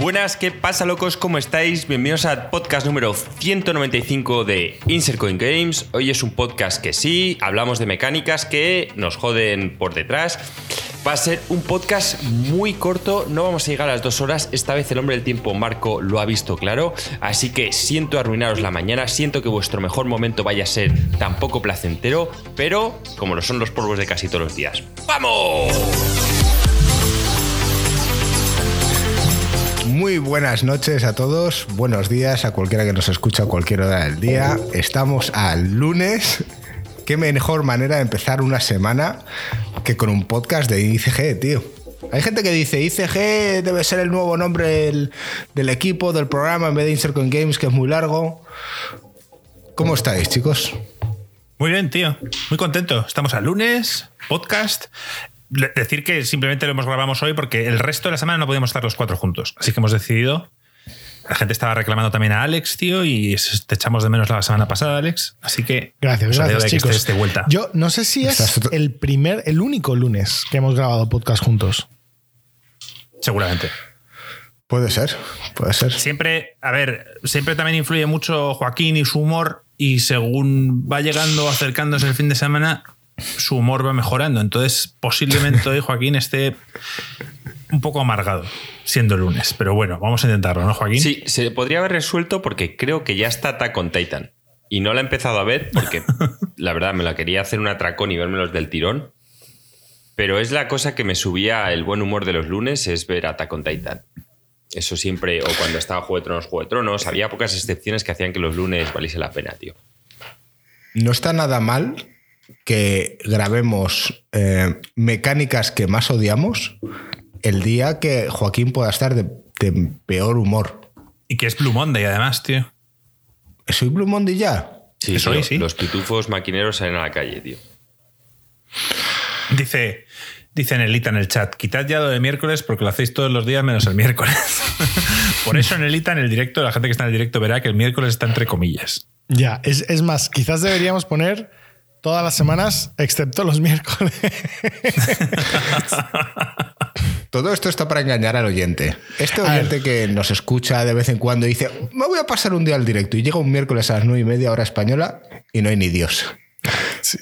Buenas, ¿qué pasa locos? ¿Cómo estáis? Bienvenidos al podcast número 195 de Insert Coin Games. Hoy es un podcast que sí, hablamos de mecánicas que nos joden por detrás. Va a ser un podcast muy corto, no vamos a llegar a las dos horas. Esta vez el hombre del tiempo, Marco, lo ha visto claro. Así que siento arruinaros la mañana, siento que vuestro mejor momento vaya a ser tan poco placentero, pero como lo son los polvos de casi todos los días. ¡Vamos! Muy buenas noches a todos, buenos días a cualquiera que nos escucha a cualquier hora del día. Estamos al lunes. Qué mejor manera de empezar una semana que con un podcast de ICG, tío. Hay gente que dice ICG debe ser el nuevo nombre del, equipo, del programa, en vez de Insert Games, que es muy largo. ¿Cómo estáis, chicos? Muy bien, tío. Muy contento. Estamos al lunes, podcast. Decir que simplemente lo hemos grabamos hoy porque el resto de la semana no podíamos estar los cuatro juntos. Así que hemos decidido. La gente estaba reclamando también a Alex, tío, y te echamos de menos la semana pasada, Alex. Así que. Gracias, gracias, de chicos. estés de vuelta. Yo no sé si es el primer, el único lunes que hemos grabado podcast juntos. Seguramente. Puede ser, puede ser. Siempre, a ver, siempre también influye mucho Joaquín y su humor, y según va llegando, acercándose el fin de semana, su humor va mejorando. Entonces, posiblemente hoy Joaquín esté un poco amargado, siendo lunes. Pero bueno, vamos a intentarlo, ¿no, Joaquín? Sí, se podría haber resuelto porque creo que ya está Attack on Titan. Y no la he empezado a ver porque la verdad me la quería hacer un atracón y vérmelos del tirón. Pero es la cosa que me subía el buen humor de los lunes, es ver Attack on Titan. Eso siempre, o cuando estaba Juego de Tronos, Juego de Tronos, había pocas excepciones que hacían que los lunes valiese la pena, tío. No está nada mal que grabemos eh, mecánicas que más odiamos el día que Joaquín pueda estar de, de peor humor. Y que es Blue Monday, además, tío. ¿Soy Blue Monday ya? Sí, ahí, sí. los pitufos maquineros salen a la calle, tío. Dice, dice Nelita en el chat, quitad ya lo de miércoles porque lo hacéis todos los días menos el miércoles. Por eso Nelita en el directo, la gente que está en el directo verá que el miércoles está entre comillas. Ya, es, es más, quizás deberíamos poner todas las semanas, excepto los miércoles. Todo esto está para engañar al oyente. Este oyente que nos escucha de vez en cuando y dice, me voy a pasar un día al directo y llega un miércoles a las nueve y media hora española y no hay ni Dios.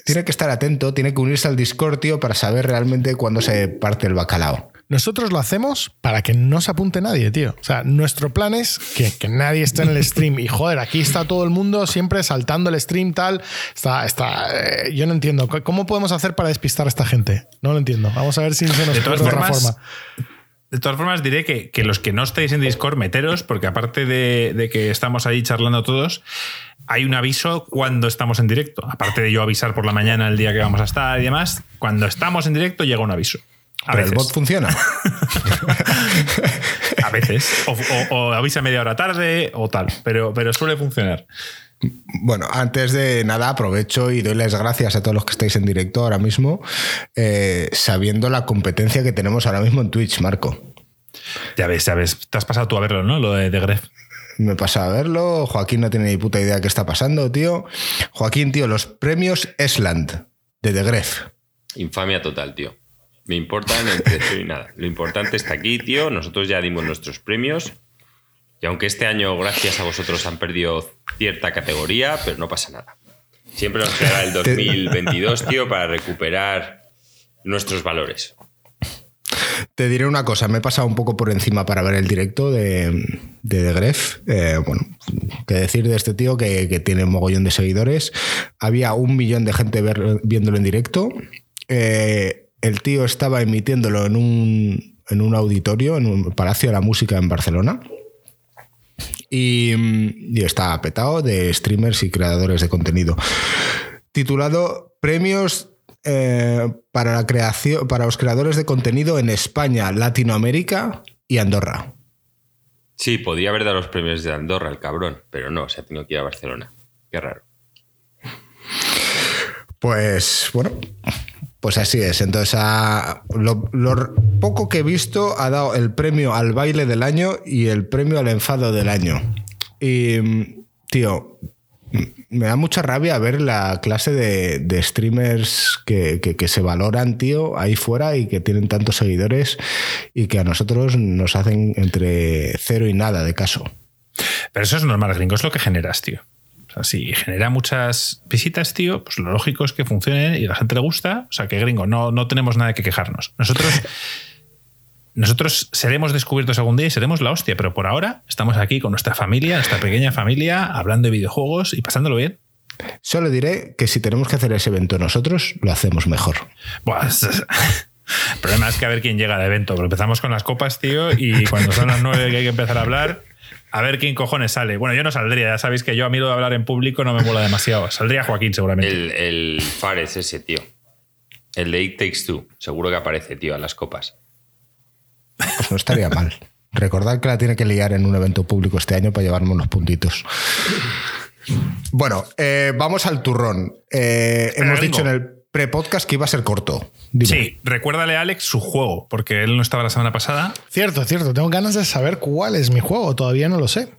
Tiene que estar atento, tiene que unirse al Discord, tío, para saber realmente cuándo se parte el bacalao. Nosotros lo hacemos para que no se apunte nadie, tío. O sea, nuestro plan es que, que nadie esté en el stream. Y joder, aquí está todo el mundo siempre saltando el stream, tal. Está, está. eh, yo no entiendo. ¿Cómo podemos hacer para despistar a esta gente? No lo entiendo. Vamos a ver si se nos De todas ocurre otra formas, forma. De todas formas, diré que, que los que no estáis en Discord, meteros, porque aparte de, de que estamos ahí charlando todos, hay un aviso cuando estamos en directo. Aparte de yo avisar por la mañana el día que vamos a estar y demás, cuando estamos en directo llega un aviso. A Pero el veces. bot funciona. A veces. O, o- o avisa media hora tarde o tal. Pero, pero suele funcionar. Bueno, antes de nada aprovecho y doy las gracias a todos los que estáis en directo ahora mismo, eh, sabiendo la competencia que tenemos ahora mismo en Twitch, Marco. Ya ves, ya ves. Te has pasado tú a verlo, ¿no? Lo de, de Gref. Me pasa a verlo, Joaquín no tiene ni puta idea qué está pasando, tío. Joaquín, tío, los premios Esland de The Gref. Infamia total, tío. Me importan el precio y nada. Lo importante está aquí, tío. Nosotros ya dimos nuestros premios. Y aunque este año, gracias a vosotros, han perdido cierta categoría, pero no pasa nada. Siempre nos quedará el 2022, tío, para recuperar nuestros valores. Te diré una cosa, me he pasado un poco por encima para ver el directo de, de The Gref. Eh, bueno, que decir de este tío que, que tiene un mogollón de seguidores. Había un millón de gente ver- viéndolo en directo. Eh, el tío estaba emitiéndolo en un, en un auditorio, en un Palacio de la Música en Barcelona. Y, mm, y está petado de streamers y creadores de contenido. Titulado Premios eh, para la creación, para los creadores de contenido en España, Latinoamérica y Andorra. Sí, podía haber dado los premios de Andorra, el cabrón, pero no, se ha tenido que ir a Barcelona. Qué raro. Pues bueno, pues así es. Entonces, lo, poco que he visto ha dado el premio al baile del año y el premio al enfado del año. Y, tío, me da mucha rabia ver la clase de, streamers que, que- que se valoran, tío, ahí fuera y que tienen tantos seguidores y que a nosotros nos hacen entre cero y nada de caso. Pero eso es normal, gringo, es lo que generas, tío. O sea, si genera muchas visitas, tío, pues lo lógico es que funcione y a la gente le gusta. O sea, que gringo, no, no tenemos nada que quejarnos. Nosotros, nosotros seremos descubiertos algún día y seremos la hostia, pero por ahora estamos aquí con nuestra familia, nuestra pequeña familia, hablando de videojuegos y pasándolo bien. Solo diré que si tenemos que hacer ese evento nosotros, lo hacemos mejor. El problema es que a ver quién llega al evento. Pero empezamos con las copas, tío, y cuando son las nueve que hay que empezar a hablar, a ver quién cojones sale. Bueno, yo no saldría, ya sabéis que yo a mí lo de hablar en público no me mola demasiado. Saldría Joaquín seguramente. El, el Fares ese, tío. El de It Takes Two. Seguro que aparece, tío, a las copas. Pues no estaría mal. Recordad que la tiene que liar en un evento público este año para llevarme unos puntitos. Bueno, eh, vamos al turrón. Eh, hemos Gringo. dicho en el pre-podcast que iba a ser corto. Dime. Sí, recuérdale a Alex su juego, porque él no estaba la semana pasada. Cierto, cierto. Tengo ganas de saber cuál es mi juego. Todavía no lo sé.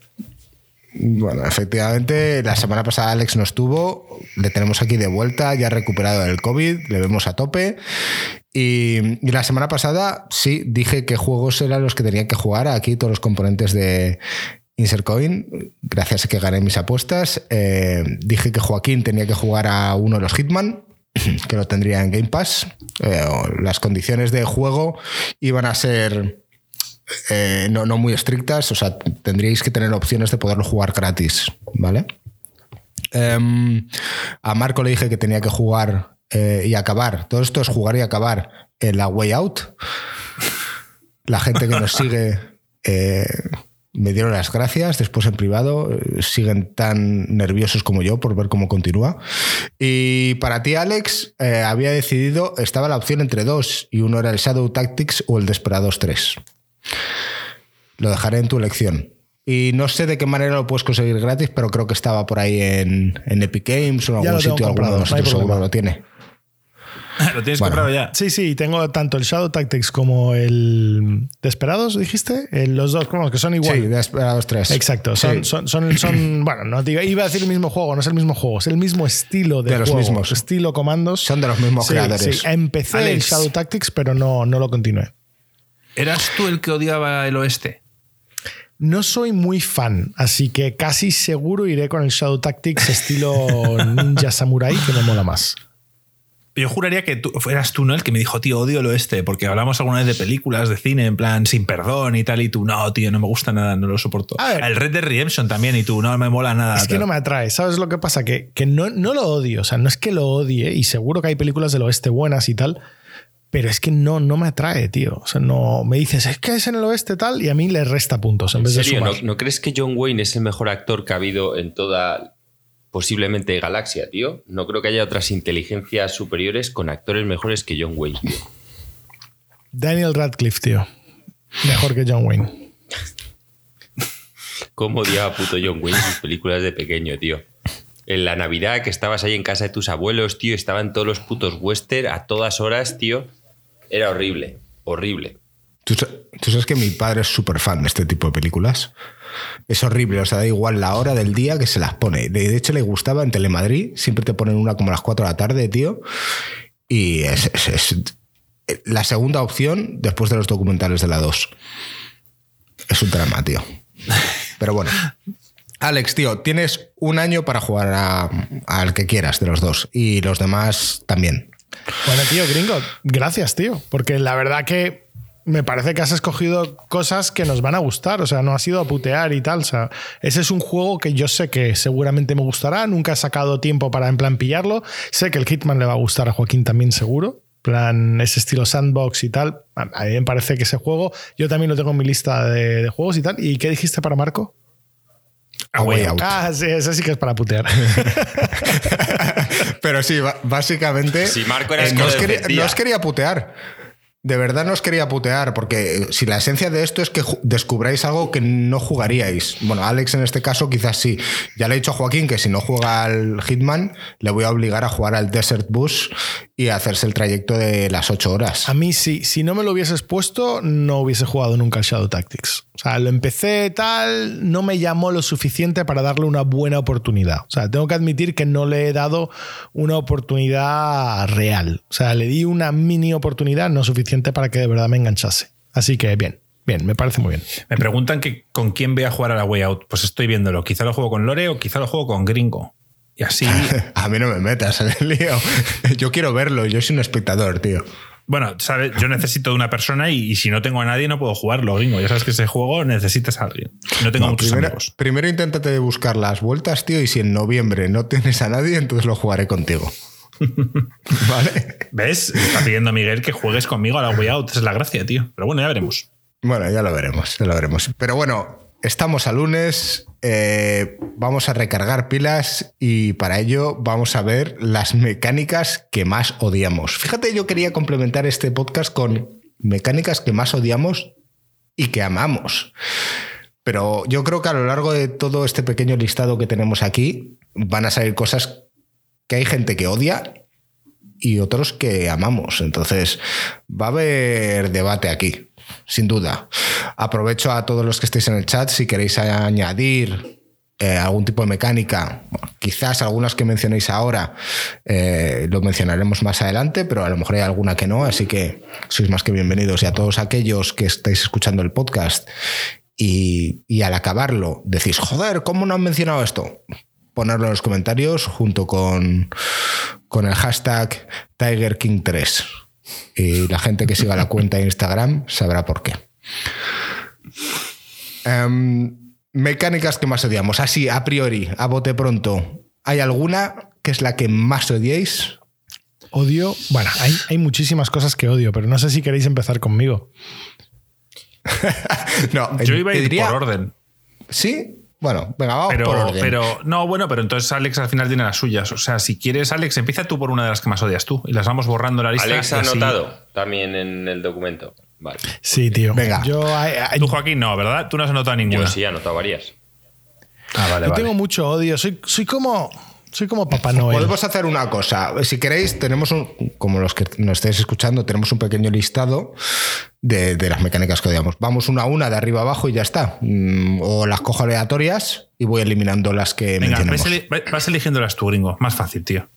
Bueno, efectivamente, la semana pasada Alex no estuvo, le tenemos aquí de vuelta, ya recuperado del COVID, le vemos a tope. Y, y la semana pasada sí dije qué juegos eran los que tenían que jugar aquí todos los componentes de Insert Coin, gracias a que gané mis apuestas. Eh, dije que Joaquín tenía que jugar a uno de los Hitman, que lo tendría en Game Pass. Eh, las condiciones de juego iban a ser eh, no, no muy estrictas, o sea, tendríais que tener opciones de poderlo jugar gratis, ¿vale? Em, a Marco le dije que tenía que jugar eh, y acabar. Todo esto es jugar y acabar en la Way Out. La gente que nos sigue me dieron las gracias. Después en privado eh, siguen tan nerviosos como yo por ver cómo continúa. Y para ti, Alex, eh, había decidido, estaba la opción entre dos, y uno era el Shadow Tactics o el Desperados 3. Lo dejaré en tu elección. Y no sé de qué manera lo puedes conseguir gratis, pero creo que estaba por ahí en, en Epic Games o en Ya algún sitio. Alguno de nosotros seguro lo tiene. Lo tienes Bueno. comprado ya. Sí, sí, tengo tanto el Shadow Tactics como el Desperados, dijiste. Los dos, como que son igual. Sí, Desperados 3. Exacto, son, Sí. son, son, son- bueno, no digo, iba a decir el mismo juego, no es el mismo juego, es el mismo estilo de, De los juego, mismos. estilo comandos. Son de los mismos Sí, creadores. sí. Empecé el. Shadow Tactics, pero no, no lo continué. ¿Eras tú el que odiaba el oeste? No soy muy fan, así que casi seguro iré con el Shadow Tactics estilo Ninja Samurai, que me mola más. Yo juraría que tú, eras tú, ¿no? El que me dijo, tío, odio el oeste, porque hablamos alguna vez de películas, de cine, en plan, sin perdón y tal, y tú, no, tío, no me gusta nada, no lo soporto. A ver. el Red Dead Redemption también, y tú, no me mola nada. Es que tal. no me atrae. ¿Sabes lo que pasa? Que, que no, no lo odio. O sea, no es que lo odie, y seguro que hay películas del oeste buenas y tal, pero es que no, no me atrae, tío. O sea, no me dices, es que es en el oeste tal, y a mí le resta puntos en ¿En vez de sumar. no crees que John Wayne es el mejor actor que ha habido en toda posiblemente galaxia, tío? No creo que haya otras inteligencias superiores con actores mejores que John Wayne, tío. Daniel Radcliffe, tío. Mejor que John Wayne. ¿Cómo odiaba puto John Wayne sus películas de pequeño, tío? En la Navidad que estabas ahí en casa de tus abuelos, tío, estaban todos los putos western a todas horas, tío. Era horrible, horrible. ¿Tú, sa- tú sabes que mi padre es súper fan de este tipo de películas. Es horrible, o sea, da igual la hora del día que se las pone. De, hecho, le gustaba en Telemadrid, siempre te ponen una como a las 4 de la tarde, tío. Y es, es la segunda opción después de los documentales de la 2. Es un drama, tío. Pero bueno. Alex, tío, tienes un año para jugar al que quieras de los dos. Y los demás también. Bueno, tío, gringo, gracias, tío. Porque la verdad que me parece que has escogido cosas que nos van a gustar. O sea, no has ido a putear y tal. O sea, ese es un juego que yo sé que seguramente me gustará. Nunca he sacado tiempo para en plan pillarlo. Sé que el Hitman le va a gustar a Joaquín también, seguro. En plan, ese estilo sandbox y tal. A mí me parece que ese juego, yo también lo tengo en mi lista de, de juegos y tal. ¿Y qué dijiste para Marco? A Way Out. Ah, sí, ese sí que es para putear. Pero sí, básicamente. Si Marco era el que no, os quería, no os quería putear. De verdad no os quería putear, porque si la esencia de esto es que descubráis algo que no jugaríais. Bueno, Alex en este caso quizás sí. Ya le he dicho a Joaquín que si no juega al Hitman, le voy a obligar a jugar al Desert Bus y a hacerse el trayecto de las 8 horas. A mí, si, si no me lo hubieses puesto, no hubiese jugado nunca al Shadow Tactics. O sea, lo empecé tal, no me llamó lo suficiente para darle una buena oportunidad. O sea, tengo que admitir que no le he dado una oportunidad real. O sea, le di una mini oportunidad no suficiente para que de verdad me enganchase. Así que bien, bien, me parece muy bien. Me preguntan que con quién voy a jugar a la Way Out. Pues estoy viéndolo. Quizá lo juego con Lore o quizá lo juego con Gringo. Y así. A mí no me metas en el lío. Yo quiero verlo, yo soy un espectador, tío. Bueno, ¿sabes? Yo necesito de una persona y, y si no tengo a nadie no puedo jugarlo, gringo. Ya sabes que ese juego necesitas a alguien. No tengo No, muchos primero, amigos. primero inténtate buscar las vueltas, tío, y si en noviembre no tienes a nadie, entonces lo jugaré contigo. ¿Vale? ¿Ves? Está pidiendo Miguel que juegues conmigo a la Way Out. Esa es la gracia, tío. Pero bueno, ya veremos. Bueno, ya lo veremos, ya lo veremos. Pero bueno, estamos a lunes, eh, vamos a recargar pilas y para ello vamos a ver las mecánicas que más odiamos. Fíjate, yo quería complementar este podcast con mecánicas que más odiamos y que amamos. Pero yo creo que a lo largo de todo este pequeño listado que tenemos aquí van a salir cosas que hay gente que odia y otros que amamos. Entonces, va a haber debate aquí, sin duda. Aprovecho a todos los que estéis en el chat si queréis añadir eh, algún tipo de mecánica, quizás algunas que mencionéis ahora eh, lo mencionaremos más adelante, pero a lo mejor hay alguna que no, así que sois más que bienvenidos. Y a todos aquellos que estáis escuchando el podcast y, y al acabarlo decís, joder, ¿cómo no han mencionado esto? Ponerlo en los comentarios junto con, con el hashtag TigerKing3. Y la gente que siga la cuenta de Instagram sabrá por qué. Em, mecánicas que más odiamos. Así, a priori, a bote pronto. ¿Hay alguna que es la que más odiéis? Odio. Bueno, hay, hay muchísimas cosas que odio, pero no sé si queréis empezar conmigo. no, Yo iba a ir diría- por orden. ¿Sí? Bueno, venga, vamos por Pero, orden. pero, no, bueno, pero entonces Alex al final tiene las suyas. O sea, si quieres, Alex, empieza tú por una de las que más odias tú y las vamos borrando en la lista. Alex ha así- anotado también en el documento. Vale. Sí, tío. Venga. Yo, Tú, Joaquín, no, ¿verdad? Tú no has anotado ninguna. Yo sí he anotado varias. Ah, vale, yo vale. tengo mucho odio. Soy, soy como. Soy como Papá Noel. Podemos hacer una cosa. Si queréis, tenemos un, como los que nos estáis escuchando, tenemos un pequeño listado de, de las mecánicas que odiamos. Vamos una a una, de arriba abajo y ya está. Mm, O las cojo aleatorias y voy eliminando las que Venga, mencionemos. vas, eli- vas eligiéndolas tú, gringo. Más fácil, tío.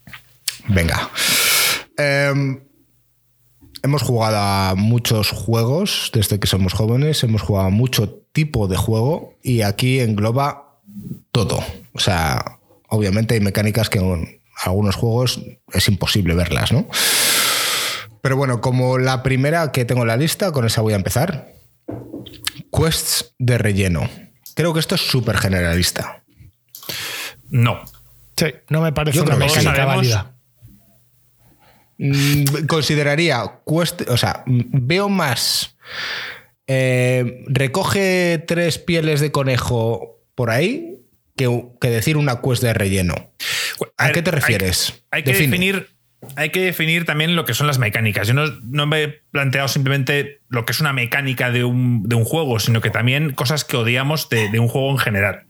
Venga. Em, hemos jugado a muchos juegos desde que somos jóvenes, hemos jugado a mucho tipo de juego y aquí engloba todo. O sea, obviamente hay mecánicas que en algunos juegos es imposible verlas, ¿no? Pero bueno, como la primera que tengo en la lista, con esa voy a empezar. Quests de relleno. Creo que esto es súper generalista. No. Sí, no me parece Yo una creo que sí. válida. Mm, consideraría, cuest- o sea, veo más. eh, recoge tres pieles de conejo por ahí que, que decir una quest de relleno. ¿A, ver, qué te hay- refieres? Hay, que Define. definir. Hay que definir también lo que son las mecánicas. Yo no, me he planteado simplemente lo que es una mecánica de un, juego, sino que también cosas que odiamos de, de un juego en general.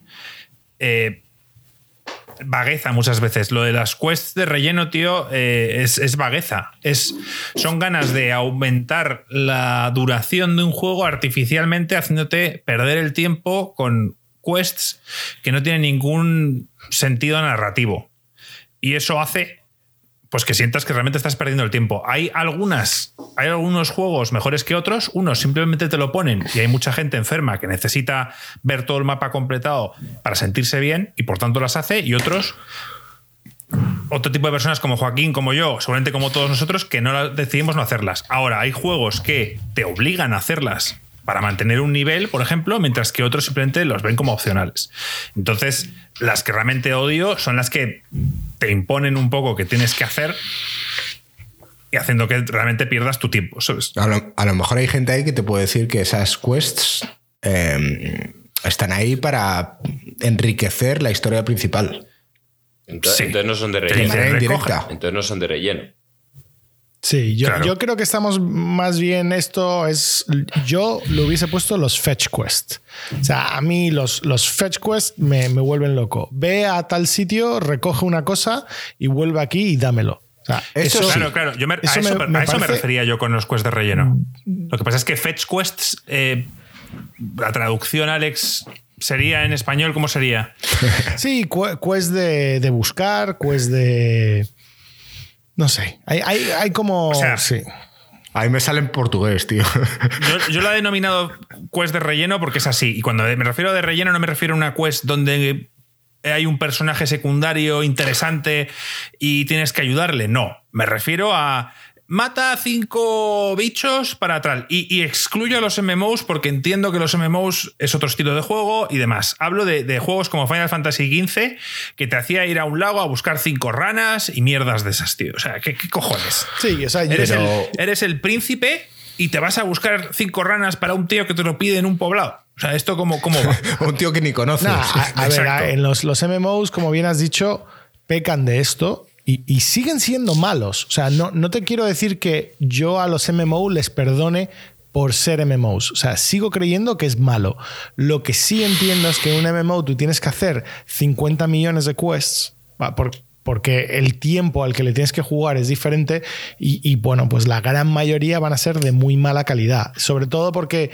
Eh, vagueza muchas veces. Lo de las quests de relleno, tío, eh, es, es vagueza. Es, son ganas de aumentar la duración de un juego artificialmente, haciéndote perder el tiempo con quests que no tienen ningún sentido narrativo. Y eso hace pues que sientas que realmente estás perdiendo el tiempo. Hay algunas, hay algunos juegos mejores que otros, unos simplemente te lo ponen y hay mucha gente enferma que necesita ver todo el mapa completado para sentirse bien y por tanto las hace y otros otro tipo de personas como Joaquín, como yo, seguramente como todos nosotros, que no decidimos no hacerlas. Ahora, hay juegos que te obligan a hacerlas para mantener un nivel, por ejemplo, mientras que otros simplemente los ven como opcionales. Entonces, las que realmente odio son las que te imponen un poco que tienes que hacer y haciendo que realmente pierdas tu tiempo, ¿sabes? A lo, a lo mejor hay gente ahí que te puede decir que esas quests eh, están ahí para enriquecer la historia principal. Entonces, Sí. entonces no son de De relleno. indirecta. Entonces no son de relleno. Sí, yo, Claro. yo creo que estamos más bien esto es yo lo hubiese puesto los fetch quest. O sea, a mí los, los fetch quest me, me vuelven loco. Ve a tal sitio, recoge una cosa y vuelve aquí y dámelo. O sea, Eso eso, sí. Claro, claro. Yo me- a Eso me- a eso me refería yo con los quests de relleno. Lo que pasa es que fetch quests eh, la traducción, Alex, sería en español, ¿cómo sería? Sí, quest de, de buscar, quest de. No sé. Hay, hay, hay como. O sea, sí. A mí me sale en portugués, tío. Yo, yo la he denominado quest de relleno porque es así. Y cuando me refiero a de relleno, no me refiero a una quest donde hay un personaje secundario interesante y tienes que ayudarle. No. Me refiero a. Mata cinco bichos para atrás. Y, y excluyo a los MMOs porque entiendo que los MMOs es otro estilo de juego y demás. Hablo de, de juegos como Final Fantasy XV que te hacía ir a un lago a buscar cinco ranas y mierdas de esas, tío. O sea, ¿qué, qué cojones? Sí, o sea, Eres, Pero- el, eres el príncipe y te vas a buscar cinco ranas para un tío que te lo pide en un poblado. O sea, ¿esto cómo, cómo va? Un tío que ni conoces. Nah, a, a ver, a- en los, los MMOs, como bien has dicho, pecan de esto y, siguen siendo malos. O sea, no, no te quiero decir que yo a los MMO les perdone por ser MMOs. O sea, sigo creyendo que es malo. Lo que sí entiendo es que en un MMO tú tienes que hacer 50 millones de quests por- porque el tiempo al que le tienes que jugar es diferente y, y, bueno, pues la gran mayoría van a ser de muy mala calidad. Sobre todo porque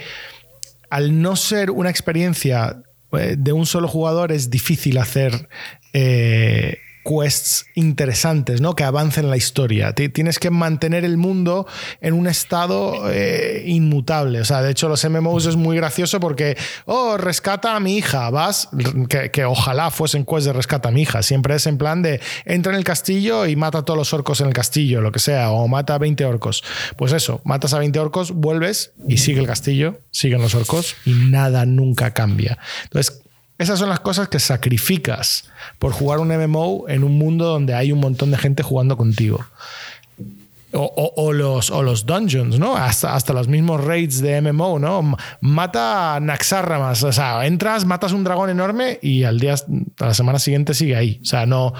al no ser una experiencia eh, de un solo jugador es difícil hacer eh, quests interesantes, ¿no? Que avancen la historia. Ti- Tienes que mantener el mundo en un estado eh, inmutable. O sea, de hecho, los MMOs es muy gracioso porque, oh, rescata a mi hija, vas, que, que ojalá fuesen quests de rescata a mi hija. Siempre es en plan de entra en el castillo y mata a todos los orcos en el castillo, lo que sea, o mata a 20 orcos. Pues eso, matas a 20 orcos, vuelves y sigue el castillo, siguen los orcos y nada nunca cambia. Entonces, esas son las cosas que sacrificas por jugar un MMO en un mundo donde hay un montón de gente jugando contigo. O, los, o los dungeons, ¿no? Hasta, hasta los mismos raids de MMO, ¿no? Mata Naxarramas. O sea, entras, matas un dragón enorme y al día, a la semana siguiente sigue ahí. O sea, no.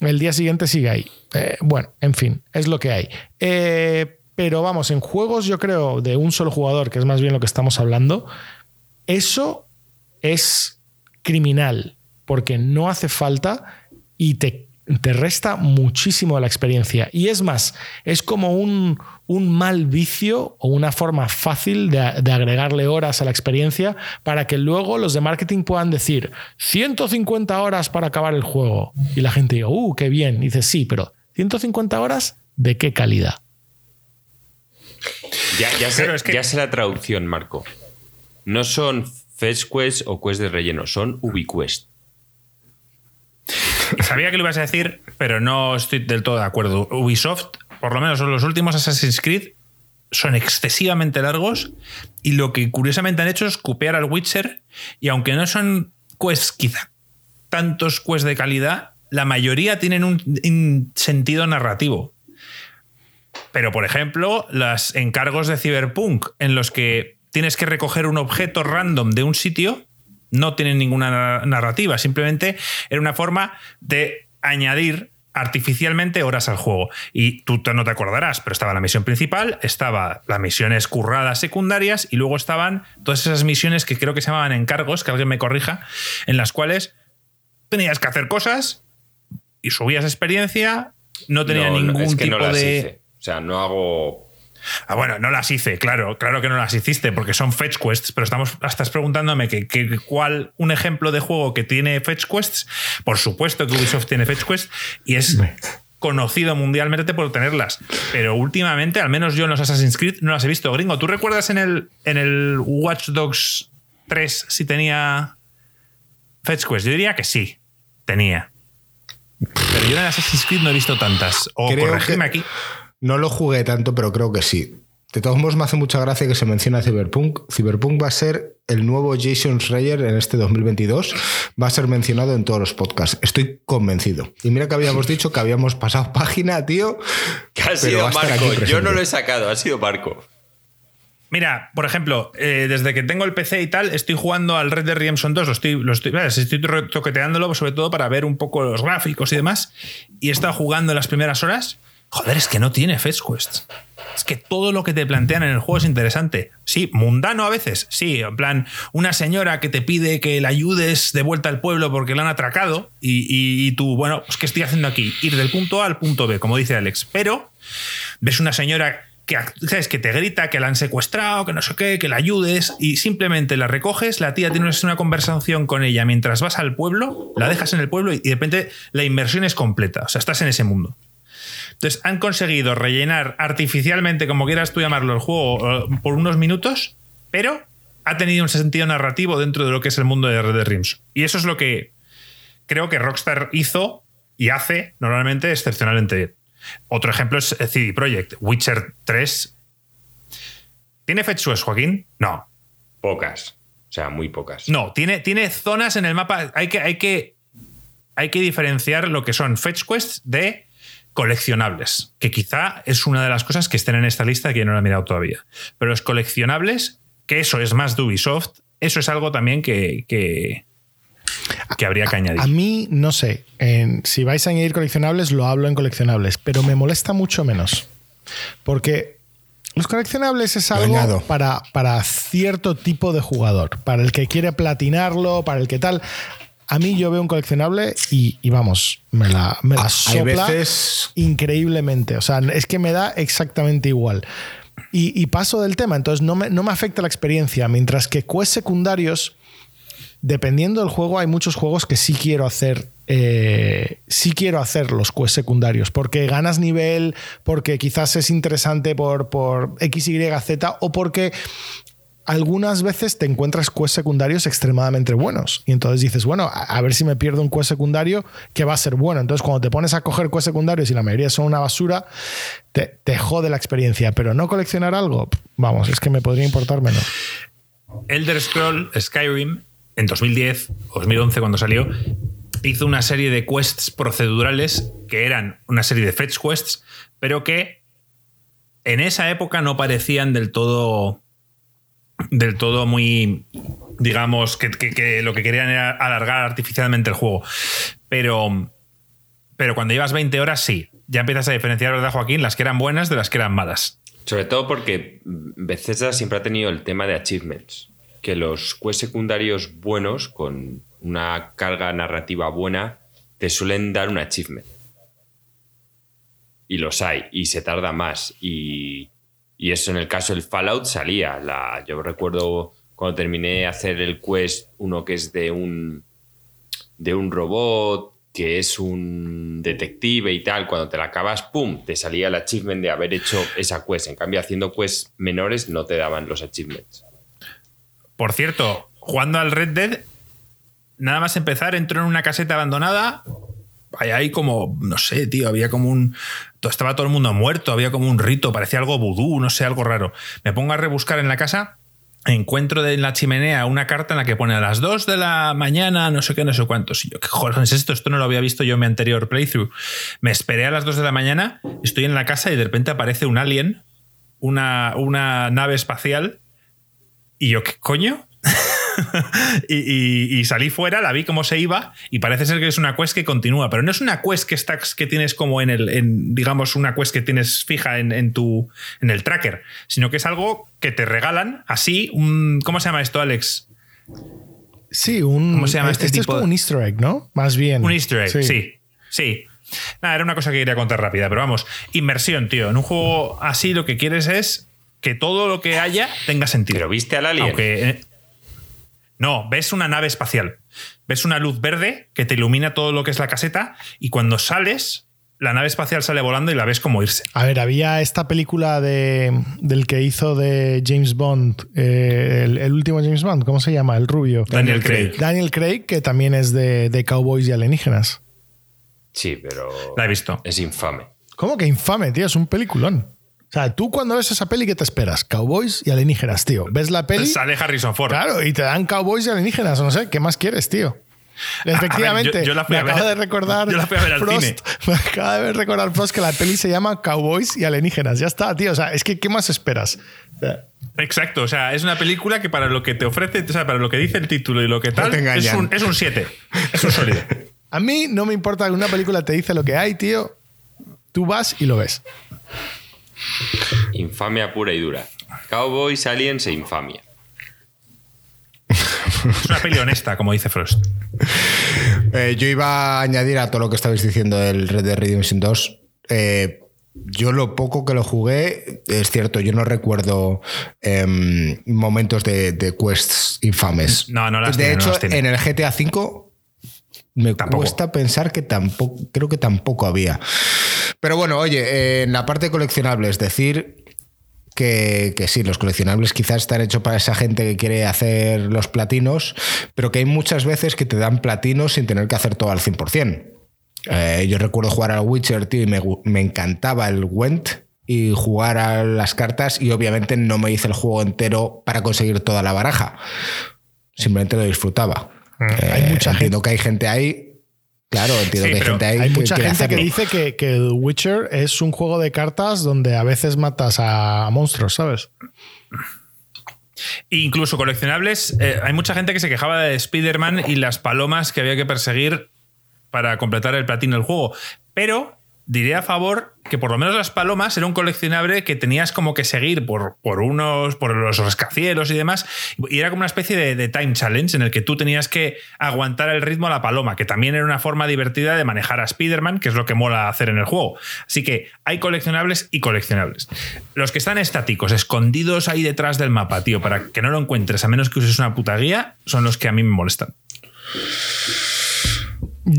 El día siguiente sigue ahí. Eh, bueno, en fin, es lo que hay. Eh, pero vamos, en juegos, yo creo, de un solo jugador, que es más bien lo que estamos hablando, eso es criminal, porque no hace falta y te, te resta muchísimo la experiencia. Y es más, es como un, un mal vicio o una forma fácil de, de agregarle horas a la experiencia para que luego los de marketing puedan decir 150 horas para acabar el juego. Y la gente diga, uh, qué bien. Y dice, sí, pero 150 horas, ¿de qué calidad? Ya, ya, sé, Claro, es que- ya sé la traducción, Marco. No son Fetch Quest o Quest de relleno, son UbiQuest. Sabía que lo ibas a decir, pero no estoy del todo de acuerdo. Ubisoft, por lo menos los últimos Assassin's Creed, son excesivamente largos y lo que curiosamente han hecho es copiar al Witcher y aunque no son quests quizá tantos quests de calidad, la mayoría tienen un, un sentido narrativo. Pero, por ejemplo, los encargos de Cyberpunk en los que tienes que recoger un objeto random de un sitio no tienen ninguna na- narrativa, simplemente era una forma de añadir artificialmente horas al juego. Y tú no te acordarás, pero estaba la misión principal, estaba las misiones curradas secundarias y luego estaban todas esas misiones que creo que se llamaban encargos, que alguien me corrija, en las cuales tenías que hacer cosas y subías experiencia, no tenía no, ningún es que tipo no las de... hice. O sea, no hago. Ah, bueno, no las hice, claro, claro que no las hiciste, porque son fetch quests, pero estamos, estás preguntándome que, que- cuál un ejemplo de juego que tiene fetch quests. Por supuesto que Ubisoft tiene fetch quests y es conocido mundialmente por tenerlas. Pero últimamente, al menos yo en los Assassin's Creed, no las he visto. Gringo, ¿tú recuerdas en el, en el Watch Dogs 3 si tenía fetch quests? Yo diría que sí, tenía. Pero yo en el Assassin's Creed no he visto tantas. O Creo corregidme que- aquí. No lo jugué tanto, pero creo que sí. De todos modos, me hace mucha gracia que se mencione a Cyberpunk. Cyberpunk va a ser el nuevo Jason Schreier en este 2022. Va a ser mencionado en todos los podcasts. Estoy convencido. Y mira que habíamos dicho que habíamos pasado página, tío. Que ha sido Marco. Yo no lo he sacado, ha sido Marco. Mira, por ejemplo, eh, desde que tengo el PC y tal, estoy jugando al Red Dead Redemption 2, lo estoy, lo estoy, estoy toqueteándolo sobre todo para ver un poco los gráficos y demás. Y he estado jugando en las primeras horas. Joder, es que no tiene Fetch Quest. Es que todo lo que te plantean en el juego es interesante. Sí, mundano a veces. Sí, en plan, una señora que te pide que la ayudes de vuelta al pueblo porque la han atracado. Y, y- tú, bueno, pues ¿qué estoy haciendo aquí? Ir del punto A al punto B, como dice Alex. Pero ves una señora que, ¿sabes? que te grita que la han secuestrado, que no sé qué, que la ayudes y simplemente la recoges, la tía tienes una conversación con ella mientras vas al pueblo, la dejas en el pueblo y de repente la inversión es completa, o sea, estás en ese mundo. Entonces han conseguido rellenar artificialmente, como quieras tú llamarlo, el juego eh, por unos minutos, pero ha tenido un sentido narrativo dentro de lo que es el mundo de Red Dead Redemption. Y eso es lo que creo que Rockstar hizo y hace normalmente excepcionalmente bien. Otro ejemplo es CD Projekt, Witcher 3. ¿Tiene fetch quests, Joaquín? No. Pocas. O sea, muy pocas. No, tiene, tiene zonas en el mapa. Hay que, hay, que, hay que diferenciar lo que son fetch quests de coleccionables, que quizá es una de las cosas que estén en esta lista que yo no la he mirado todavía. Pero los coleccionables, que eso es más de Ubisoft, eso es algo también que, que, que habría que añadir. A mí, no sé, en- si vais a añadir coleccionables, lo hablo en coleccionables, pero me molesta mucho menos. Porque los coleccionables es algo para, para cierto tipo de jugador, para el que quiere platinarlo, para el que tal. A mí yo veo un coleccionable y, y vamos, me la, me la Hay sopla veces- increíblemente. O sea, es que me da exactamente igual. Y, y paso del tema, entonces no me, no me afecta la experiencia, mientras que quests secundarios dependiendo del juego, hay muchos juegos que sí quiero hacer. eh, sí quiero hacer los quests secundarios porque ganas nivel, porque quizás es interesante por, por X, Y, Z o porque algunas veces te encuentras quests secundarios extremadamente buenos y entonces dices, bueno, a, ver si me pierdo un quest secundario que va a ser bueno. Entonces cuando te pones a coger quests secundarios y la mayoría son una basura, te, te jode la experiencia, pero no coleccionar algo, vamos, es que me podría importar menos. Elder Scroll Skyrim en 2010 o 2011 cuando salió hizo una serie de quests procedurales que eran una serie de fetch quests pero que en esa época no parecían del todo del todo muy digamos que, lo que querían era alargar artificialmente el juego pero pero cuando llevas 20 horas sí ya empiezas a diferenciar verdad Joaquín las que eran buenas de las que eran malas Sobre todo porque Bethesda siempre ha tenido el tema de achievements. Que los quests secundarios buenos, con una carga narrativa buena, te suelen dar un achievement. Y los hay, y se tarda más. Y, y eso en el caso del Fallout salía. La, yo recuerdo cuando terminé de hacer el quest, uno que es de un, de un robot, que es un detective y tal, cuando te la acabas, ¡pum! Te salía el achievement de haber hecho esa quest. En cambio, haciendo quests menores no te daban los achievements. Por cierto, jugando al Red Dead, nada más empezar, entró en una caseta abandonada. Ahí como, no sé, tío, había como un. Estaba todo el mundo muerto, había como un rito, parecía algo vudú, no sé, algo raro. Me pongo a rebuscar en la casa, encuentro en la chimenea una carta en la que pone a las 2 de la mañana, no sé qué, no sé cuántos. Y yo, ¿qué joder es esto? Esto no lo había visto yo en mi anterior playthrough. Me esperé a las 2 de la mañana, estoy en la casa y de repente aparece un alien, una, una nave espacial y yo, ¿qué coño? y, y- y salí fuera, la vi cómo se iba y parece ser que es una quest que continúa, pero no es una quest que que tienes como en el, en, digamos, una quest que tienes fija en, en tu, en el tracker, sino que es algo que te regalan así, un, ¿cómo se llama esto, Alex? Sí, un. ¿Cómo se llama este es tipo como de- un easter egg, ¿no? Más bien. Un easter egg, sí. Sí. Nada, era una cosa que quería contar rápida, pero vamos, inmersión, tío. En un juego así lo que quieres es que todo lo que haya tenga sentido. ¿Pero viste al alien? Aunque, eh, no, ves una nave espacial. Ves una luz verde que te ilumina todo lo que es la caseta y cuando sales, la nave espacial sale volando y la ves como irse. A ver, había esta película de, del que hizo de James Bond, eh, el, el último James Bond, ¿cómo se llama? El rubio. Daniel Craig. Daniel Craig, que también es de, de cowboys y alienígenas. Sí, pero La he visto. es infame. ¿Cómo que infame, tío? Es un peliculón. O sea, tú cuando ves esa peli, ¿qué te esperas? Cowboys y alienígenas, tío. ¿Ves la peli? Sale Harrison Ford. Claro, y te dan cowboys y alienígenas, o no sé, ¿qué más quieres, tío? Efectivamente, yo- yo la fui me a ver- acabo de recordar. yo la fui a ver al Frost, cine. Me acaba de recordar Frost que la peli se llama Cowboys y alienígenas. Ya está, tío. O sea, es que ¿qué más esperas? O sea, Exacto, o sea, es una película que para lo que te ofrece, o sea, para lo que dice el título y lo que tal, te es un, es un 7. Es un sólido. A mí no me importa que una película te dice lo que hay, tío. Tú vas y lo ves. Infamia pura y dura. Cowboys, aliens e infamia. Es una peli honesta, como dice Frost. Eh, yo iba a añadir a todo lo que estabais diciendo del Red Dead Redemption 2. eh, Yo lo poco que lo jugué, es cierto, yo no recuerdo em, momentos de, de quests infames. No, no las De tiene, no hecho, las tiene. en el GTA V me Tampoco. cuesta pensar que tampoco, creo que tampoco había. Pero bueno, oye, eh, en la parte de coleccionables, decir que, que sí, los coleccionables quizás están hechos para esa gente que quiere hacer los platinos, pero que hay muchas veces que te dan platinos sin tener que hacer todo al 100%. Eh, yo recuerdo jugar al Witcher, tío, y me, me encantaba el Went y jugar a las cartas y obviamente no me hice el juego entero para conseguir toda la baraja. Simplemente lo disfrutaba. Mm, hay mucha entiendo que hay gente ahí. Claro, entiendo Sí, que hay gente ahí Hay que mucha gente que dice que, que el Witcher es un juego de cartas donde a veces matas a monstruos, ¿sabes? Incluso coleccionables, eh, hay mucha gente que se quejaba de Spider-Man y las palomas que había que perseguir para completar el platino del juego. Pero diré a favor que por lo menos las palomas era un coleccionable que tenías como que seguir por, por unos, por los rascacielos y demás. Y era como una especie de, de time challenge en el que tú tenías que aguantar el ritmo a la paloma, que también era una forma divertida de manejar a Spider-Man, que es lo que mola hacer en el juego. Así que hay coleccionables y coleccionables. Los que están estáticos, escondidos ahí detrás del mapa, tío, para que no lo encuentres a menos que uses una puta guía, son los que a mí me molestan.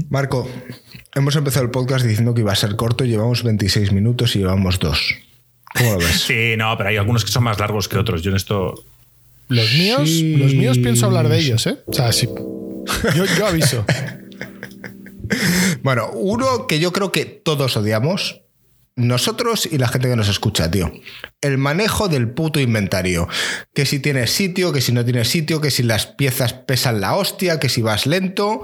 Marco, hemos empezado el podcast diciendo que iba a ser corto, llevamos 26 minutos y llevamos dos. ¿Cómo lo ves? Sí, no, pero hay algunos que son más largos que otros. Yo en esto Los míos, Sí. los míos pienso hablar de ellos, ¿eh? O sea, sí. Yo, yo aviso. Bueno, uno que yo creo que todos odiamos, nosotros y la gente que nos escucha, tío. El manejo del puto inventario. Que si tienes sitio, que si no tienes sitio, que si las piezas pesan la hostia, que si vas lento.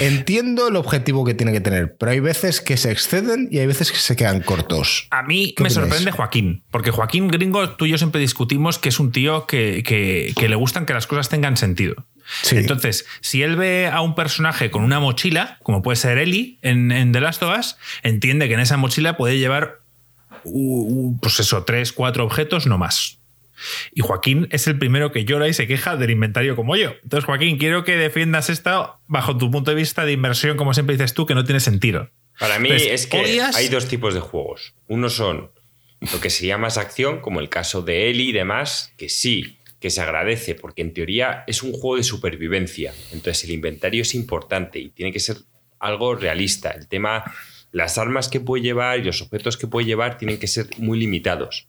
Entiendo el objetivo que tiene que tener, pero hay veces que se exceden y hay veces que se quedan cortos. A mí ¿Qué me opináis? sorprende Joaquín, porque Joaquín Gringo, tú y yo siempre discutimos que es un tío que, que- que le gustan que las cosas tengan sentido. Sí. Entonces, si él ve a un personaje con una mochila, como puede ser Ellie en, en The Last of Us, entiende que en esa mochila puede llevar, pues eso, tres, cuatro objetos, no más. Y Joaquín es el primero que llora y se queja del inventario como yo. Entonces, Joaquín, quiero que defiendas esto bajo tu punto de vista de inversión, como siempre dices tú, que no tiene sentido. Para mí Entonces, es que ¿odias? hay dos tipos de juegos. Uno son lo que sería más acción, como el caso de Eli y demás, que sí, que se agradece, porque en teoría es un juego de supervivencia. Entonces el inventario es importante y tiene que ser algo realista. El tema, las armas que puede llevar y los objetos que puede llevar tienen que ser muy limitados.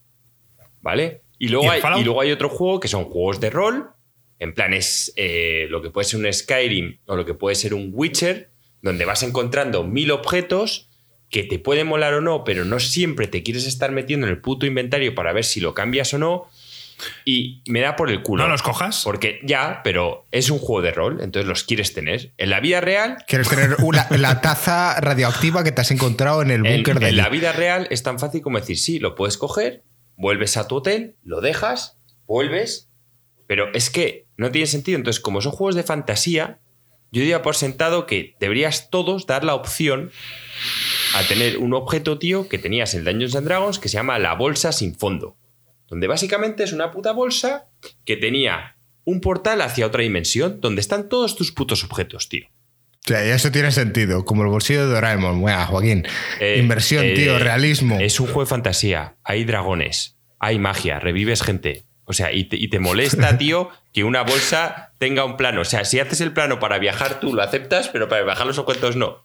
¿Vale? Y luego, ¿Y hay, y luego hay otro juego que son juegos de rol. En plan, es eh, lo que puede ser un Skyrim o lo que puede ser un Witcher, donde vas encontrando mil objetos que te pueden molar o no, pero no siempre te quieres estar metiendo en el puto inventario para ver si lo cambias o no. Y me da por el culo. ¿No los cojas? Porque ya, pero es un juego de rol, entonces los quieres tener. En la vida real, ¿Quieres tener una- la taza radioactiva que te has encontrado en el búnker de en la vida real es tan fácil como decir, sí, lo puedes coger, vuelves a tu hotel, lo dejas, vuelves, pero es que no tiene sentido. Entonces, como son juegos de fantasía, yo diría por sentado que deberías todos dar la opción a tener un objeto, tío, que tenías en Dungeons and Dragons que se llama la bolsa sin fondo. Donde básicamente es una puta bolsa que tenía un portal hacia otra dimensión donde están todos tus putos objetos, tío. O sea, eso tiene sentido, como el bolsillo de Doraemon. Bueno, Joaquín. Eh, Inversión, eh, tío, realismo. Es un juego de fantasía. Hay dragones, hay magia, revives gente. O sea, y te, y te molesta, tío, que una bolsa tenga un plano. O sea, si haces el plano para viajar, tú lo aceptas, pero para viajar los objetos no.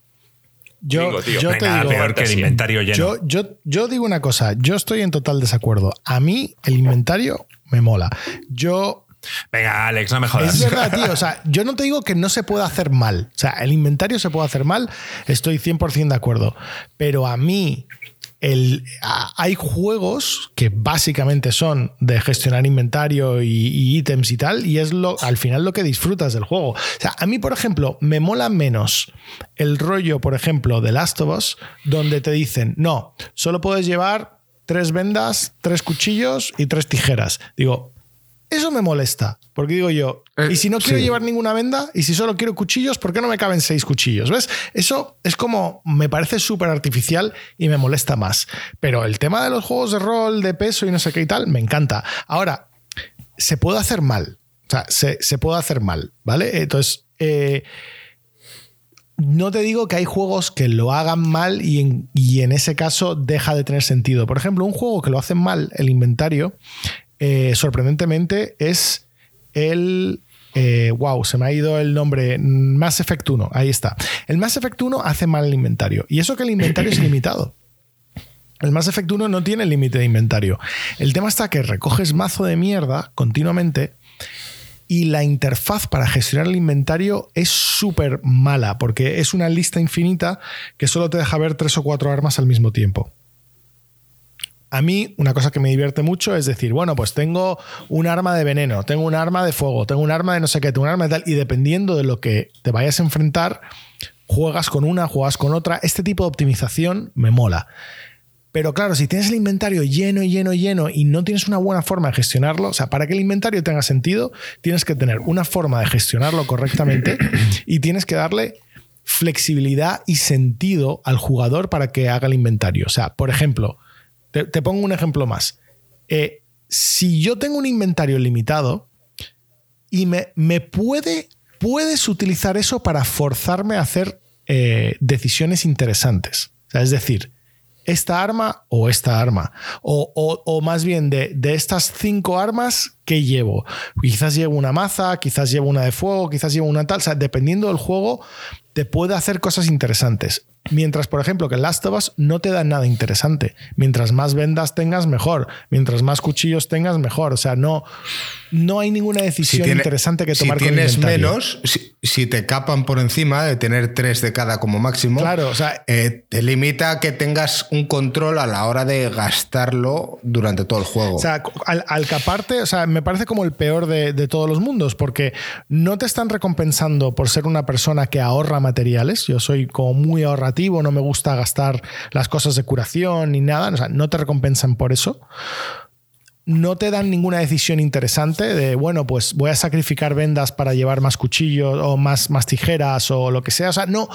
Yo, Digo, tío, yo No hay te nada digo, peor que el fantasía. inventario lleno. yo, yo, yo digo una cosa, yo estoy en total desacuerdo. A mí el inventario me mola. Yo Venga, Alex, no me jodas. Es verdad, tío. O sea, yo no te digo que no se pueda hacer mal. O sea, el inventario se puede hacer mal, estoy 100% de acuerdo. Pero a mí, el, hay juegos que básicamente son de gestionar inventario y, y ítems y tal, y es lo, al final lo que disfrutas del juego. O sea, a mí, por ejemplo, me mola menos el rollo, por ejemplo, de Last of Us, donde te dicen, no, solo puedes llevar tres vendas, tres cuchillos y tres tijeras. Digo, eso me molesta, porque digo yo, Eh, y si no quiero sí. llevar ninguna venda, y si solo quiero cuchillos, ¿por qué no me caben seis cuchillos? ¿Ves? Eso es como, me parece súper artificial y me molesta más. Pero el tema de los juegos de rol, de peso y no sé qué y tal, me encanta. Ahora, se puede hacer mal. O sea, se, se puede hacer mal, ¿vale? Entonces, eh, no te digo que hay juegos que lo hagan mal y en, y en ese caso deja de tener sentido. Por ejemplo, un juego que lo hace mal el inventario, eh, sorprendentemente, es el eh, wow, se me ha ido el nombre. Mass Effect 1, ahí está. El Mass Effect 1 hace mal el inventario. Y eso que el inventario es limitado. El Mass Effect 1 no tiene límite de inventario. El tema está que recoges mazo de mierda continuamente y la interfaz para gestionar el inventario es súper mala porque es una lista infinita que solo te deja ver tres o cuatro armas al mismo tiempo. A mí, una cosa que me divierte mucho es decir, bueno, pues tengo un arma de veneno, tengo un arma de fuego, tengo un arma de no sé qué, tengo un arma de tal, y dependiendo de lo que te vayas a enfrentar, juegas con una, juegas con otra. Este tipo de optimización me mola. Pero claro, si tienes el inventario lleno, lleno, lleno y no tienes una buena forma de gestionarlo, o sea, para que el inventario tenga sentido, tienes que tener una forma de gestionarlo correctamente y tienes que darle flexibilidad y sentido al jugador para que haga el inventario. O sea, por ejemplo, te, pongo un ejemplo más. Eh, si yo tengo un inventario limitado y me, me puede, puedes utilizar eso para forzarme a hacer eh, decisiones interesantes. es decir, esta arma o esta arma. O, más bien de, de, estas cinco armas que llevo. Quizás llevo una maza, quizás llevo una de fuego, quizás llevo una tal. O sea, dependiendo del juego, te puede hacer cosas interesantes. Mientras, por ejemplo, que el Last of Us no te da nada interesante. Mientras más vendas tengas, mejor. Mientras más cuchillos tengas, mejor. O sea, no, no hay ninguna decisión interesante que tomar si tienes menos, si, te capan por encima de tener tres de cada como máximo, claro, o sea, eh, te limita a que tengas un control a la hora de gastarlo durante todo el juego. O sea, al, caparte, o sea, me parece como el peor de, de todos los mundos, porque no te están recompensando por ser una persona que ahorra materiales. Yo soy como muy ahorrativo no me gusta gastar las cosas de curación ni nada, o sea, no te recompensan por eso. No te dan ninguna decisión interesante de, bueno, pues voy a sacrificar vendas para llevar más cuchillos o más, más tijeras o lo que sea. O sea, no,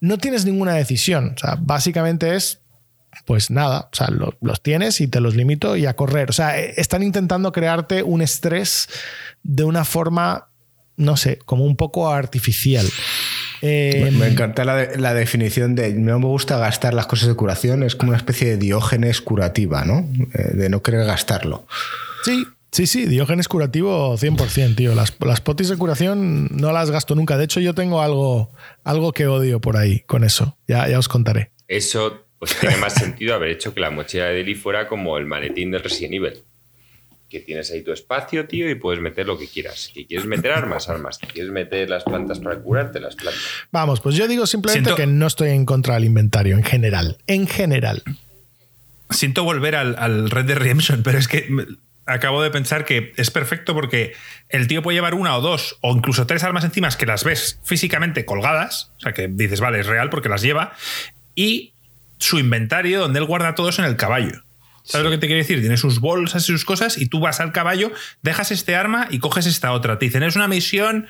no tienes ninguna decisión. O sea, básicamente es, pues nada, o sea, los tienes y te los limito y a correr. O sea, e, están intentando crearte un estrés de una forma, no sé, como un poco artificial me, em, encanta la, definición de no me gusta gastar las cosas de curación, es como una especie de diógenes curativa, ¿no? Eh, de no querer gastarlo. Sí, Sí, sí, diógenes curativo 100%, tío. Las, las, potis de curación no las gasto nunca. De hecho, yo tengo algo, algo que odio por ahí con eso. Ya, ya os contaré. Eso pues, tiene más sentido haber hecho que la mochila de Deli fuera como el maletín del Resident Evil que tienes ahí tu espacio, tío, y puedes meter lo que quieras. Si quieres meter armas, armas. Si quieres meter las plantas para curarte, las plantas. Vamos, pues yo digo simplemente que no estoy en contra del inventario, en general. En general. Siento volver al, Red Dead Redemption, pero es que acabo de pensar que es perfecto porque el tío puede llevar una o dos o incluso tres armas encima que las ves físicamente colgadas, o sea que dices, vale, es real porque las lleva, y su inventario donde él guarda todo eso en el caballo. ¿Sabes lo que te quiero decir? Tienes sus bolsas y sus cosas y tú vas al caballo, dejas este arma y coges esta otra. Te dicen, es una misión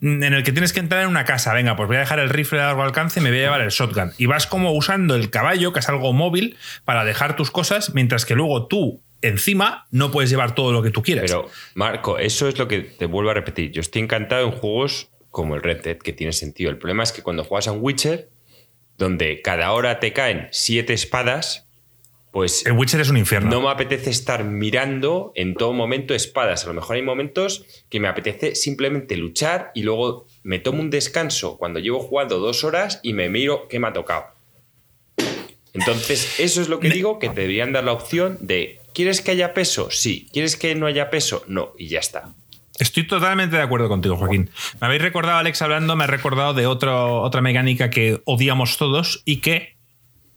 en el que tienes que entrar en una casa. Venga, pues voy a dejar el rifle de largo alcance y me voy a llevar el shotgun. Y vas como usando el caballo, que es algo móvil, para dejar tus cosas, mientras que luego tú encima no puedes llevar todo lo que tú quieres. Pero, Marco, eso es lo que te vuelvo a repetir. Yo estoy encantado en juegos como el Red Dead, que tiene sentido. El problema es que cuando juegas a un Witcher, donde cada hora te caen siete espadas, pues el Witcher es un infierno. No me apetece estar mirando en todo momento espadas. A lo mejor hay momentos que me apetece simplemente luchar y luego me tomo un descanso cuando llevo jugando dos horas y me miro qué me ha tocado. Entonces, eso es lo que digo, que te deberían dar la opción de, ¿quieres que haya peso? Sí. ¿Quieres que no haya peso? No. Y ya está. Estoy totalmente de acuerdo contigo, Joaquín. Me habéis recordado, Alex, hablando, me ha recordado de otra mecánica que odiamos todos y que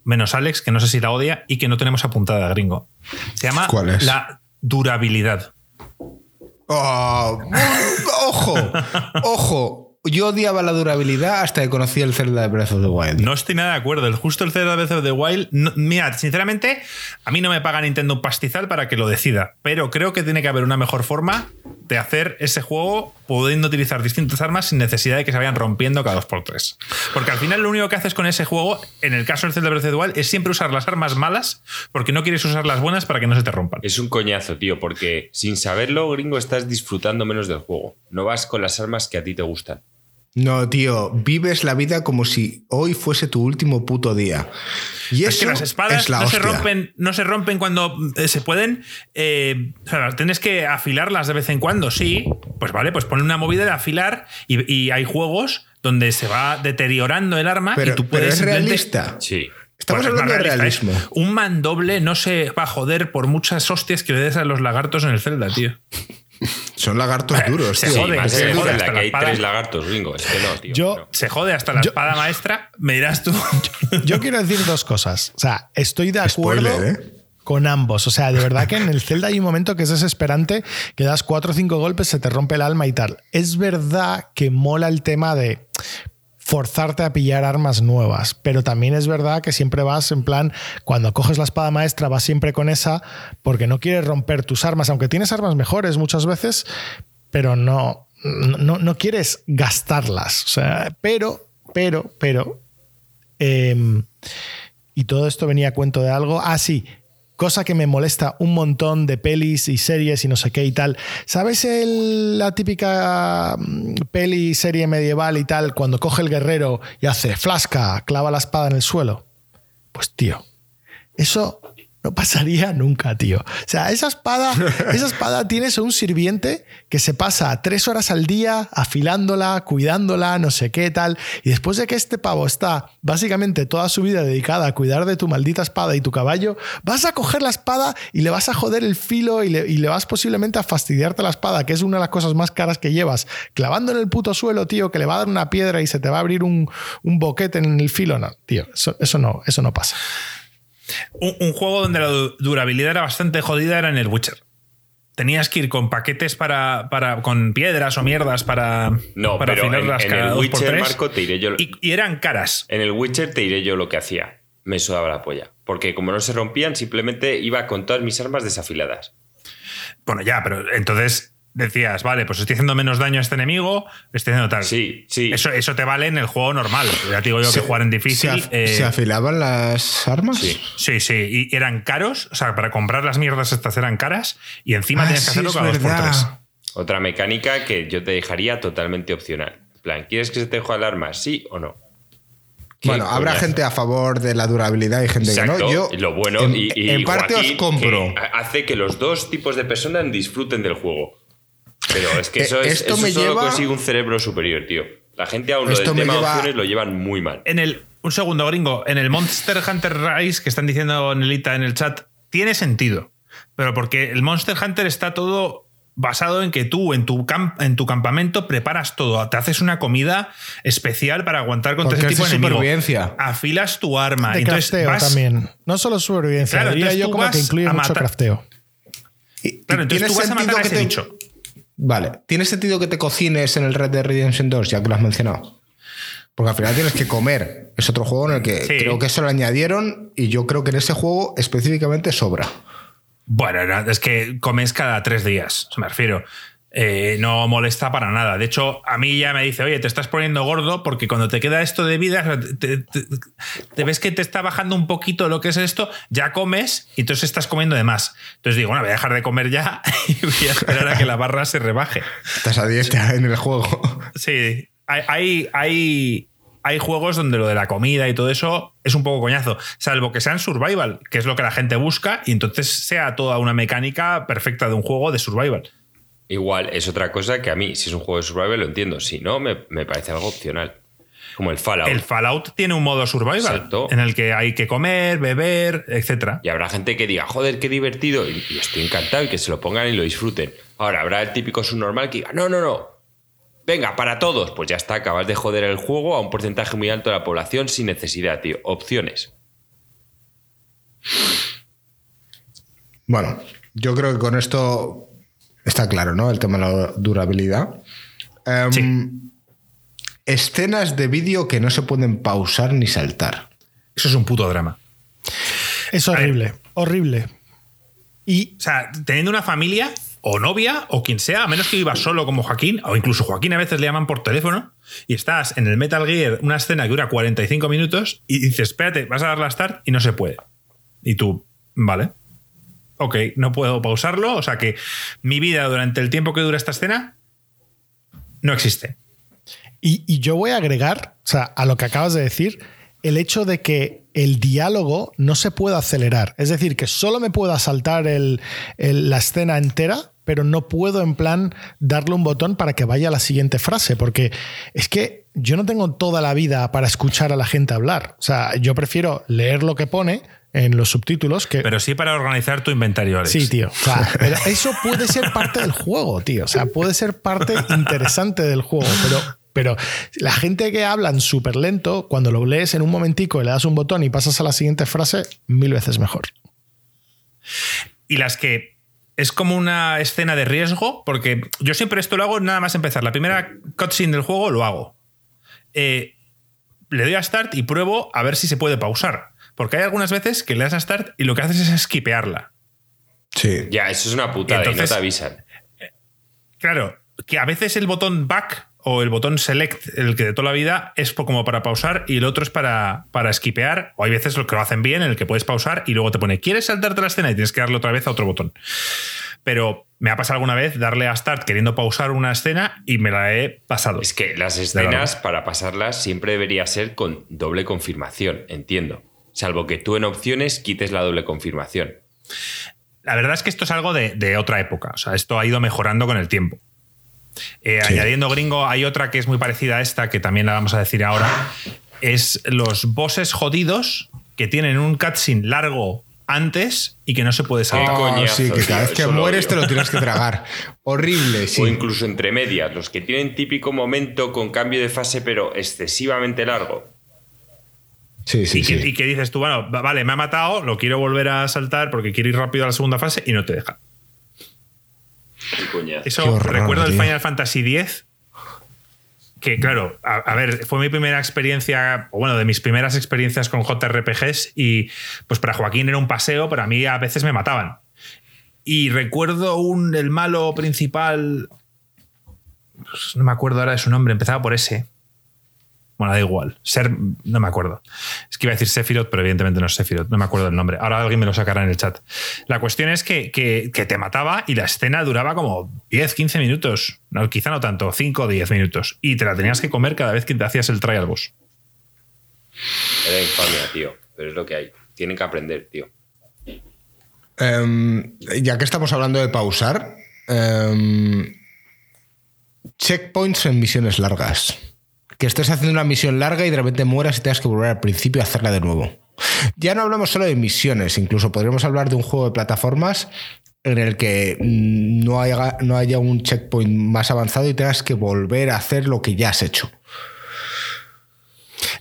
menos Alex, que no sé si la odia y que no tenemos apuntada, gringo. Se llama la durabilidad. Oh, ojo, ojo. Yo odiaba la durabilidad hasta que conocí el Zelda de Breath of the Wild. No estoy nada de acuerdo. El justo el Zelda de Breath of the Wild. mira, sinceramente, a mí no me paga Nintendo un pastizal para que lo decida. Pero creo que tiene que haber una mejor forma de hacer ese juego pudiendo utilizar distintas armas sin necesidad de que se vayan rompiendo cada dos por tres. Porque al final lo único que haces con ese juego, en el caso del Zelda Breath es siempre usar las armas malas porque no quieres usar las buenas para que no se te rompan. Es un coñazo, tío, porque sin saberlo, gringo, estás disfrutando menos del juego. No vas con las armas que a ti te gustan. No, tío, vives la vida como si hoy fuese tu último puto día. Y Es eso que las espadas es la no se, rompen, no se rompen cuando eh, se pueden. eh, o sea, tienes que afilarlas de vez en cuando, sí. Pues vale, pues pon una movida de afilar y, y hay juegos donde se va deteriorando el arma Pero, y tú pero puedes es simplemente- realista. Sí. Estamos Pues es hablando de realista, realismo. ¿eh? Un mandoble no se va a joder por muchas hostias que le des a los lagartos en el Zelda, tío. Son lagartos duros, se tío. jode, se jode hasta la hay espada. tres lagartos gringos. Es que no, tío. Yo- no. Se jode hasta la Yo- espada maestra, me dirás tú. Yo quiero decir dos cosas. O sea, estoy de acuerdo Spoiler, ¿eh? con ambos. O sea, de verdad que en el Zelda hay un momento que es desesperante, que das cuatro o cinco golpes, se te rompe el alma y tal. Es verdad que mola el tema de forzarte a pillar armas nuevas, pero también es verdad que siempre vas en plan, cuando coges la espada maestra vas siempre con esa porque no quieres romper tus armas, aunque tienes armas mejores muchas veces, pero no, no, no quieres gastarlas. O sea, pero, pero, pero, em, y todo esto venía a cuento de algo. Ah, sí. Cosa que me molesta un montón de pelis y series y no sé qué y tal. ¿Sabes el- la típica mm, peli, serie medieval y tal, cuando coge el guerrero y hace flasca, clava la espada en el suelo? Pues tío, eso no pasaría nunca, tío. O sea, esa espada, esa espada tienes un sirviente que se pasa tres horas al día afilándola, cuidándola, no sé qué tal. Y después de que este pavo está básicamente toda su vida dedicada a cuidar de tu maldita espada y tu caballo, vas a coger la espada y le vas a joder el filo y le, vas posiblemente a fastidiarte la espada, que es una de las cosas más caras que llevas, clavando en el puto suelo, tío, que le va a dar una piedra y se te va a abrir un, boquete en el filo. No, tío, eso no, eso no pasa. Un, un juego donde la du- durabilidad era bastante jodida era en el Witcher. Tenías que ir con paquetes para, para con piedras o mierdas para, No, para pero en, en el Witcher. Marco, te diré yo. y, y eran caras. En el Witcher te diré yo lo que hacía. Me sudaba la polla. Porque como no se rompían, simplemente iba con todas mis armas desafiladas. Bueno, ya, pero entonces decías, vale, pues estoy haciendo menos daño a este enemigo, estoy haciendo tal. Sí, sí. Eso, eso te vale en el juego normal. Ya te digo yo que jugar en difícil. ¿Se, af- eh, se afilaban las armas? Sí. Sí, sí, y eran caros, o sea, para comprar las mierdas estas eran caras y encima Ah, tenías que hacerlo cada dos por tres. Otra mecánica que yo te dejaría totalmente opcional. En plan, ¿quieres que se te juegue el arma? ¿Sí o no? ¿Qué Bueno, habrá coñazo? gente a favor de la durabilidad y gente Exacto, que no. Yo, y lo bueno en, y, y en parte Joaquín, os compro. que hace que los dos tipos de personas disfruten del juego. Pero es que Eh, eso, es, esto eso me solo lleva- consigue un cerebro superior, tío. La gente aún lo Esto del me tema de lleva- opciones lo llevan muy mal. En el, un segundo, gringo, en el Monster Hunter Rise que están diciendo Nelita en el chat, tiene sentido. Pero porque el Monster Hunter está todo basado en que tú en tu, camp- en tu campamento preparas todo. Te haces una comida especial para aguantar contra Porque ese tipo de enemigo. supervivencia. Afilas tu arma. de entonces crafteo vas- también. No solo supervivencia, Claro, diría entonces yo tú como vas que incluye a mucho crafteo. Y- Claro, entonces tú vas a sentido matar a que ese te- bicho. Vale, ¿tiene sentido que te cocines en el Red Dead Redemption 2, ya que lo has mencionado? Porque al final tienes que comer. Es otro juego en el que Sí. creo que eso lo añadieron y yo creo que en ese juego específicamente sobra. Bueno, no, es que comes cada tres días, me refiero. Eh, no molesta para nada. De hecho, a mí ya me dice, oye, te estás poniendo gordo porque cuando te queda esto de vida, te, te- te ves que te está bajando un poquito lo que es esto, ya comes y entonces estás comiendo de más. Entonces digo, bueno, voy a dejar de comer ya y voy a esperar a que la barra se rebaje. Estás a dieta en el juego. Sí, hay, hay, hay, hay juegos donde lo de la comida y todo eso es un poco coñazo, salvo que sean survival, que es lo que la gente busca, y entonces sea toda una mecánica perfecta de un juego de survival. Igual es otra cosa que a mí, si es un juego de survival, lo entiendo. Si no, me, me parece algo opcional. Como el Fallout. El Fallout tiene un modo survival Exacto. en el que hay que comer, beber, etc. Y habrá gente que diga, joder, qué divertido. Y, y estoy encantado y que se lo pongan y lo disfruten. Ahora, habrá el típico subnormal que diga, no, no, no. Venga, para todos. Pues ya está, acabas de joder el juego a un porcentaje muy alto de la población sin necesidad, tío. Opciones. Bueno, yo creo que con esto está claro, ¿no? El tema de la durabilidad. Em, Sí. Escenas de vídeo que no se pueden pausar ni saltar. Eso es un puto drama. Es horrible, horrible. Y O sea, teniendo una familia o novia o quien sea, a menos que vivas solo como Joaquín, o incluso Joaquín a veces le llaman por teléfono, y estás en el Metal Gear, una escena que dura 45 minutos, y dices, espérate, vas a dar la start y no se puede. Y tú, vale. Ok, no puedo pausarlo, o sea que mi vida durante el tiempo que dura esta escena no existe. Y, yo voy a agregar, o sea, a lo que acabas de decir, el hecho de que el diálogo no se puede acelerar. Es decir, que solo me pueda saltar el- la escena entera, pero no puedo en plan darle un botón para que vaya a la siguiente frase, porque es que yo no tengo toda la vida para escuchar a la gente hablar. O sea, yo prefiero leer lo que pone en los subtítulos que... Pero sí para organizar tu inventario, Alex. Sí, tío. O sea, pero eso puede ser parte del juego, tío. O sea, puede ser parte interesante del juego, pero, pero la gente que hablan súper lento, cuando lo lees en un momentico y le das un botón y pasas a la siguiente frase, mil veces mejor. Y las que es como una escena de riesgo, porque yo siempre esto lo hago nada más empezar. La primera cutscene del juego lo hago. Eh, le doy a start y pruebo a ver si se puede pausar. Porque hay algunas veces que le das a start y lo que haces es esquipearla. Sí. Ya, eso es una putada y, Entonces- no te avisan. Claro, que a veces el botón back o el botón select, el que de toda la vida, es como para pausar y el otro es para, para esquipear. O hay veces lo que lo hacen bien, en el que puedes pausar y luego te pone, ¿quieres saltarte la escena? Y tienes que darle otra vez a otro botón. Pero me ha pasado alguna vez darle a start queriendo pausar una escena y me la he pasado. Es que las escenas, para pasarlas, siempre debería ser con doble confirmación, entiendo. Salvo que tú en opciones quites la doble confirmación. La verdad es que esto es algo de, de otra época. O sea, esto ha ido mejorando con el tiempo. Eh, Añadiendo gringo, hay otra que es muy parecida a esta, que también la vamos a decir ahora. Es los bosses jodidos que tienen un cutscene largo antes y que no se puede saltar. Ah, coñazo, sí, que tío, cada vez que mueres te lo tienes que tragar. Horrible, sí. O incluso entre medias, los que tienen típico momento con cambio de fase, pero excesivamente largo. Sí, sí, y, que, sí. y que dices tú, bueno, va- vale, me ha matado, lo quiero volver a saltar porque quiero ir rápido a la segunda fase y no te deja. Eso horror, recuerdo el. Final Fantasy X. Que claro, a, a ver, fue mi primera experiencia, o bueno, de mis primeras experiencias con JRPGs y pues para Joaquín era un paseo, pero a mí a veces me mataban. Y recuerdo un, el malo principal, pues, no me acuerdo ahora de su nombre, empezaba por ese. Bueno, da igual. Ser, no me acuerdo. Es que iba a decir Sephiroth, pero evidentemente no es Sephiroth. No me acuerdo el nombre. Ahora alguien me lo sacará en el chat. La cuestión es que, que- que te mataba y la escena duraba como 10, 15 minutos. No, quizá no tanto, 5 o 10 minutos. Y te la tenías que comer cada vez que te hacías el trial boss. Era infamia, tío. Pero es lo que hay. Tienen que aprender, tío. Em, ya que estamos hablando de pausar, em, checkpoints en misiones largas. Que estés haciendo una misión larga y de repente mueras y tengas que volver al principio a hacerla de nuevo. Ya no hablamos solo de misiones, incluso podríamos hablar de un juego de plataformas en el que no haya, no haya un checkpoint más avanzado y tengas que volver a hacer lo que ya has hecho.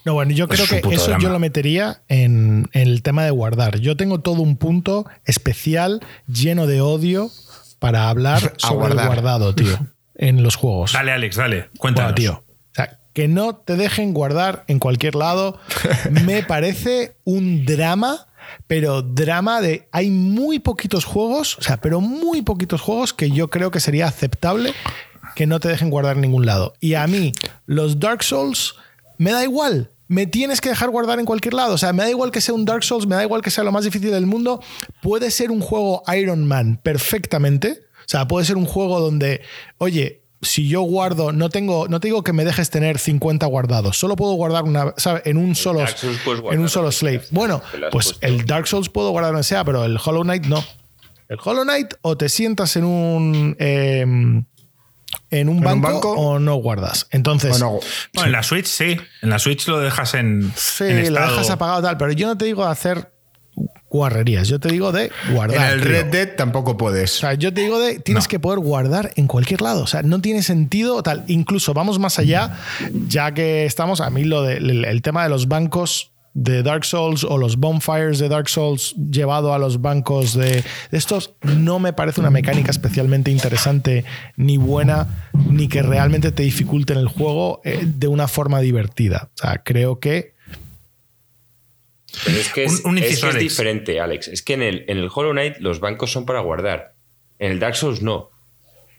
No, bueno, yo creo que eso drama. yo lo metería en, en el tema de guardar. Yo tengo todo un punto especial lleno de odio para hablar A sobre el guardado, tío, en los juegos. Dale, Alex, dale. Cuéntanos. Bueno, tío. Que no te dejen guardar en cualquier lado me parece un drama, pero drama de. Hay muy poquitos juegos, o sea, pero muy poquitos juegos que yo creo que sería aceptable que no te dejen guardar en ningún lado. Y a mí, los Dark Souls, me da igual. Me tienes que dejar guardar en cualquier lado. O sea, me da igual que sea un Dark Souls, me da igual que sea lo más difícil del mundo. Puede ser un juego Iron Man perfectamente. O sea, puede ser un juego donde, oye, si yo guardo, no tengo, no te digo que me dejes tener 50 guardados, solo puedo guardar una, ¿sabes? En un solo, en un solo slave. Bueno, pues puesto. el Dark Souls puedo guardar donde sea, pero el Hollow Knight no. El Hollow Knight o te sientas en un em, en un banco, banco? o no guardas. Entonces, Bueno, Bueno, en la Switch sí. En la Switch lo dejas en. sí, en lo dejas apagado tal, pero yo no te digo hacer guarrerías, yo te digo de en guardar. el tío. Red Dead tampoco puedes. O sea, yo te digo de tienes No. que poder guardar en cualquier lado. O sea, no tiene sentido tal. Incluso vamos más allá, ya que estamos, a mí lo de, el, el tema de los bancos de Dark Souls o los bonfires de Dark Souls llevado a los bancos de, de estos no me parece una mecánica especialmente interesante ni buena ni que realmente te dificulte en el juego eh, de una forma divertida. O sea, creo que Pero es que es, Un- un es, que diferente, Alex. Es que en el, en el Hollow Knight los bancos son para guardar. En el Dark Souls no.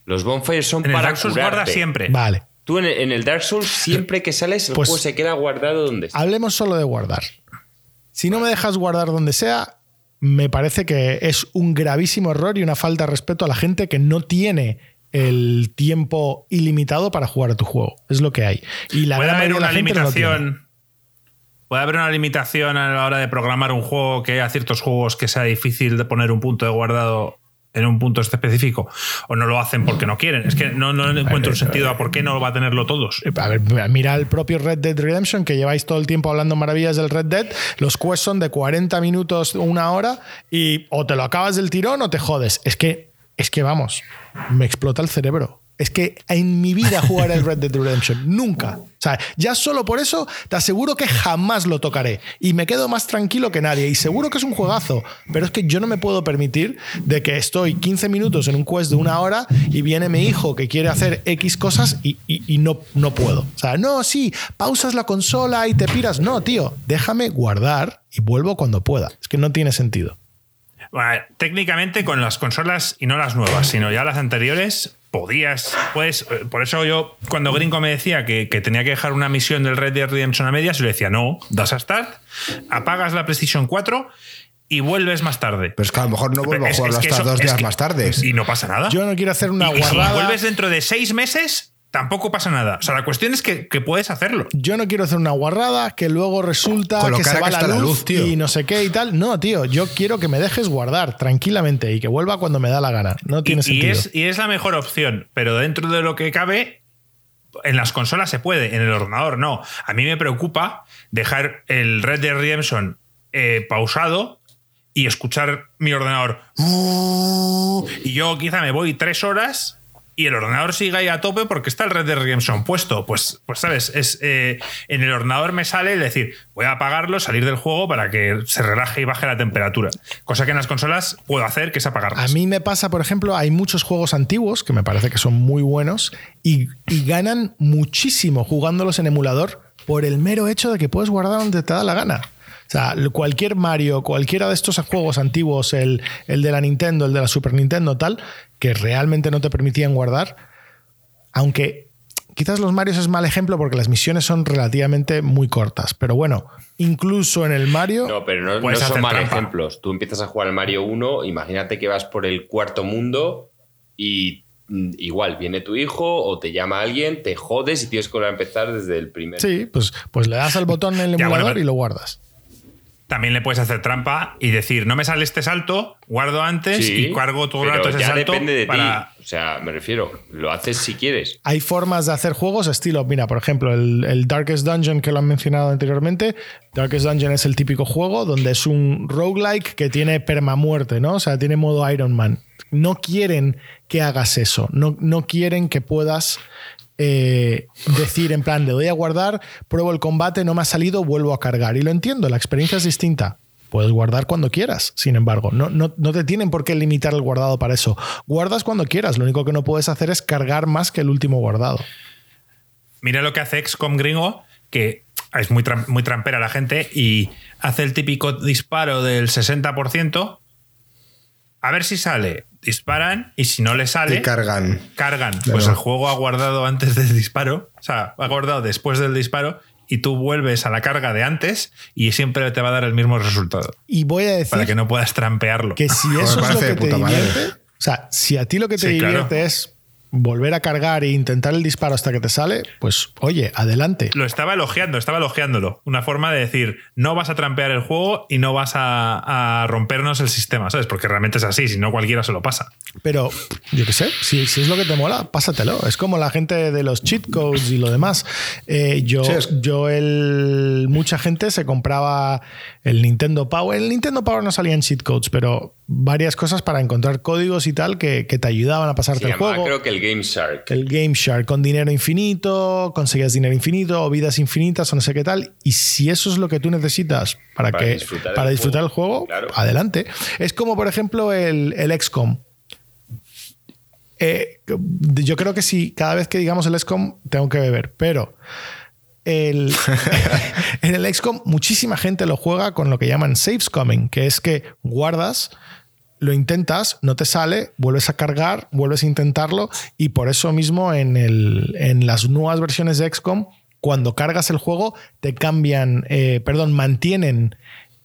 Los bonfires son En el para Dark Souls curarte. guarda siempre. vale. Tú en el, en el Dark Souls, siempre que sales, el Pues- juego se queda guardado donde está. Hablemos solo de guardar. Si no me dejas guardar donde sea, me parece que es un gravísimo error y una falta de respeto a la gente que no tiene el tiempo ilimitado para jugar a tu juego. Es lo que hay. Y la Puede gran haber una limitación. Puede haber una limitación a la hora de programar un juego que haya ciertos juegos que sea difícil de poner un punto de guardado en un punto específico o no lo hacen porque no quieren. Es que no, no encuentro un sentido a por qué no va a tenerlo todos. A ver, mira el propio Red Dead Redemption, que lleváis todo el tiempo hablando maravillas del Red Dead. Los quests son de 40 minutos, una hora, y o te lo acabas del tirón o te jodes. Es que, es que vamos, me explota el cerebro. Es que en mi vida jugaré el Red Dead Redemption. Nunca. O sea, ya solo por eso te aseguro que jamás lo tocaré. Y me quedo más tranquilo que nadie. Y seguro que es un juegazo. Pero es que yo no me puedo permitir de que estoy 15 minutos en un quest de una hora y viene mi hijo que quiere hacer X cosas y, y- y no, no puedo. O sea, no, sí, pausas la consola y te piras. No, tío, déjame guardar y vuelvo cuando pueda. Es que no tiene sentido. Bueno, técnicamente con las consolas y no las nuevas, sino ya las anteriores, podías, pues, eh, por eso yo, cuando Gringo me decía que, que tenía que dejar una misión del Red Dead Redemption a medias, yo le decía, no, das a start, apagas la PlayStation 4 y vuelves más tarde. Pero es que a lo mejor no vuelvo a Es- jugarlo es que hasta eso- dos días que- más tarde. Y no pasa nada. Yo no quiero hacer una y, y si guarrada. vuelves dentro de seis meses, tampoco pasa nada. O sea, la cuestión es que, que puedes hacerlo. Yo no quiero hacer una guarrada que luego resulta que se va que la luz, la luz, tío. y no sé qué y tal. No, tío, yo quiero que me dejes guardar tranquilamente y que vuelva cuando me da la gana. No tiene y, y sentido. es, y es la mejor opción, pero dentro de lo que cabe, en las consolas se puede, en el ordenador no. A mí me preocupa dejar el Red Dead Redemption eh, pausado y escuchar mi ordenador. Y yo quizá me voy tres horas y el ordenador sigue ahí a tope porque está el Red Dead Redemption puesto. Pues, pues sabes, es, eh, en el ordenador me sale decir, voy a apagarlo, salir del juego para que se relaje y baje la temperatura. Cosa que en las consolas puedo hacer, que es apagarlas. A mí me pasa, por ejemplo, hay muchos juegos antiguos que me parece que son muy buenos y, y ganan muchísimo jugándolos en emulador por el mero hecho de que puedes guardar donde te da la gana. O sea, cualquier Mario, cualquiera de estos juegos antiguos, el, el de la Nintendo, el de la Super Nintendo, tal, que realmente no te permitían guardar, aunque quizás los Marios es mal ejemplo porque las misiones son relativamente muy cortas, pero bueno, incluso en el Mario... No, pero no, no son mal trampa. ejemplos. Tú empiezas a jugar al Mario 1, imagínate que vas por el cuarto mundo y mm, igual viene tu hijo o te llama alguien, te jodes y tienes que volver a empezar desde el primer. Sí, pues, pues le das al botón en el Ya, emulador bueno, pero- y lo guardas. También le puedes hacer trampa y decir, no me sale este salto, guardo antes Sí, y cargo todo el rato ese ya salto. depende de para... ti. O sea, me refiero, lo haces si quieres. Hay formas de hacer juegos estilo, mira, por ejemplo, el, el Darkest Dungeon que lo han mencionado anteriormente. Darkest Dungeon es el típico juego donde es un roguelike que tiene permamuerte, ¿no? O sea, tiene modo Iron Man. No quieren que hagas eso, no, no quieren que puedas eh, decir en plan, le doy a guardar, pruebo el combate, no me ha salido, vuelvo a cargar. Y lo entiendo, la experiencia es distinta. Puedes guardar cuando quieras, sin embargo. No, no, no te tienen por qué limitar el guardado para eso. Guardas cuando quieras. Lo único que no puedes hacer es cargar más que el último guardado. Mira lo que hace XCOM gringo, que es muy, muy trampera la gente y hace el típico disparo del 60%. A ver si sale. Disparan y si no le sale, Y cargan. cargan. Claro. Pues el juego ha guardado antes del disparo, o sea, ha guardado después del disparo y tú vuelves a la carga de antes y siempre te va a dar el mismo resultado. Y voy a decir Para que no puedas trampearlo. que si eso es lo que te madre. divierte, o sea, si a ti lo que te Sí, claro. divierte es volver a cargar e intentar el disparo hasta que te sale, pues oye, adelante. Lo estaba elogiando, estaba elogiándolo. Una forma de decir, no vas a trampear el juego y no vas a, a rompernos el sistema, ¿sabes? Porque realmente es así, si no cualquiera se lo pasa. Pero yo qué sé, si, si es lo que te mola, pásatelo. Es como la gente de los cheat codes y lo demás. Eh, yo, Sí, es- yo el, mucha gente se compraba el Nintendo Power. El Nintendo Power no salían cheat codes, pero varias cosas para encontrar códigos y tal que, que te ayudaban a pasarte el juego. creo que el Game Shark. El Game Shark con dinero infinito, conseguías dinero infinito o vidas infinitas o no sé qué tal. Y si eso es lo que tú necesitas para, Para que, disfrutar para del disfrutar juego, el juego, claro. adelante. Es como, por ejemplo, el, el XCOM. Eh, yo creo que si cada vez que digamos el XCOM tengo que beber, pero el, en el XCOM muchísima gente lo juega con lo que llaman saves coming, que es que guardas, lo intentas, no te sale, vuelves a cargar, vuelves a intentarlo y por eso mismo en, el, en las nuevas versiones de XCOM, cuando cargas el juego, te cambian, eh, perdón, mantienen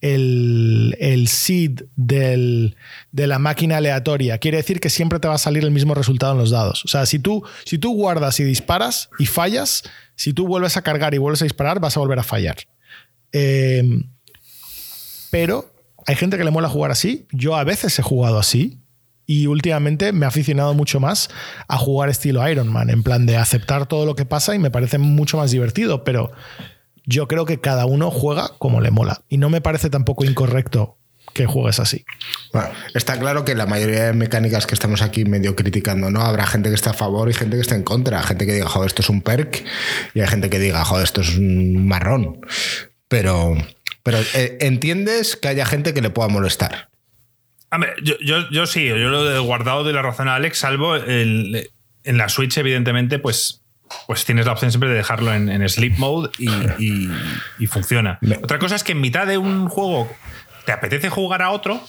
el, el seed del- de la máquina aleatoria. Quiere decir que siempre te va a salir el mismo resultado en los dados. O sea, si tú, si tú guardas y disparas y fallas, si tú vuelves a cargar y vuelves a disparar, vas a volver a fallar. Eh, pero hay gente que le mola jugar así. Yo a veces he jugado así. Y últimamente me he aficionado mucho más a jugar estilo Iron Man, en plan de aceptar todo lo que pasa y me parece mucho más divertido, pero yo creo que cada uno juega como le mola. Y no me parece tampoco incorrecto que juegues así. Está claro que la mayoría de mecánicas que estamos aquí medio criticando, ¿no? Habrá gente que está a favor y gente que está en contra. Gente que diga, joder, esto es un perk. Y hay gente que diga, joder, esto es un marrón. Pero, pero eh, entiendes que haya gente que le pueda molestar. Yo, yo, yo sí, yo lo he guardado de la razón a Alex, salvo el- en la Switch, evidentemente, pues, pues tienes la opción siempre de dejarlo en, en sleep mode y, y- y funciona. Me- Otra cosa es que en mitad de un juego te apetece jugar a otro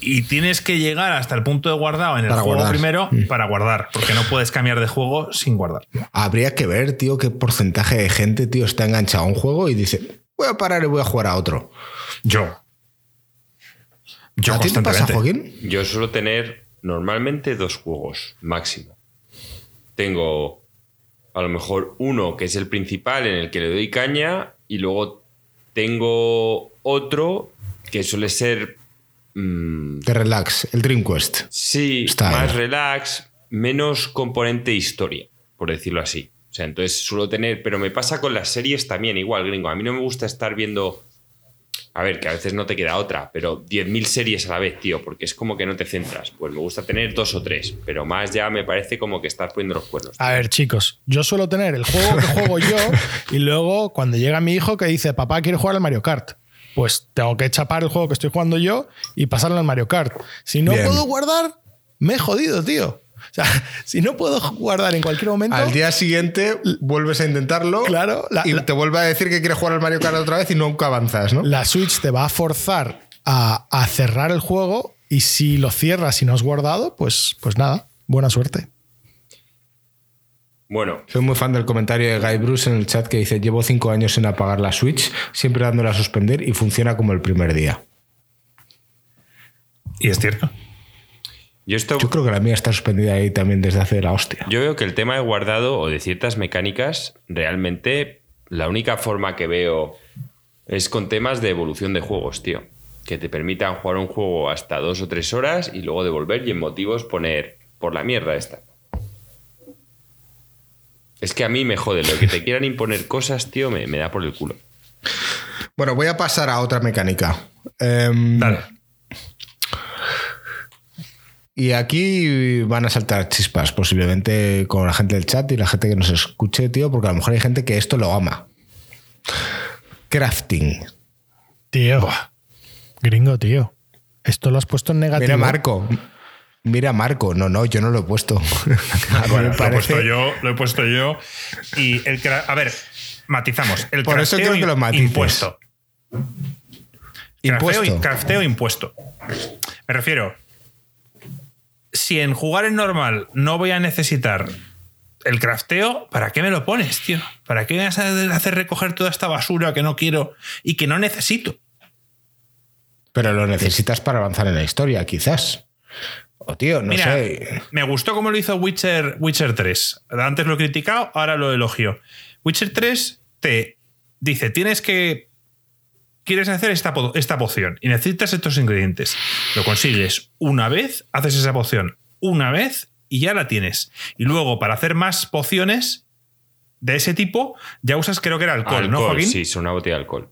y tienes que llegar hasta el punto de guardado en el Para juego guardar. primero para guardar, porque no puedes cambiar de juego sin guardar. Habría que ver, tío, qué porcentaje de gente, tío, está enganchado a un juego y dice, voy a parar y voy a jugar a otro. Yo. Yo ¿A ti te pasa. Joaquín? Yo suelo tener normalmente dos juegos máximo. Tengo a lo mejor uno que es el principal en el que le doy caña y luego tengo otro que suele ser mm, De relax, el Dream Quest. sí Style. más relax, menos componente historia, por decirlo así. O sea, entonces suelo tener, pero me pasa con las series también igual, gringo. A mí no me gusta estar viendo a ver, que a veces no te queda otra, pero 10.000 series a la vez, tío, porque es como que no te centras. Pues me gusta tener dos o tres, pero más ya me parece como que estás poniendo los cuernos. A ver, chicos, yo suelo tener el juego que juego yo y luego cuando llega mi hijo que dice, papá, quiere jugar al Mario Kart. Pues tengo que chapar el juego que estoy jugando yo y pasarlo al Mario Kart. Si no Bien. puedo guardar, me he jodido, tío. O sea, si no puedo guardar en cualquier momento. Al día siguiente vuelves a intentarlo Claro, la- y la- te vuelve a decir que quieres jugar al Mario Kart otra vez y nunca avanzas, ¿no? la Switch te va a forzar a, a cerrar el juego y si lo cierras y no has guardado, pues, pues nada, buena suerte. Bueno, Soy muy fan del comentario de Guy Bruce en el chat que dice: Llevo cinco años sin apagar la Switch, siempre dándola a suspender y funciona como el primer día. Y es cierto. Yo esto. Yo creo que la mía está suspendida ahí también desde hace la hostia. Yo veo que el tema de guardado o de ciertas mecánicas, realmente la única forma que veo es con temas de evolución de juegos, tío. Que te permitan jugar un juego hasta dos o tres horas y luego devolver y en motivos poner por la mierda esta. Es que a mí me jode, lo que te quieran imponer cosas, tío, me, me da por el culo. Bueno, voy a pasar a otra mecánica. Em, Dale. Y aquí van a saltar chispas, posiblemente con la gente del chat y la gente que nos escuche, tío, porque a lo mejor hay gente que esto lo ama. Crafting. Tío. Gringo, tío. Esto lo has puesto en negativo. Mira, Marco. Mira, Marco. No, no, yo no lo he puesto. A mí Bueno, me lo he puesto yo, lo he puesto yo. Y el a ver, matizamos. El Por eso quiero que lo matices. impuesto. Impuesto. Crafteo, crafteo impuesto. Me refiero. Si en jugar en normal no voy a necesitar el crafteo, ¿para qué me lo pones, tío? ¿Para qué me vas a hacer recoger toda esta basura que no quiero y que no necesito? Pero lo necesitas para avanzar en la historia, quizás. O tío, no Mira, sé. me gustó cómo lo hizo Witcher, Witcher 3. Antes lo he criticado, ahora lo elogio. Witcher 3 te dice, tienes que... Quieres hacer esta, po- esta poción y necesitas estos ingredientes. Lo consigues una vez, haces esa poción una vez y ya la tienes. Y luego, para hacer más pociones de ese tipo, ya usas, creo que era alcohol, ¿no, Joaquín? sí, es una botella de alcohol.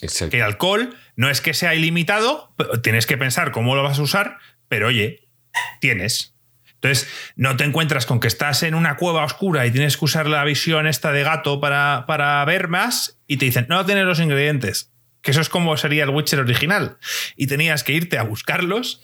El- que el alcohol no es que sea ilimitado, pero tienes que pensar cómo lo vas a usar, pero oye, tienes. Entonces, no te encuentras con que estás en una cueva oscura y tienes que usar la visión esta de gato para, para ver más y te dicen, no tienes los ingredientes. Que eso es como sería el Witcher original. Y tenías que irte a buscarlos,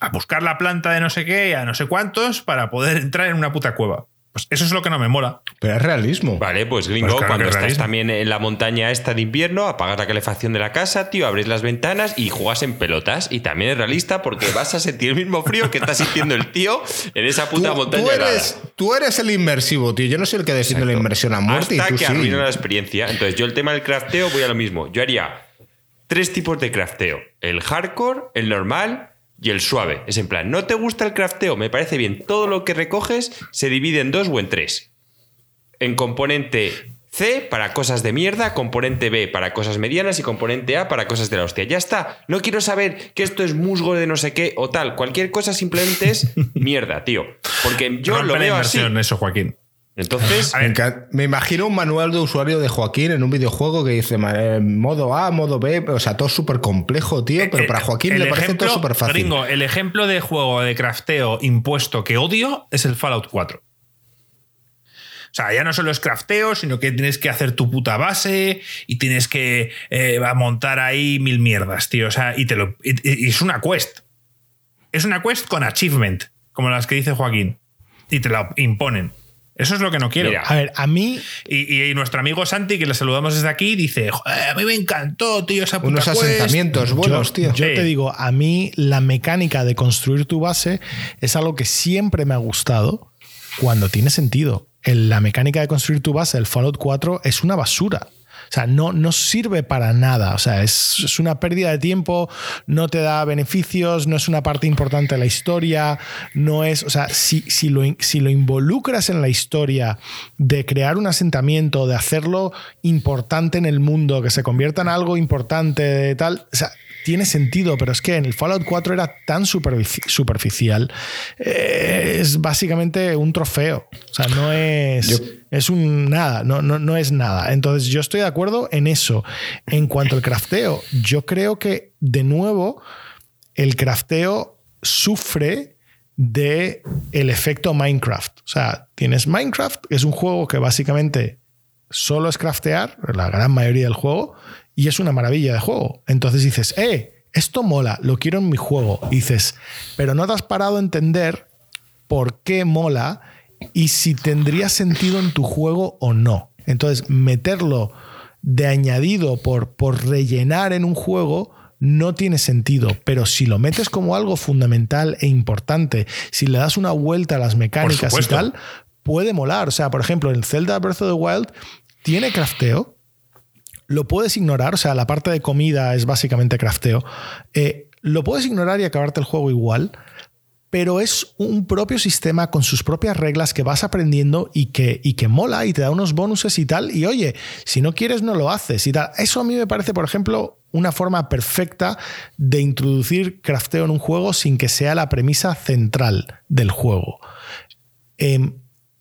a buscar la planta de no sé qué, a no sé cuántos, para poder entrar en una puta cueva. Pues eso es lo que no me mola. Pero es realismo. Vale, pues gringo, Pues claro cuando es estás realismo. también en la montaña esta de invierno, apagas la calefacción de la casa, tío, abres las ventanas y juegas en pelotas. Y también es realista porque vas a sentir el mismo frío que está sintiendo el tío en esa Tú, puta montaña tú helada. eres, tú eres el inmersivo, tío. Yo no soy el que decide la inversión a muerte Hasta y tú que sí. arruina la experiencia. Entonces, yo el tema del crafteo voy a lo mismo. Yo haría tres tipos de crafteo: el hardcore, el normal y el suave. Es en plan, ¿no te gusta el crafteo? Me parece bien. Todo lo que recoges se divide en dos o en tres. En componente C para cosas de mierda, componente B para cosas medianas y componente A para cosas de la hostia. Ya está. No quiero saber que esto es musgo de no sé qué o tal. Cualquier cosa simplemente es mierda, tío. Porque yo Rompe lo la veo así. inversión, eso, Joaquín. Entonces, Me, imagino un manual de usuario de Joaquín en un videojuego que dice eh, modo A, modo B, o sea, todo súper complejo, tío, pero Eh, para Joaquín el le parece todo súper fácil. Gringo, el ejemplo de juego de crafteo impuesto que odio es el Fallout 4. O sea, ya no solo es crafteo, sino que tienes que hacer tu puta base y tienes que eh, montar ahí mil mierdas, tío. O sea, y, te lo, y- y es una quest. Es una quest con achievement, como las que dice Joaquín. Y te la imponen. Eso es lo que no quiero. Mira, A ver, a mí Y, y nuestro amigo Santi, que le saludamos desde aquí, dice: "Joder, A mí me encantó, tío, esa puta Unos quest". asentamientos buenos, yo, tío. yo Sí. te digo, a mí la mecánica de construir tu base es algo que siempre me ha gustado cuando tiene sentido. El- la mecánica de construir tu base del Fallout 4 es una basura. O sea, no, no sirve para nada. O sea, es, es una pérdida de tiempo, no te da beneficios, no es una parte importante de la historia, no es. O sea, si, si, lo, si lo involucras en la historia de crear un asentamiento, de hacerlo importante en el mundo, que se convierta en algo importante, tal. O sea, tiene sentido, pero es que en el Fallout 4 era tan superfici- superficial. eh, es básicamente un trofeo. O sea, no es. Yo- Es un nada, no, no, no es nada. Entonces, yo estoy de acuerdo en eso. En cuanto al crafteo, yo creo que, de nuevo, el crafteo sufre de el efecto Minecraft. O sea, tienes Minecraft, que es un juego que básicamente solo es craftear, la gran mayoría del juego, y es una maravilla de juego. Entonces dices, eh, esto mola, lo quiero en mi juego. Y dices, pero no te has parado a entender por qué mola y si tendría sentido en tu juego o no. Entonces, meterlo de añadido por, por rellenar en un juego no tiene sentido, pero si lo metes como algo fundamental e importante, si le das una vuelta a las mecánicas y tal, puede molar. O sea, por ejemplo, en Zelda Breath of the Wild tiene crafteo, lo puedes ignorar, o sea, la parte de comida es básicamente crafteo. Eh, lo puedes ignorar y acabarte el juego igual, pero es un propio sistema con sus propias reglas que vas aprendiendo y que, y que mola y te da unos bonuses y tal. Y oye, si no quieres, no lo haces y tal. Eso a mí me parece, por ejemplo, una forma perfecta de introducir crafteo en un juego sin que sea la premisa central del juego. Em,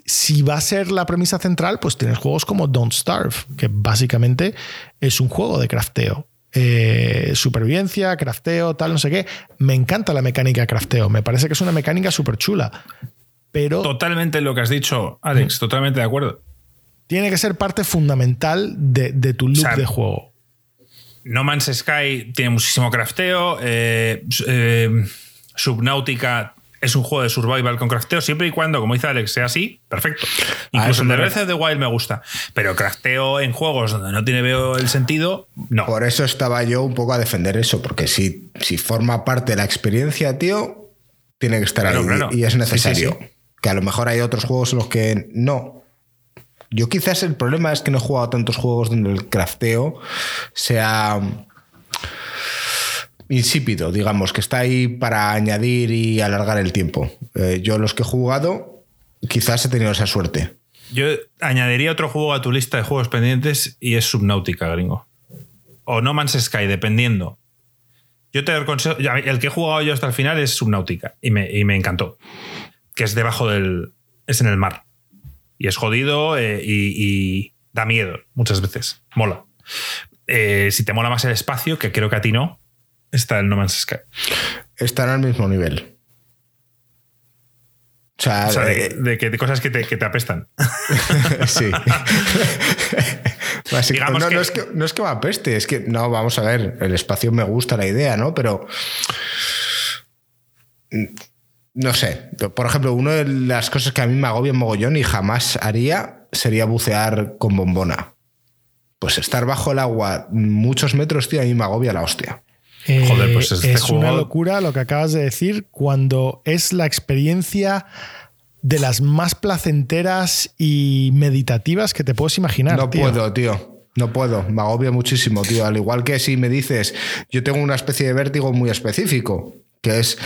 si va a ser la premisa central, pues tienes juegos como Don't Starve, que básicamente es un juego de crafteo. Eh, supervivencia, crafteo, tal, no sé qué. Me encanta la mecánica de crafteo. Me parece que es una mecánica súper chula. Pero Totalmente lo que has dicho, Alex, totalmente de acuerdo. tiene que ser parte fundamental de, de tu sea, de juego. No Man's Sky tiene muchísimo crafteo. eh, eh, Subnautica es un juego de survival con crafteo, siempre y cuando, como dice Alex, sea así, perfecto. Incluso eso el de me Breath of the Wild me gusta. Pero crafteo en juegos donde no tiene veo el sentido, no. Por eso estaba yo un poco a defender eso, porque si, si forma parte de la experiencia, tío, tiene que estar Claro, ahí claro. y es Sí, sí, necesario. sí. Que a lo mejor hay otros juegos en los que no. Yo quizás el problema es que no he jugado tantos juegos donde el crafteo sea insípido, digamos, que está ahí para añadir y alargar el tiempo. Eh, yo los que he jugado, quizás he tenido esa suerte. Yo añadiría otro juego a tu lista de juegos pendientes y es Subnautica, gringo. O No Man's Sky, dependiendo. Yo te aconsejo. El que he jugado yo hasta el final es Subnautica y me, y me encantó. Que es debajo del. Es en el mar. Y es jodido eh, y, y da miedo muchas veces. Mola. Eh, si te mola más el espacio, que creo que a ti no, está el No Man's Sky. Están al mismo nivel. O sea, O sea, de, eh, de que- de cosas que te, que te apestan. sí. Básico- Digamos no, que- no es que, no es que me apeste, es que no, vamos a ver, el espacio me gusta la idea, ¿no? Pero. mm, No sé. Por ejemplo, una de las cosas que a mí me agobian mogollón y jamás haría sería bucear con bombona. Pues estar bajo el agua muchos metros, tío, a mí me agobia la hostia. Joder, pues Eh, este es una juego- locura lo que acabas de decir cuando es la experiencia de las más placenteras y meditativas que te puedes imaginar. no tío. puedo, tío. No puedo, me agobia muchísimo, tío. Al igual que si me dices, yo tengo una especie de vértigo muy específico, que es,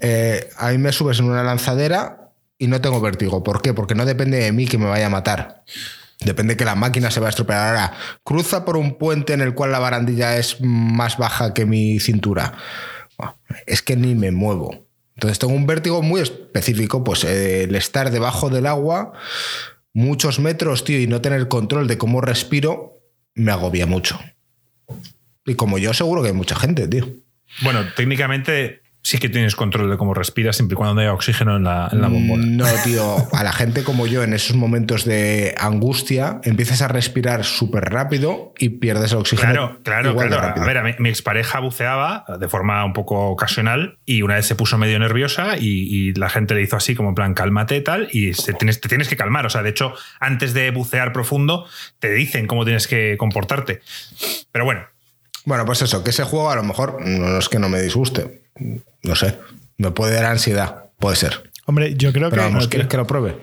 eh, a mí me subes en una lanzadera y no tengo vértigo. ¿Por qué? Porque no depende de mí que me vaya a matar. Depende que la máquina se va a estropear. Ahora, cruza por un puente en el cual la barandilla es más baja que mi cintura. Es que ni me muevo. Entonces tengo un vértigo muy específico, pues eh, el estar debajo del agua muchos metros, tío, y no tener control de cómo respiro, me agobia mucho. Y como yo, seguro que hay mucha gente, tío. Bueno, técnicamente sí que tienes control de cómo respiras siempre y cuando no haya oxígeno en la, en la bombona. No, tío, a la gente como yo en esos momentos de angustia empiezas a respirar súper rápido y pierdes el oxígeno. Claro, claro, igual claro. A ver, a mi, mi expareja buceaba de forma un poco ocasional y una vez se puso medio nerviosa y, y la gente le hizo así como en plan cálmate tal y se tienes, te tienes que calmar. O sea, de hecho, antes de bucear profundo te dicen cómo tienes que comportarte. Pero bueno, Bueno, pues eso, que ese juego a lo mejor no es que no me disguste. No sé, me puede dar ansiedad, puede ser. Hombre, yo creo Pero que. vamos, ¿quieres que lo pruebe?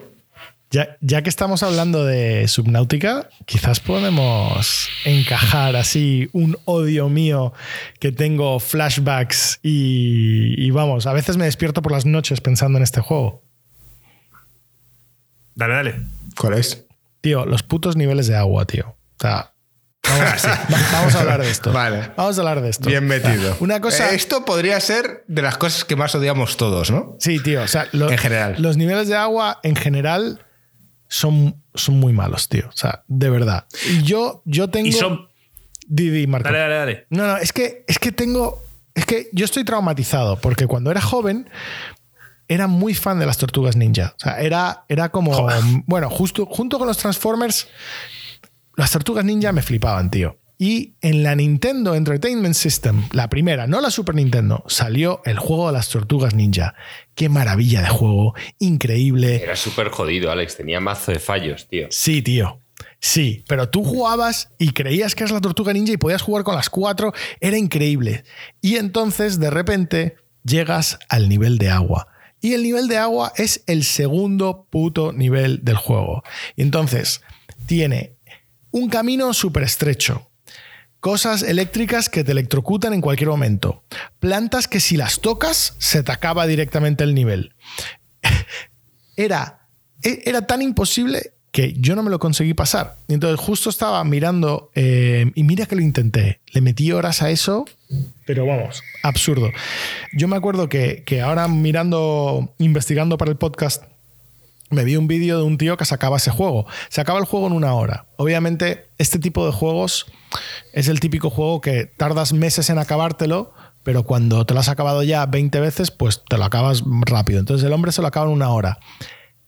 Ya, ya que estamos hablando de Subnautica, quizás podemos encajar así un odio mío que tengo flashbacks y, y vamos, a veces me despierto por las noches pensando en este juego. dale, dale. ¿Cuál es? Tío, los putos niveles de agua, tío. O sea, vamos, va- vamos a hablar de esto. Vale. Vamos a hablar de esto. Bien metido. Una cosa. Eh, Esto podría ser de las cosas que más odiamos todos, ¿no? Sí, tío. O sea, lo- En general. Los niveles de agua en general son, son muy malos, tío. O sea, de verdad. Y yo, yo tengo. Y son. Didi, Marco. Dale, dale, dale. No, no, es que, es que tengo. Es que yo estoy traumatizado porque cuando era joven era muy fan de las tortugas ninja. O sea, era, era como. Joder. Bueno, justo junto con los Transformers, las tortugas ninja me flipaban, tío. Y en la Nintendo Entertainment System, la primera, no la Super Nintendo, salió el juego de las tortugas ninja. Qué maravilla de juego, increíble. Era súper jodido, Alex. Tenía mazo de fallos, tío. Sí, tío. Sí, pero tú jugabas y creías que eras la tortuga ninja y podías jugar con las cuatro. Era increíble. Y entonces, de repente, llegas al nivel de agua. Y el nivel de agua es el segundo puto nivel del juego. Y entonces, tiene un camino súper estrecho. Cosas eléctricas que te electrocutan en cualquier momento. Plantas que si las tocas se te acaba directamente el nivel era, e- era tan imposible que yo no me lo conseguí pasar. Entonces justo estaba mirando eh, y mira que lo intenté. Le metí horas a eso, pero vamos, absurdo. Yo me acuerdo que, que ahora mirando, investigando para el podcast, me vi un vídeo de un tío que sacaba ese juego. Se acaba el juego en una hora. Obviamente, este tipo de juegos es el típico juego que tardas meses en acabártelo, pero cuando te lo has acabado ya 20 veces, pues te lo acabas rápido. Entonces el hombre se lo acaba en una hora.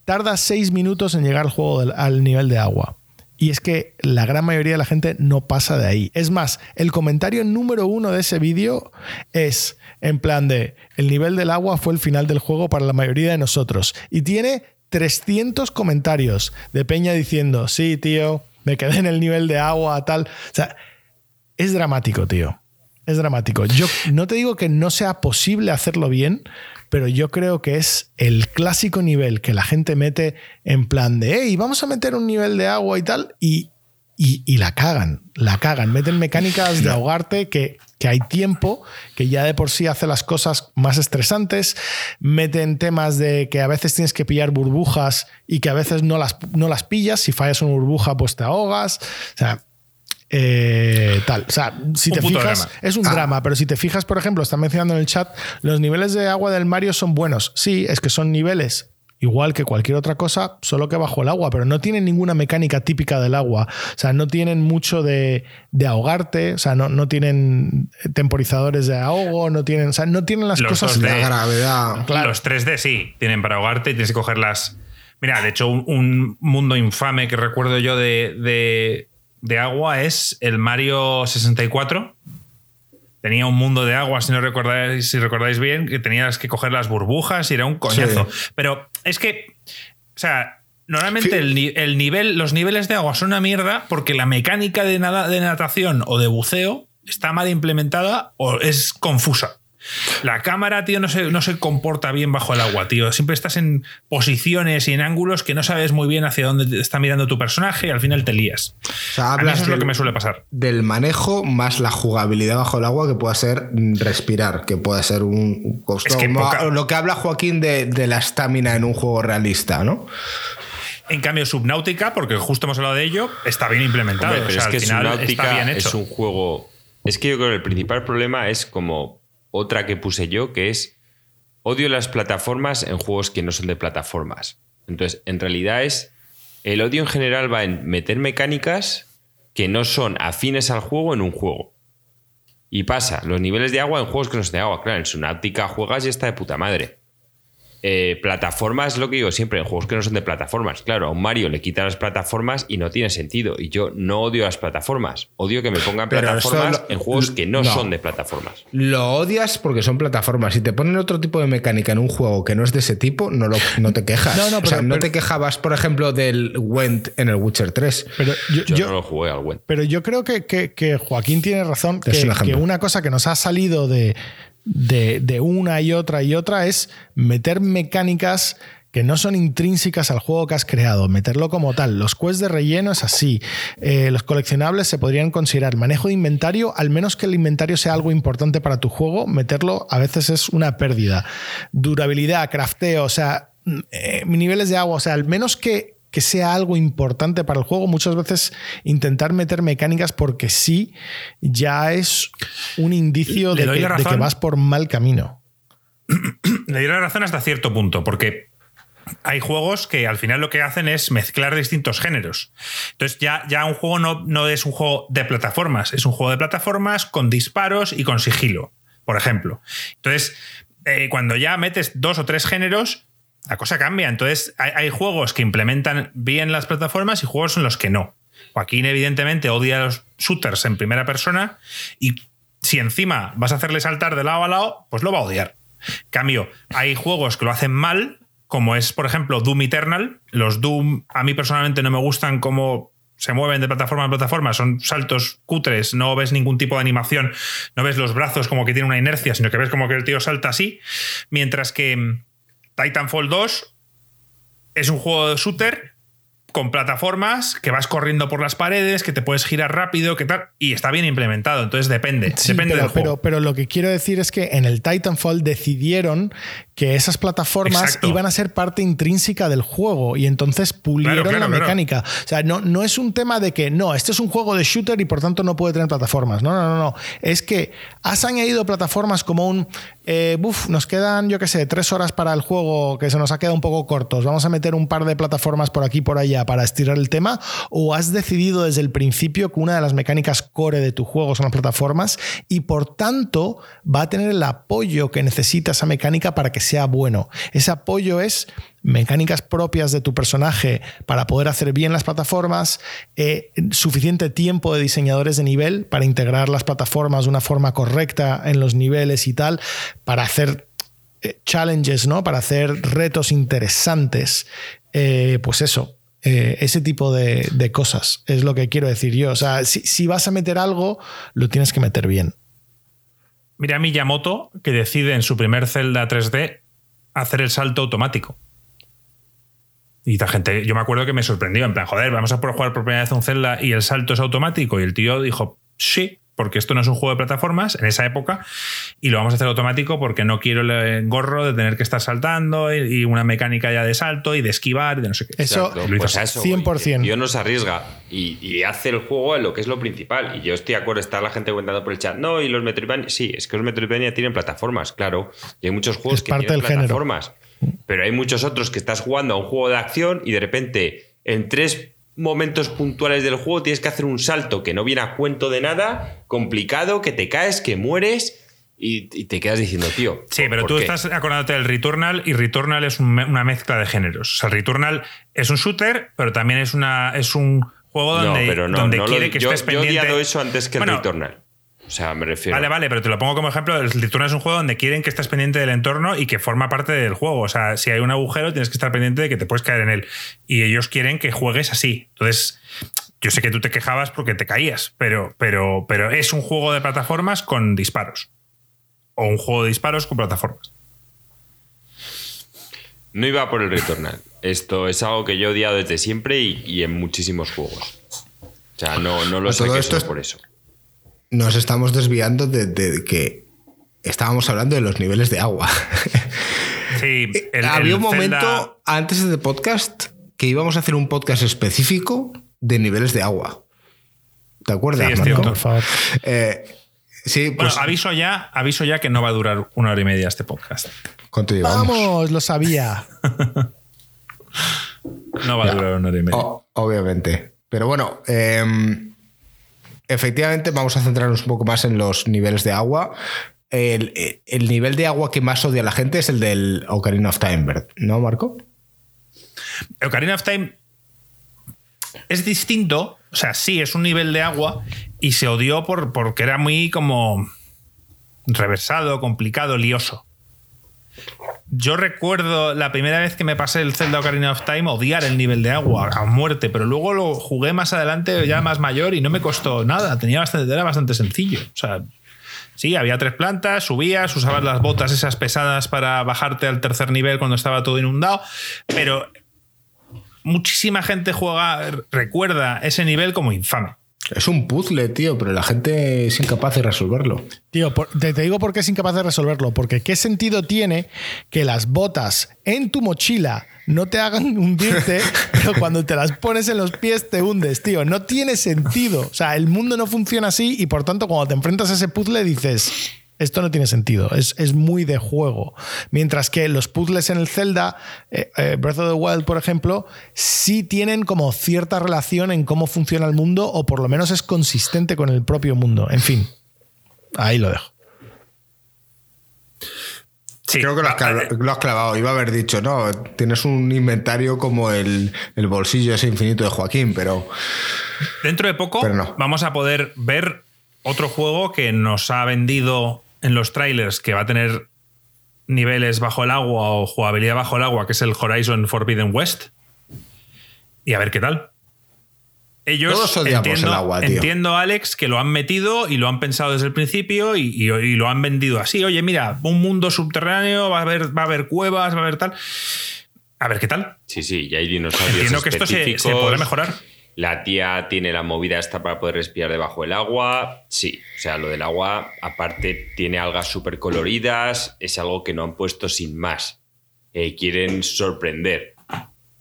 Tarda 6 minutos en llegar al juego al nivel de agua. Y es que la gran mayoría de la gente no pasa de ahí. Es más, el comentario número uno de ese vídeo es en plan de el nivel del agua fue el final del juego para la mayoría de nosotros. Y tiene 300 comentarios de Peña diciendo, sí, tío, me quedé en el nivel de agua, tal. O sea, es dramático, tío. Es dramático. Yo no te digo que no sea posible hacerlo bien, pero yo creo que es el clásico nivel que la gente mete en plan de, hey, vamos a meter un nivel de agua y tal, y, y, y la cagan, la cagan. Meten mecánicas de ahogarte que, que hay tiempo, que ya de por sí hace las cosas más estresantes. Meten temas de que a veces tienes que pillar burbujas y que a veces no las, no las pillas. Si fallas una burbuja, pues te ahogas. O sea, eh, tal. O sea, si Un te fijas, drama. es un drama, pero si te fijas, por ejemplo, están mencionando en el chat, los niveles de agua del Mario son buenos. Sí, es que son niveles igual que cualquier otra cosa, solo que bajo el agua, pero no tienen ninguna mecánica típica del agua. O sea, no tienen mucho de, de ahogarte, o sea, no, no tienen temporizadores de ahogo, no tienen, o sea, no tienen las Los cosas. 2D. La gravedad. Claro. Los 3D sí, tienen para ahogarte y tienes que cogerlas. Mira, de hecho, un, un mundo infame que recuerdo yo de, de- de agua es el Mario 64. Tenía un mundo de agua, si no recordáis, si recordáis bien, que tenías que coger las burbujas y era un coñazo. Pero es que, o sea, normalmente el nivel, los niveles de agua son una mierda porque la mecánica de, nada, de natación o de buceo está mal implementada o es confusa. La cámara, tío, no se, no se comporta bien bajo el agua, tío. Siempre estás en posiciones y en ángulos que no sabes muy bien hacia dónde está mirando tu personaje y al final te lías. O sea, A mí hablas eso es lo que me suele pasar. Del manejo más la jugabilidad bajo el agua, que pueda ser respirar, que pueda ser un costo. Es que poca- Lo que habla Joaquín de, de la estamina en un juego realista, ¿no? En cambio, Subnautica, porque justo hemos hablado de ello, está bien implementado. Hombre, pero o sea, es que al final Subnautica está bien hecho. es un juego. Es que yo creo que el principal problema es como otra que puse yo, que es odio las plataformas en juegos que no son de plataformas. Entonces, en realidad es. El odio en general va en meter mecánicas que no son afines al juego en un juego. Y pasa, los niveles de agua en juegos que no son de agua. Claro, en Subnautica juegas y está de puta madre. Eh, plataformas, lo que digo siempre, en juegos que no son de plataformas. Claro, a un Mario le quitan las plataformas y no tiene sentido. Y yo no odio las plataformas. Odio que me pongan Pero plataformas lo- en juegos que no, no. son de plataformas. Lo odias porque son plataformas. Si te ponen otro tipo de mecánica en un juego que no es de ese tipo, no, lo, no te quejas. No, no, o sea, pero- no pero- te quejabas, por ejemplo, del Went en el Witcher 3. Pero yo, Yo, yo- no lo jugué al Went. Pero yo creo que, que- que Joaquín tiene razón, un que una cosa que nos ha salido de, de- una y otra y otra es meter mecánicas que no son intrínsecas al juego que has creado, meterlo como tal. Los quests de relleno es así. Eh, los coleccionables se podrían considerar manejo de inventario, al menos que el inventario sea algo importante para tu juego, meterlo a veces es una pérdida. Durabilidad, crafteo, o sea, eh, niveles de agua, o sea, al menos que que sea algo importante para el juego, muchas veces intentar meter mecánicas porque sí ya es un indicio de que, de que vas por mal camino. Le doy la razón hasta cierto punto, porque hay juegos que al final lo que hacen es mezclar distintos géneros. Entonces ya, ya un juego no, no es un juego de plataformas, es un juego de plataformas con disparos y con sigilo, por ejemplo. Entonces, eh, cuando ya metes dos o tres géneros, la cosa cambia. Entonces hay, juegos que implementan bien las plataformas y juegos en los que no. Joaquín evidentemente odia los shooters en primera persona y si encima vas a hacerle saltar de lado a lado, pues lo va a odiar. Cambio, hay juegos que lo hacen mal, como es, por ejemplo, Doom Eternal. Los Doom a mí personalmente no me gustan como se mueven de plataforma a plataforma, son saltos cutres, no ves ningún tipo de animación, no ves los brazos como que tiene una inercia, sino que ves como que el tío salta así, mientras que Titanfall 2 es un juego de shooter con plataformas que vas corriendo por las paredes, que te puedes girar rápido, que tal, y está bien implementado, entonces depende, Sí, depende pero, del juego. pero, pero lo que quiero decir es que en el Titanfall decidieron que esas plataformas Exacto. iban a ser parte intrínseca del juego y entonces pulieron Claro, claro, la claro. mecánica. O sea, no, no es un tema de que no, este es un juego de shooter y por tanto no puede tener plataformas. No, no, no, no. Es que has añadido plataformas como un. eh, buf, nos quedan, yo qué sé, tres horas para el juego que se nos ha quedado un poco cortos. Vamos a meter un par de plataformas por aquí y por allá para estirar el tema. O has decidido desde el principio que una de las mecánicas core de tu juego son las plataformas y por tanto va a tener el apoyo que necesita esa mecánica para que sea bueno. Ese apoyo es mecánicas propias de tu personaje para poder hacer bien las plataformas, eh, suficiente tiempo de diseñadores de nivel para integrar las plataformas de una forma correcta en los niveles y tal, para hacer eh, challenges, ¿no? Para hacer retos interesantes. Eh, pues eso. eh, ese tipo de, cosas es lo que quiero decir yo. O sea, si, si vas a meter algo, lo tienes que meter bien. Mira Miyamoto que decide en su primer Zelda 3D hacer el salto automático. Y la gente, yo me acuerdo que me sorprendió, en plan, joder, vamos a jugar por primera vez un Zelda y el salto es automático. Y el tío dijo, sí, porque esto no es un juego de plataformas en esa época y lo vamos a hacer automático porque no quiero el engorro de tener que estar saltando y, y una mecánica ya de salto y de esquivar y de no sé qué. Eso, Lo pues eso voy, 100%. que el tío no se arriesga y, y hace el juego en lo que es lo principal. Y yo estoy de acuerdo, está la gente comentando por el chat. No, y los Metroidvania. Sí, es que los Metroidvania tienen plataformas, claro. Y hay muchos juegos Es que parte tienen del género. plataformas. Pero hay muchos otros que estás jugando a un juego de acción y de repente en tres momentos puntuales del juego tienes que hacer un salto que no viene a cuento de nada, complicado, que te caes, que mueres y, y te quedas diciendo, tío. Sí, pero ¿por tú qué? estás acordándote del Returnal y Returnal es un una mezcla de géneros. O sea, el Returnal es un shooter, pero también es, una, es un juego No, donde, pero no, donde no lo- quiere que yo, estés yo he pendiente. odiado eso antes que el Returnal. O sea, me refiero. Vale, vale, pero te lo pongo como ejemplo. El Returnal es un juego donde quieren que estés pendiente del entorno y que forma parte del juego. O sea, si hay un agujero, tienes que estar pendiente de que te puedes caer en él. Y ellos quieren que juegues así. Entonces, yo sé que tú te quejabas porque te caías, pero, pero, pero es un juego de plataformas con disparos. o un juego de disparos con plataformas. No iba por el Returnal. Esto es algo que yo he odiado desde siempre y, y en muchísimos juegos. O sea, no, no lo Pues todo saqué esto es- por eso. Nos estamos desviando de, de que estábamos hablando de los niveles de agua. Sí, el- Había el un Zelda- momento antes de podcast que íbamos a hacer un podcast específico de niveles de agua. ¿Te acuerdas, Sí, Marco? Por favor. Eh, sí, Bueno, pues aviso ya, aviso ya que no va a durar una hora y media este podcast. ¿cuánto llevamos? Vamos, lo sabía. No va a durar una hora y media. O- obviamente. Pero bueno, eh, efectivamente vamos a centrarnos un poco más en los niveles de agua. El, el nivel de agua que más odia la gente es el del Ocarina of Time. ¿no, Marco? Ocarina of Time es distinto. O sea, sí, es un nivel de agua y se odió por, porque era muy como reversado, complicado, lioso. Yo recuerdo la primera vez que me pasé el Zelda Ocarina of Time odiar el nivel de agua a muerte, pero luego lo jugué más adelante, ya más mayor, y no me costó nada. Tenía bastante, era bastante sencillo. O sea, sí, había tres plantas, subías, usabas las botas esas pesadas para bajarte al tercer nivel cuando estaba todo inundado, pero muchísima gente juega, recuerda ese nivel como infame. Es un puzzle, tío, pero la gente es incapaz de resolverlo. Tío, te, te digo por qué es incapaz de resolverlo. Porque qué sentido tiene que las botas en tu mochila no te hagan hundirte, pero cuando te las pones en los pies te hundes, tío. No tiene sentido. O sea, el mundo no funciona así y por tanto cuando te enfrentas a ese puzzle dices, esto no tiene sentido. Es, es muy de juego. Mientras que los puzzles en el Zelda, eh, eh, Breath of the Wild, por ejemplo, sí tienen como cierta relación en cómo funciona el mundo o por lo menos es consistente con el propio mundo. En fin, ahí lo dejo. Sí, Creo que lo has, ah, clavado, lo has clavado. Iba a haber dicho, no, tienes un inventario como el, el bolsillo ese infinito de Joaquín, pero Dentro de poco Pero no. vamos a poder ver otro juego que nos ha vendido en los trailers que va a tener niveles bajo el agua o jugabilidad bajo el agua, que es el Horizon Forbidden West. Y a ver qué tal. Ellos Todos odiamos entiendo, el agua, tío. entiendo, Alex, que lo han metido y lo han pensado desde el principio y, y- y lo han vendido así. Oye, mira, un mundo subterráneo, va a haber, va a haber cuevas, va a haber tal. A ver qué tal. Sí, sí, y hay dinosaurios Entiendo que esto se, se podrá mejorar. La tía tiene la movida esta para poder respirar debajo del agua. Sí, o sea, lo del agua, aparte, tiene algas súper coloridas. Es algo que no han puesto sin más. Eh, quieren sorprender.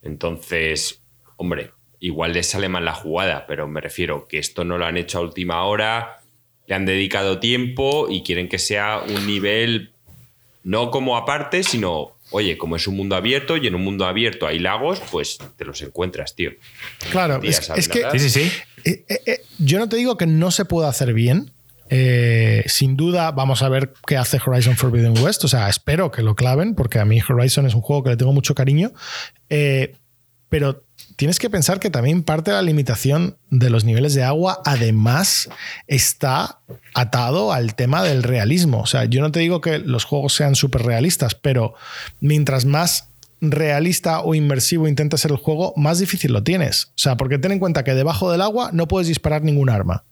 Entonces, hombre, igual les sale mal la jugada, pero me refiero que esto no lo han hecho a última hora. Le han dedicado tiempo y quieren que sea un nivel no como aparte, sino, oye, como es un mundo abierto y en un mundo abierto hay lagos, pues te los encuentras, tío. Claro, es, ¿sabes es que? Sí, sí, sí. eh, eh, eh, yo no te digo que no se pueda hacer bien. Eh, sin duda, vamos a ver qué hace Horizon Forbidden West. O sea, espero que lo claven, porque a mí Horizon es un juego que le tengo mucho cariño. Eh, pero tienes que pensar que también parte de la limitación de los niveles de agua, además, está atado al tema del realismo. O sea, yo no te digo que los juegos sean súper realistas, pero mientras más realista o inmersivo intenta ser el juego, más difícil lo tienes. O sea, porque ten en cuenta que debajo del agua no puedes disparar ningún arma.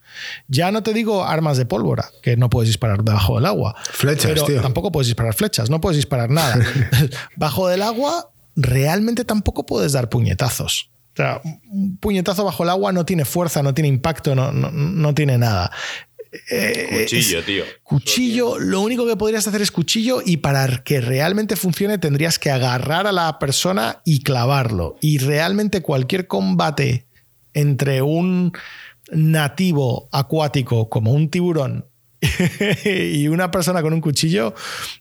Ya no te digo armas de pólvora, que no puedes disparar debajo del agua. Flechas, pero tío. Tampoco puedes disparar flechas, no puedes disparar nada. bajo del agua realmente tampoco puedes dar puñetazos. O sea, un puñetazo bajo el agua no tiene fuerza, no tiene impacto, no, no, no tiene nada. Eh, Cuchillo, es- tío. Cuchillo, lo único que podrías hacer es cuchillo y para que realmente funcione tendrías que agarrar a la persona y clavarlo. Y realmente cualquier combate entre un nativo acuático como un tiburón y una persona con un cuchillo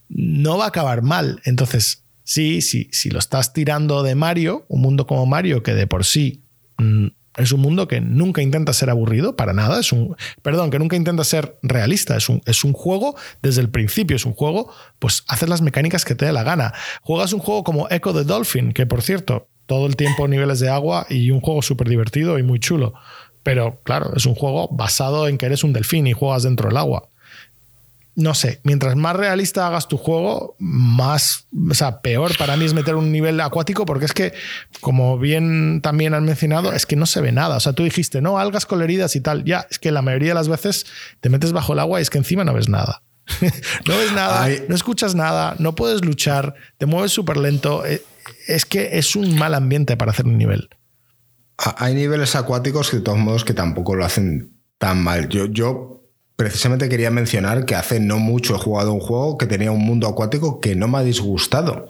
no va a acabar mal. Entonces, sí, sí, si lo estás tirando de Mario, un mundo como Mario que de por sí mm, es un mundo que nunca intenta ser aburrido, para nada. Es un, perdón, que nunca intenta ser realista. Es un, es un juego desde el principio. Es un juego, pues haces las mecánicas que te dé la gana. Juegas un juego como Echo the Dolphin, que por cierto, todo el tiempo niveles de agua y un juego súper divertido y muy chulo. Pero claro, es un juego basado en que eres un delfín y juegas dentro del agua no sé, mientras más realista hagas tu juego, más, o sea, peor para mí es meter un nivel acuático porque es que, como bien también han mencionado, es que no se ve nada. O sea, tú dijiste, no, algas coloridas y tal. Ya, es que la mayoría de las veces te metes bajo el agua y es que encima no ves nada. no ves nada, Ay. no escuchas nada, no puedes luchar, te mueves súper lento. Eh, Es que es un mal ambiente para hacer un nivel. Hay niveles acuáticos que de todos modos que tampoco lo hacen tan mal. Yo, yo precisamente quería mencionar que hace no mucho he jugado un juego que tenía un mundo acuático que no me ha disgustado.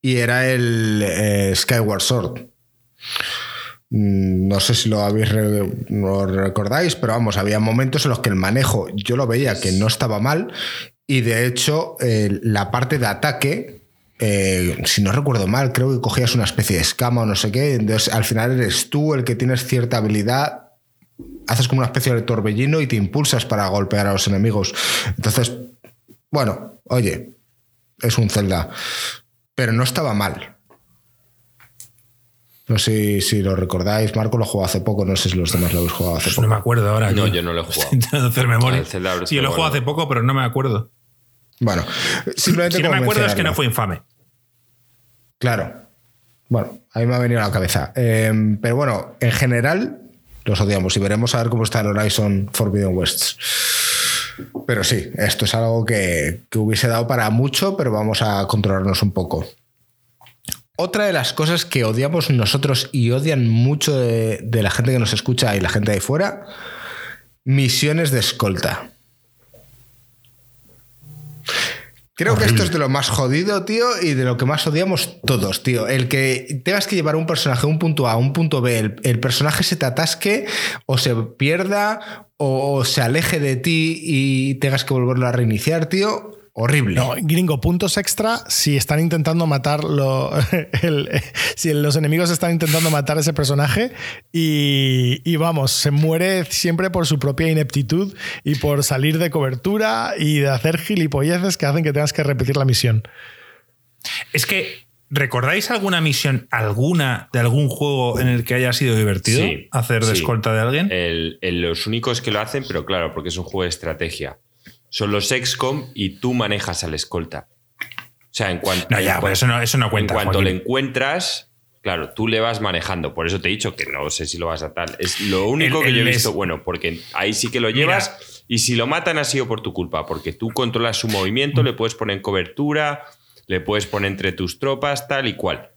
Y era el eh, Skyward Sword. Mm, No sé si lo habéis re- lo recordáis, pero vamos, había momentos en los que el manejo yo lo veía que no estaba mal y de hecho eh, la parte de ataque, eh, si no recuerdo mal, creo que cogías una especie de escama o no sé qué, entonces al final eres tú el que tienes cierta habilidad, haces como una especie de torbellino y te impulsas para golpear a los enemigos. Entonces, bueno, oye, es un Zelda, pero no estaba mal. No sé si lo recordáis, Marco lo jugó hace poco, no sé si los demás lo habéis jugado hace Pues poco. no me acuerdo ahora. No, yo no lo he jugado. Intentando hacer memoria. Sí, yo lo jugué hace poco, pero no me acuerdo. Bueno, simplemente Si no me acuerdo es que no fue infame. Claro. Bueno, a mí me ha venido a la cabeza. Eh, pero bueno, en general los odiamos y veremos a ver cómo está el Horizon Forbidden West. Pero sí, esto es algo que, que hubiese dado para mucho, pero vamos a controlarnos un poco. Otra de las cosas que odiamos nosotros y odian mucho de, de la gente que nos escucha y la gente de fuera, misiones de escolta. Creo que esto es de lo más jodido, tío, y de lo que más odiamos todos, tío. El que tengas que llevar un personaje de un punto A a un punto B, el, el personaje se te atasque o se pierda o, se aleje de ti y tengas que volverlo a reiniciar, tío. Horrible. No, gringo, puntos extra si están intentando matarlo. el- si los enemigos están intentando matar a ese personaje y, y vamos, se muere siempre por su propia ineptitud y por salir de cobertura y de hacer gilipolleces que hacen que tengas que repetir la misión. Es que, ¿recordáis alguna misión, alguna de algún juego en el que haya sido divertido Sí, hacer de sí. escolta de alguien? El- el- los únicos que lo hacen, pero claro, porque es un juego de estrategia, son los XCOM y tú manejas al escolta. O sea, en cuanto, no, ya, en pues eso no, eso no en cuenta. cuanto Joaquín. le encuentras, claro, tú le vas manejando. Por eso te he dicho que no sé si lo vas a tal. Es lo único El- que yo he visto es- bueno, porque ahí sí que lo llevas. Y si lo matan ha sido por tu culpa, porque tú controlas su movimiento, le puedes poner en cobertura, le puedes poner entre tus tropas, tal y cual.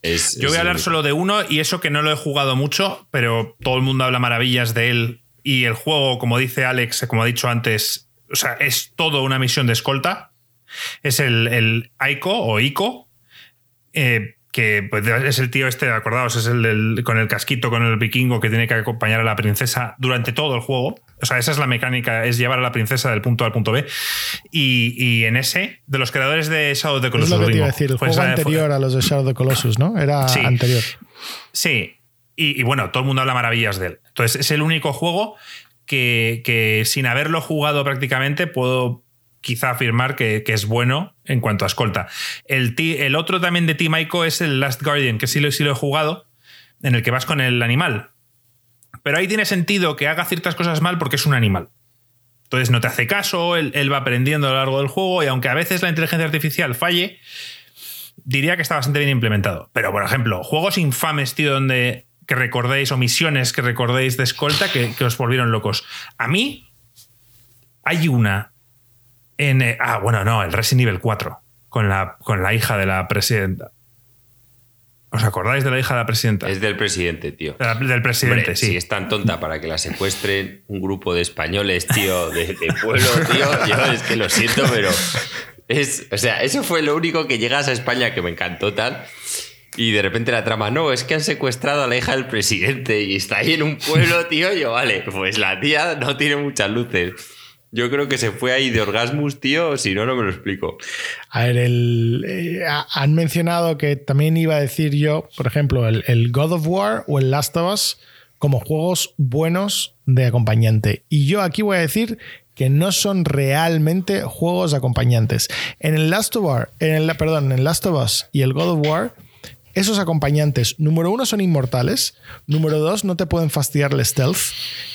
Es- Yo voy a hablar único. solo de uno y eso que no lo he jugado mucho, pero todo el mundo habla maravillas de él y el juego, como dice Alex, como ha dicho antes, o sea, es todo una misión de escolta. Es el, el Aiko o Ico, eh, que pues, es el tío este, acordaos, es el del- con el casquito, con el vikingo que tiene que acompañar a la princesa durante todo el juego. O sea, esa es la mecánica, es llevar a la princesa del punto A al punto B. Y, y en ese, de los creadores de Shadow of the Es Colossus lo que te iba a decir, el pues, juego fue- anterior a los de Shadow of the Colossus, ¿no? Era Sí. anterior. Sí, y, bueno, todo el mundo habla maravillas de él. Entonces, es el único juego que, sin haberlo jugado prácticamente puedo quizá afirmar que, es bueno en cuanto a escolta. El, otro también de Team Ico es el Last Guardian, que sí lo, sí lo he jugado, en el que vas con el animal. Pero ahí tiene sentido que haga ciertas cosas mal porque es un animal. Entonces no te hace caso, él va aprendiendo a lo largo del juego y aunque a veces la inteligencia artificial falle, diría que está bastante bien implementado. Pero, por ejemplo, juegos infames, tío, donde que recordéis, o misiones que recordéis de escolta que, que os volvieron locos. A mí, hay una en. eh, ah, bueno, no, el Resident Evil 4, con la, con la hija de la presidenta. ¿Os acordáis de la hija de la presidenta? Es del presidente, tío. De la- del presidente, Hombre, sí. Si es tan tonta para que la secuestren un grupo de españoles, tío, de, de pueblo, tío, yo es que lo siento, pero es, o sea, eso fue lo único que llegas a España que me encantó tal. Y de repente la trama, no, es que han secuestrado a la hija del presidente y está ahí en un pueblo, tío. Yo, vale, pues la tía no tiene muchas luces. Yo creo que se fue ahí de Orgasmus, tío, si no, no me lo explico. A ver, el, eh, ha- han mencionado que también iba a decir yo, por ejemplo, el, el God of War o el Last of Us como juegos buenos de acompañante. Y yo aquí voy a decir que no son realmente juegos acompañantes. En el Last of War, en el, perdón, en el Last of Us y el God of War, esos acompañantes, número uno, son inmortales. Número dos, no te pueden fastidiar el stealth.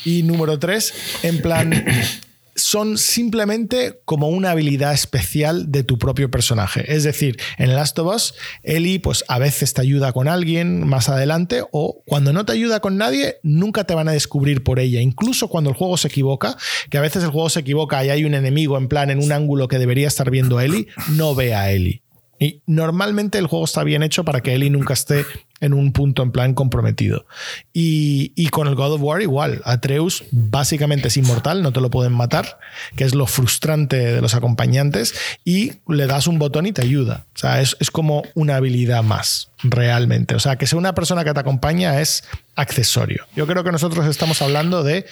Y número tres, en plan, son simplemente como una habilidad especial de tu propio personaje. Es decir, en Last of Us, Ellie pues a veces te ayuda con alguien más adelante o cuando no te ayuda con nadie, nunca te van a descubrir por ella. Incluso cuando el juego se equivoca, que a veces el juego se equivoca y hay un enemigo en plan en un ángulo que debería estar viendo Ellie, no ve a Ellie. Y normalmente el juego está bien hecho para que Ellie nunca esté en un punto en plan comprometido. Y, y, con el God of War igual. Atreus básicamente es inmortal, no te lo pueden matar, que es lo frustrante de los acompañantes, y le das un botón y te ayuda. O sea, es, es como una habilidad más, realmente. O sea, que sea una persona que te acompaña es accesorio. Yo creo que nosotros estamos hablando de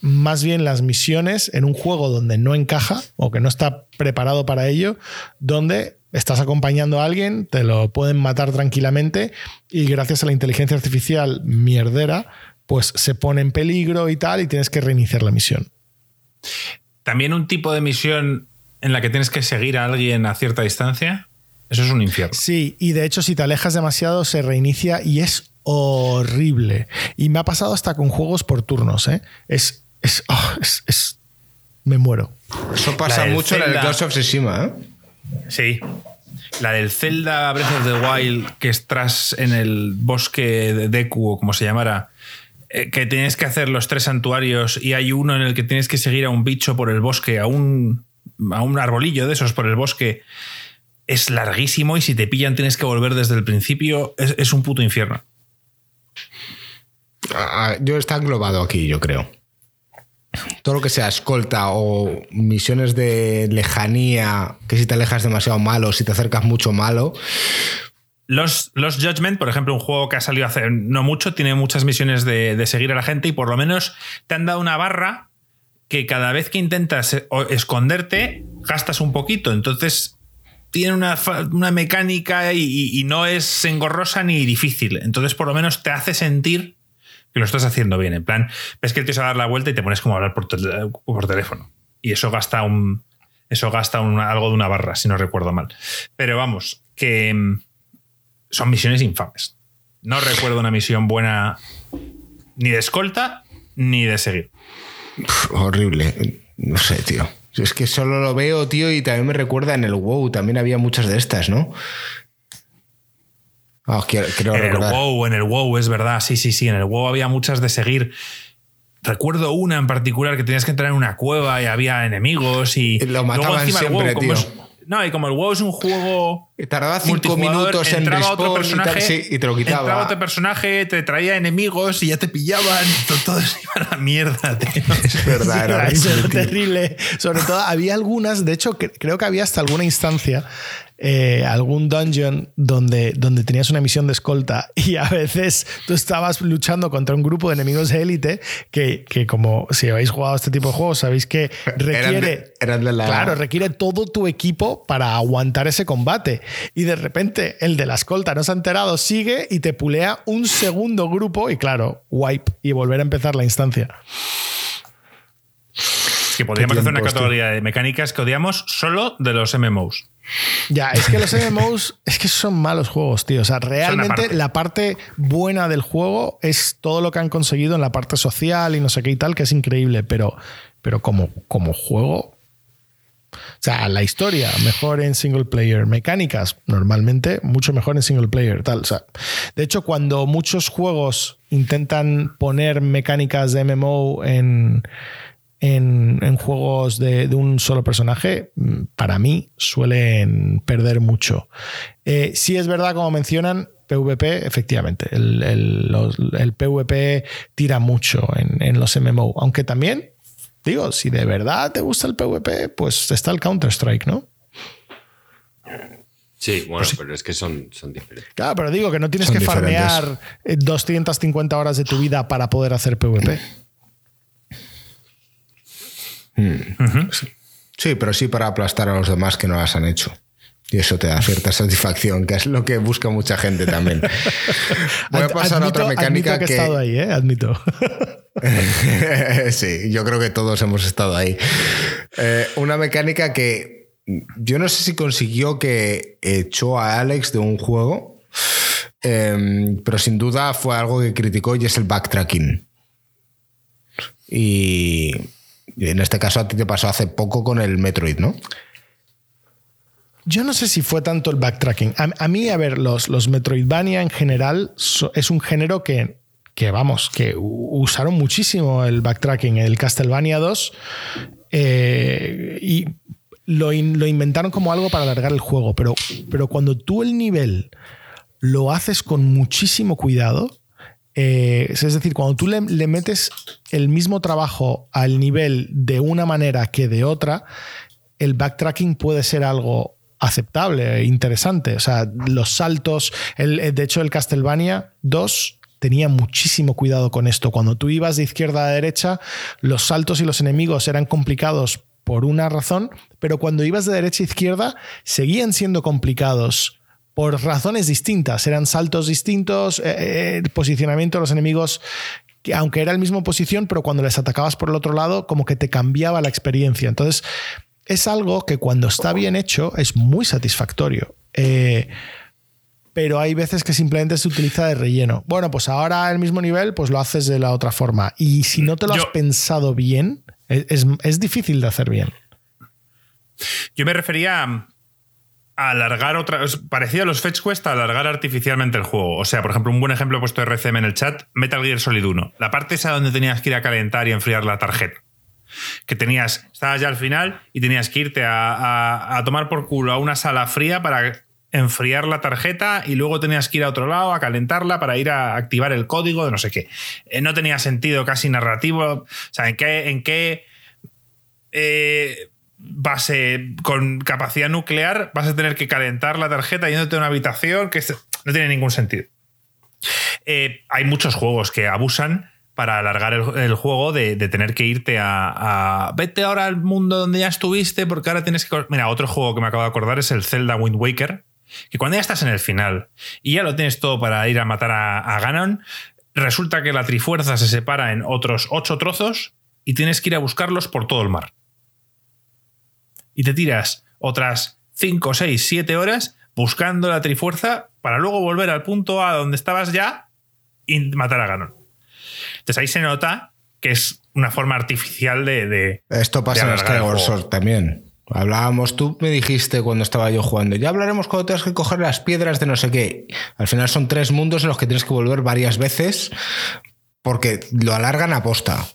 más bien las misiones en un juego donde no encaja o que no está preparado para ello, donde estás acompañando a alguien, te lo pueden matar tranquilamente y gracias a la inteligencia artificial mierdera, pues se pone en peligro y tal y tienes que reiniciar la misión. También un tipo de misión en la que tienes que seguir a alguien a cierta distancia, eso es un infierno. Sí, y de hecho si te alejas demasiado se reinicia y es horrible. Y me ha pasado hasta con juegos por turnos, ¿eh? Es, es, oh, es, es me muero. Eso pasa mucho en el Ghost of Tsushima, ¿eh? Sí. La del Zelda Breath of the Wild, que estás en el bosque de Deku, o como se llamara, eh, que tienes que hacer los tres santuarios y hay uno en el que tienes que seguir a un bicho por el bosque, a un, a un arbolillo de esos por el bosque. Es larguísimo y si te pillan tienes que volver desde el principio. Es, es un puto infierno. Ah, yo está englobado aquí, yo creo todo lo que sea escolta o misiones de lejanía, que si te alejas demasiado malo, si te acercas mucho malo. Los, los Judgment, por ejemplo, un juego que ha salido hace no mucho, tiene muchas misiones de, de seguir a la gente y por lo menos te han dado una barra que cada vez que intentas esconderte, gastas un poquito. Entonces, tiene una, una mecánica y, y, no es engorrosa ni difícil. Entonces, por lo menos te hace sentir que lo estás haciendo bien. En plan, ves que el tío se va a dar la vuelta y te pones como a hablar por, por teléfono. Y eso gasta un. Eso gasta algo de una barra, si no recuerdo mal. Pero vamos, que mm, son misiones infames. No recuerdo una misión buena ni de escolta ni de seguir. horrible. No sé, tío. Es que solo lo veo, tío, y también me recuerda en el WoW. También había muchas de estas, ¿no? Oh, quiero, quiero en recordar. el WoW, en el WoW, es verdad. Sí, sí, sí. En el WoW había muchas de seguir. Recuerdo una en particular que tenías que entrar en una cueva y había enemigos y. Lo mataban siempre, tío. Es, no, y como el WoW es un juego. Tardaba cinco minutos en respawn otro personaje, y, tal, sí, y, te lo quitaba. Entraba otro personaje, te traía enemigos y ya te pillaban. Todo se iba a la mierda, tío. Es verdad, era, era terrible. Sobre todo, había algunas, de hecho, creo que había hasta alguna instancia eh, algún dungeon donde, donde tenías una misión de escolta y a veces tú estabas luchando contra un grupo de enemigos de élite que, que, como si habéis jugado este tipo de juegos sabéis que requiere eran de, eran de la... claro requiere todo tu equipo para aguantar ese combate. Y de repente el de la escolta no se ha enterado sigue y te pulea un segundo grupo y claro wipe y volver a empezar la instancia. Que podríamos hacer una categoría de mecánicas que odiamos solo de los MMOs. Ya, es que los MMOs es que son malos juegos, tío. O sea, realmente la parte buena del juego es todo lo que han conseguido en la parte social y no sé qué y tal, que es increíble, pero, pero como, como juego. O sea, la historia, mejor en single player. Mecánicas, normalmente, mucho mejor en single player. Tal. O sea, de hecho, cuando muchos juegos intentan poner mecánicas de MMO en, en, juegos de, un solo personaje, mm, para mí suelen perder mucho. Eh, si es verdad, como mencionan, PvP, efectivamente, el, PvP tira mucho en, los MMO, aunque también, digo, si de verdad te gusta el PvP, pues está el Counter-Strike, ¿no? Sí, bueno, pues pero es que son, son, diferentes. Claro, pero digo que no tienes que farmear 250 horas de tu vida para poder hacer PvP. Sí, pero sí para aplastar a los demás que no las han hecho. Y eso te da cierta satisfacción, que es lo que busca mucha gente también. Voy a pasar a otra mecánica que, he estado ahí, ¿eh? Admito. sí, yo creo que todos hemos estado ahí. Eh, una mecánica que yo no sé si consiguió que echó a Alex de un juego, em, pero sin duda fue algo que criticó y es el backtracking. Y En este caso a ti te pasó hace poco con el Metroid, ¿no? Yo no sé si fue tanto el backtracking. A, mí, a ver, los, los Metroidvania en general es un género que, que, vamos, que usaron muchísimo el backtracking. El Castlevania 2 eh, y lo, lo, inventaron como algo para alargar el juego, pero, pero cuando tú el nivel lo haces con muchísimo cuidado, eh, es decir, cuando tú le, metes el mismo trabajo al nivel de una manera que de otra, el backtracking puede ser algo aceptable, interesante. O sea, los saltos, el, de hecho el Castlevania 2 tenía muchísimo cuidado con esto. Cuando tú ibas de izquierda a derecha, los saltos y los enemigos eran complicados por una razón, pero cuando ibas de derecha a izquierda seguían siendo complicados por razones distintas. Eran saltos distintos, eh, eh, el posicionamiento de los enemigos que aunque era el mismo posición, pero cuando les atacabas por el otro lado, como que te cambiaba la experiencia. Entonces, es algo que cuando está bien hecho es muy satisfactorio. Eh, pero hay veces que simplemente se utiliza de relleno. Bueno, pues ahora el mismo nivel, pues lo haces de la otra forma. Y si no te lo has pensado bien, es, difícil de hacer bien. Yo me refería a alargar otra. Parecido a los Fetch Quest, alargar artificialmente el juego. O sea, por ejemplo, un buen ejemplo he puesto RCM en el chat: Metal Gear Solid 1. La parte esa donde tenías que ir a calentar y enfriar la tarjeta que tenías, estabas ya al final y tenías que irte a, tomar por culo a una sala fría para enfriar la tarjeta y luego tenías que ir a otro lado a calentarla para ir a activar el código de no sé qué. Eh, no tenía sentido casi narrativo. O sea, ¿en qué, en qué eh, base con capacidad nuclear vas a tener que calentar la tarjeta yéndote a una habitación que no tiene ningún sentido? Eh, hay muchos juegos que abusan para alargar el, juego de, tener que irte a, Vete ahora al mundo donde ya estuviste porque ahora tienes que... Mira, otro juego que me acabo de acordar es el Zelda Wind Waker, que cuando ya estás en el final y ya lo tienes todo para ir a matar a, Ganon, resulta que la Trifuerza se separa en otros ocho trozos y tienes que ir a buscarlos por todo el mar. Y te tiras otras 5, 6, 7 horas buscando la Trifuerza para luego volver al punto A donde estabas ya y matar a Ganon. Entonces ahí se nota que es una forma artificial de. Esto pasa en Skyward Sword también. Hablábamos, tú me dijiste cuando estaba yo jugando, ya hablaremos cuando tengas que coger las piedras de no sé qué. Al final son tres mundos en los que tienes que volver varias veces porque lo alargan a posta.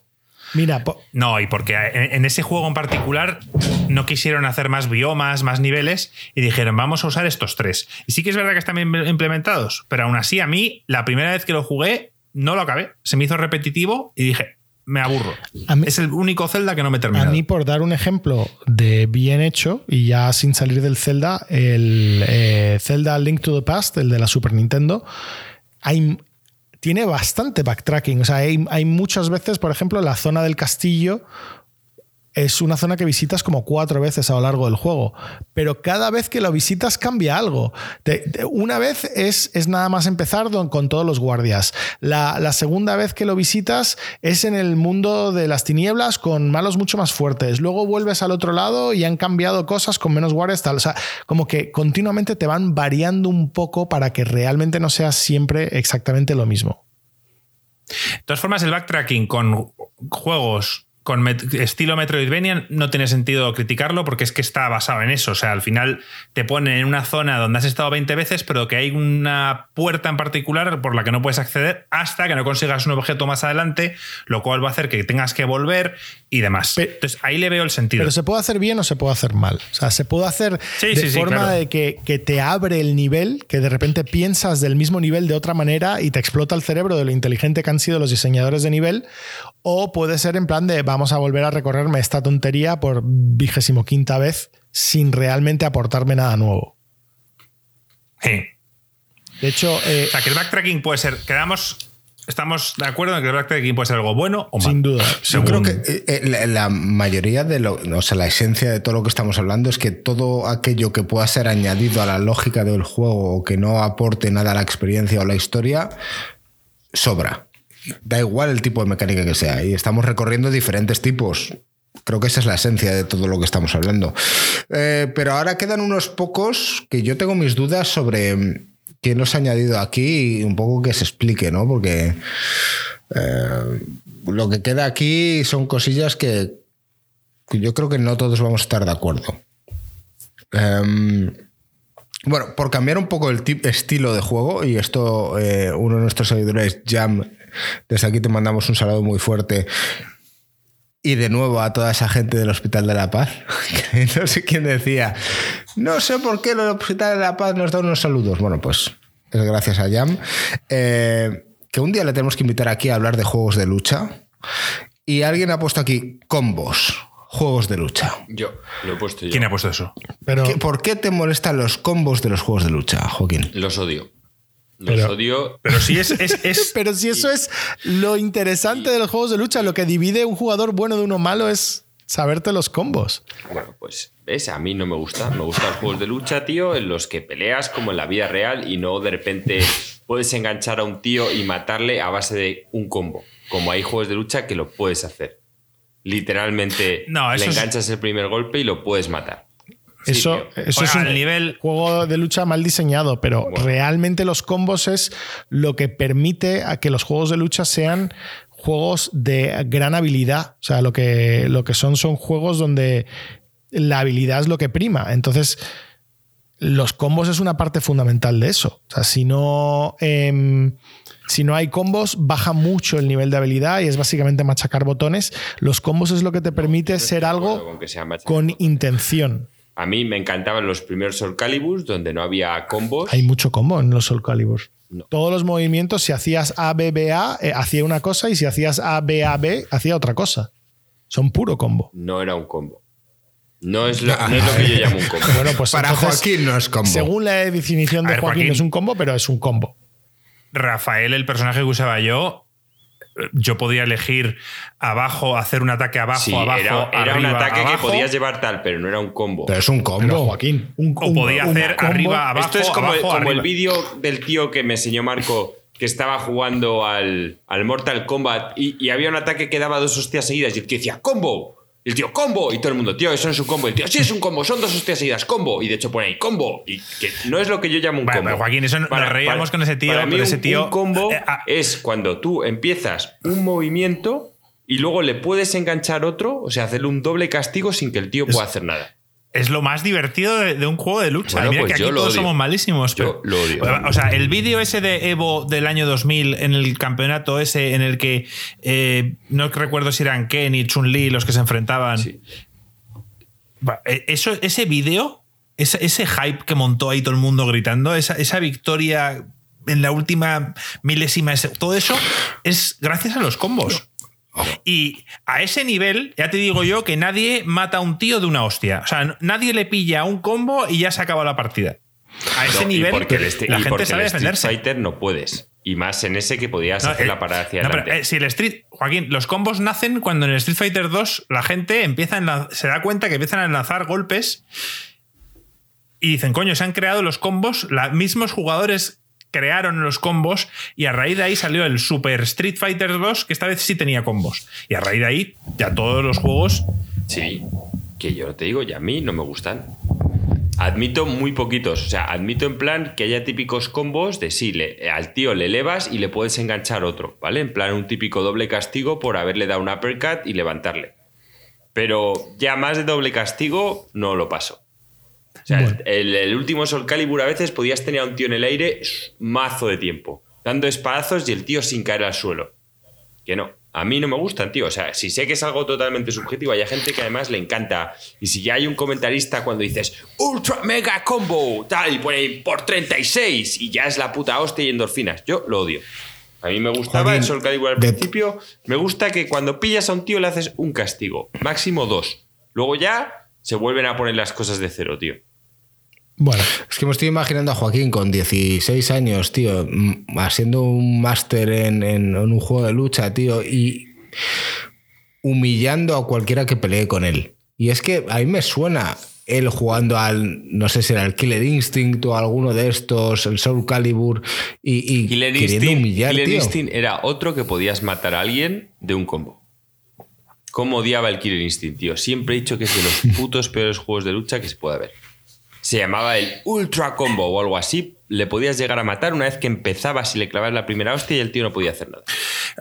Mira, no, y porque en ese juego en particular no quisieron hacer más biomas, más niveles, y dijeron, vamos a usar estos tres. Y sí que es verdad que están bien implementados, pero aún así a mí, la primera vez que lo jugué, no lo acabé. Se me hizo repetitivo y dije, me aburro. es el único Zelda que no me termina. A mí, por dar un ejemplo de bien hecho, y ya sin salir del Zelda, el eh, Zelda Link to the Past, el de la Super Nintendo, hay, tiene bastante backtracking. O sea, hay, muchas veces, por ejemplo, la zona del castillo es una zona que visitas como cuatro veces a lo largo del juego, pero cada vez que lo visitas cambia algo. una vez es, es, nada más empezar con todos los guardias. La, segunda vez que lo visitas es en el mundo de las tinieblas con malos mucho más fuertes. Luego vuelves al otro lado y han cambiado cosas con menos guardias. Tal. O sea, como que continuamente te van variando un poco para que realmente no sea siempre exactamente lo mismo. De todas formas, el backtracking con juegos con estilo Metroidvania no tiene sentido criticarlo porque es que está basado en eso. O sea, al final te pone en una zona donde has estado 20 veces, pero que hay una puerta en particular por la que no puedes acceder hasta que no consigas un objeto más adelante, lo cual va a hacer que tengas que volver y demás. Entonces ahí le veo el sentido. Pero se puede hacer bien o se puede hacer mal. O sea, se puede hacer de forma de que, que te abre el nivel, que de repente piensas del mismo nivel de otra manera y te explota el cerebro de lo inteligente que han sido los diseñadores de nivel, o puede ser en plan de vamos a volver a recorrerme esta tontería por vigésimo quinta vez sin realmente aportarme nada nuevo. Sí. De hecho. Eh, o sea, que el backtracking puede ser. Quedamos. Estamos de acuerdo en que el backtracking puede ser algo bueno o malo. Sin duda. Yo creo que eh, eh, la, mayoría de lo. O sea, la esencia de todo lo que estamos hablando es que todo aquello que pueda ser añadido a la lógica del juego o que no aporte nada a la experiencia o la historia, sobra da igual el tipo de mecánica que sea, y estamos recorriendo diferentes tipos. Creo que esa es la esencia de todo lo que estamos hablando. Eh, pero ahora quedan unos pocos que yo tengo mis dudas sobre quién los ha añadido aquí y un poco que se explique, ¿no? Porque eh, lo que queda aquí son cosillas que yo creo que no todos vamos a estar de acuerdo. Em, bueno, por cambiar un poco el estilo de juego, y esto eh, uno de nuestros seguidores, Jam, desde aquí te mandamos un saludo muy fuerte. Y de nuevo a toda esa gente del Hospital de la Paz, que no sé quién decía, no sé por qué el Hospital de la Paz nos da unos saludos. Bueno, pues es gracias a Jam. Eh, que un día le tenemos que invitar aquí a hablar de juegos de lucha. Y alguien ha puesto aquí combos, juegos de lucha. Yo, lo he puesto yo. ¿Quién ha puesto eso? Pero, ¿Qué- ¿Por qué te molestan los combos de los juegos de lucha, Joaquín? Los odio. Los Pero- odio. Pero sí es. es, es- pero si eso es lo interesante de los juegos de lucha, lo que divide un jugador bueno de uno malo es saberte los combos. Bueno, pues, ¿ves? A mí no me gusta. Me gustan los juegos de lucha, tío, en los que peleas como en la vida real y no de repente puedes enganchar a un tío y matarle a base de un combo. Como hay juegos de lucha que lo puedes hacer. Literalmente No, le es- enganchas el primer golpe y lo puedes matar. Eso, eso es un nivel- juego de lucha mal diseñado, pero Bueno. realmente los combos es lo que permite a que los juegos de lucha sean juegos de gran habilidad. O sea, lo que, lo que son son juegos donde la habilidad es lo que prima. Entonces, los combos es una parte fundamental de eso. O sea, si no, em, si no hay combos, baja mucho el nivel de habilidad y es básicamente machacar botones. Los combos es lo que te permite ser algo con intención. A mí me encantaban los primeros Soul Calibur donde no había combos. Hay mucho combo en los Soul Calibur. No. Todos los movimientos, si hacías A, B, B, A, eh, hacía una cosa y si hacías A, B, A, B, hacía otra cosa. Son puro combo. No era un combo. No es lo, no es lo que yo llamo un combo. Bueno, pues Para entonces, Joaquín no es combo. Según la definición de ver, Joaquín, Joaquín. es un combo, pero es un combo. Rafael, el personaje que usaba yo, yo podía elegir abajo, hacer un ataque abajo, Sí, abajo, era, era un ataque que podías llevar tal, pero no era un combo. Pero es un Pero combo. Joaquín, un, O podía un hacer combo- arriba, abajo, Esto es como, abajo, como el vídeo del tío que me enseñó Marco, que estaba jugando al, al Mortal Kombat y, y había un ataque que daba dos hostias seguidas y el tío decía ¡Combo! Y el tío ¡Combo! Y todo el mundo, tío, eso no es un combo. El tío, sí es un combo, son dos hostias seguidas, combo. Y de hecho pone ahí ¡Combo! Y que no es lo que yo llamo un combo. pero Joaquín, eso nos reíamos con ese tío, Para mí tío- un combo eh, ah. es cuando tú empiezas un movimiento y luego le puedes enganchar otro, o sea, hacerle un doble castigo sin que el tío pueda hacer nada. Es lo más divertido de, de un juego de lucha. Bueno, Mira pues que aquí todos somos malísimos. Yo pero- lo odio. O sea, el vídeo ese de Evo del año 2000 en el campeonato ese en el que eh, no recuerdo si eran Ken y Chun-Li los que se enfrentaban. Sí. Eh, Eso, ese vídeo, ese, ese hype que montó ahí todo el mundo gritando, esa, esa victoria en la última milésima, todo eso es gracias a los combos. Y a ese nivel, ya te digo yo que nadie mata a un tío de una hostia. O sea, nadie le pilla un combo y ya se acaba la partida. A ese No, nivel, porque la gente porque sabe el Street defenderse. Fighter no puedes. Y más en ese que podías No, hacer eh, la parada hacia no, pero, adelante. eh, si el Street, Joaquín, los combos nacen cuando en el Street Fighter 2 la gente empieza a se da cuenta que empiezan a enlazar golpes y dicen, coño, se han creado los combos, los mismos jugadores crearon los combos y a raíz de ahí salió el Super Street Fighter 2 que esta vez sí tenía combos. Y a raíz de ahí ya todos los juegos Sí, que yo te digo, y a mí no me gustan. Admito muy poquitos, o sea, admito en plan que haya típicos combos de sí, le- al tío le elevas y le puedes enganchar otro, ¿vale? En plan un típico doble castigo por haberle dado un uppercut y levantarle. Pero ya más de doble castigo no lo paso. O sea, Bueno. el, el último Soul Calibur a veces podías tener a un tío en el aire mazo de tiempo, dando espadazos y el tío sin caer al suelo. Que no. A mí no me gustan, tío. O sea, si sé que es algo totalmente subjetivo, hay gente que además le encanta. Y si ya hay un comentarista cuando dices Ultra Mega Combo, tal, y pone ahí por 36 y ya es la puta hostia y endorfinas. Yo lo odio. A mí me gustaba el Soul Calibur al de- principio. Me gusta que cuando pillas a un tío le haces un castigo, máximo dos. Luego ya se vuelven a poner las cosas de cero, tío. Bueno, Es que me estoy imaginando a Joaquín con 16 años, tío, haciendo un máster en, en- en un juego de lucha, tío, y humillando a cualquiera que pelee con él. Y es que a mí me suena él jugando al, no sé si era el Killer Instinct o alguno de estos, el Soul Calibur, y, y Killer queriendo Instinct, humillar, Killer tío. Instinct era otro que podías matar a alguien de un combo. ¿Cómo odiaba el Killer Instinct, tío? Siempre he dicho que es de los putos peores juegos de lucha que se puede ver. Se llamaba el Ultra Combo o algo así. Le podías llegar a matar una vez que empezabas y le clavabas la primera hostia y el tío no podía hacer nada.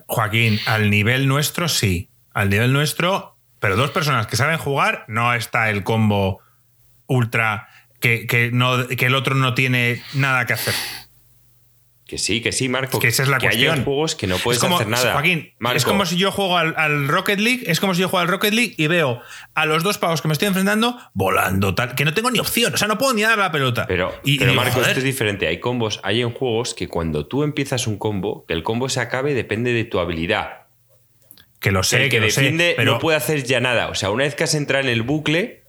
Joaquín, al nivel nuestro sí. Al nivel nuestro, Pero dos personas que saben jugar, no está el combo ultra que, que no, que el otro no tiene nada que hacer. Que sí, que sí, Marco. Que esa es la que cuestión. hay juegos que no puedes como- hacer nada. Joaquín, Marco, es como si yo juego al, al Rocket League, es como si yo juego al Rocket League y veo a los dos pavos que me estoy enfrentando volando, tal, que no tengo ni opción, o sea, no puedo ni dar la pelota. Pero, y, pero Marco, joder, esto es diferente. Hay combos, hay en juegos que cuando tú empiezas un combo, que el combo se acabe depende de tu habilidad. que lo sé, el que, que lo sé, defiende pero no puede hacer ya nada. O sea, una vez que has entrado en el bucle,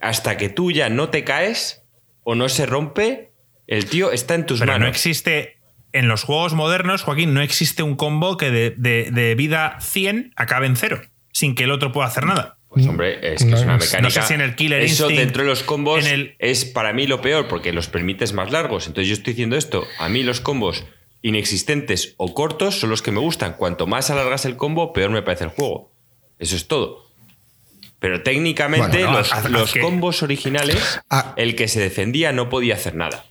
hasta que tú ya no te caes o no se rompe, el tío está en tus Pero manos. no existe. En los juegos modernos, Joaquín, no existe un combo que de, de- de vida 100 acabe en cero, sin que el otro pueda hacer nada. Pues hombre, es que No, es una no mecánica. sé si en el Killer Eso Instinct, dentro de los combos el- es para mí lo peor, porque los permites más largos. Entonces yo estoy diciendo esto. A mí los combos inexistentes o cortos son los que me gustan. Cuanto más alargas el combo, peor me parece el juego. Eso es todo. Pero técnicamente Bueno, no, los, los que- combos originales, Ah. el que se defendía no podía hacer nada.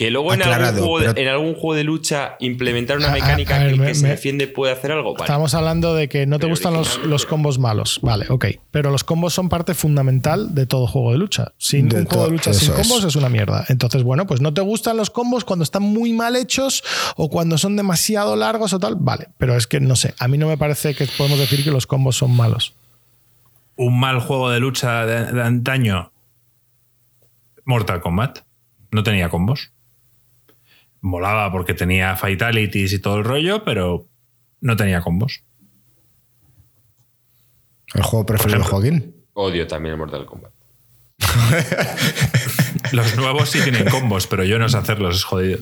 Que luego en algún, juego de, pero- en algún juego de lucha implementar una A- a- mecánica a ver, que el me- que se me- defiende puede hacer algo. Vale. Estamos hablando de que no te Pero gustan los, combos malos. Vale, ok. Pero los combos son parte fundamental de todo juego de lucha. Sin De un juego de lucha sin es. combos es una mierda. Entonces, bueno, pues no te gustan los combos cuando están muy mal hechos o cuando son demasiado largos o tal. Vale, pero es que no sé. A mí no me parece que podemos decir que los combos son malos. Un mal juego de lucha de, de antaño. Mortal Kombat. No tenía combos. Molaba porque tenía fatalities y todo el rollo, pero no tenía combos. El juego preferido de. Joaquín. Odio también el Mortal Kombat. Los nuevos sí tienen combos, pero yo no sé hacerlos, es jodido.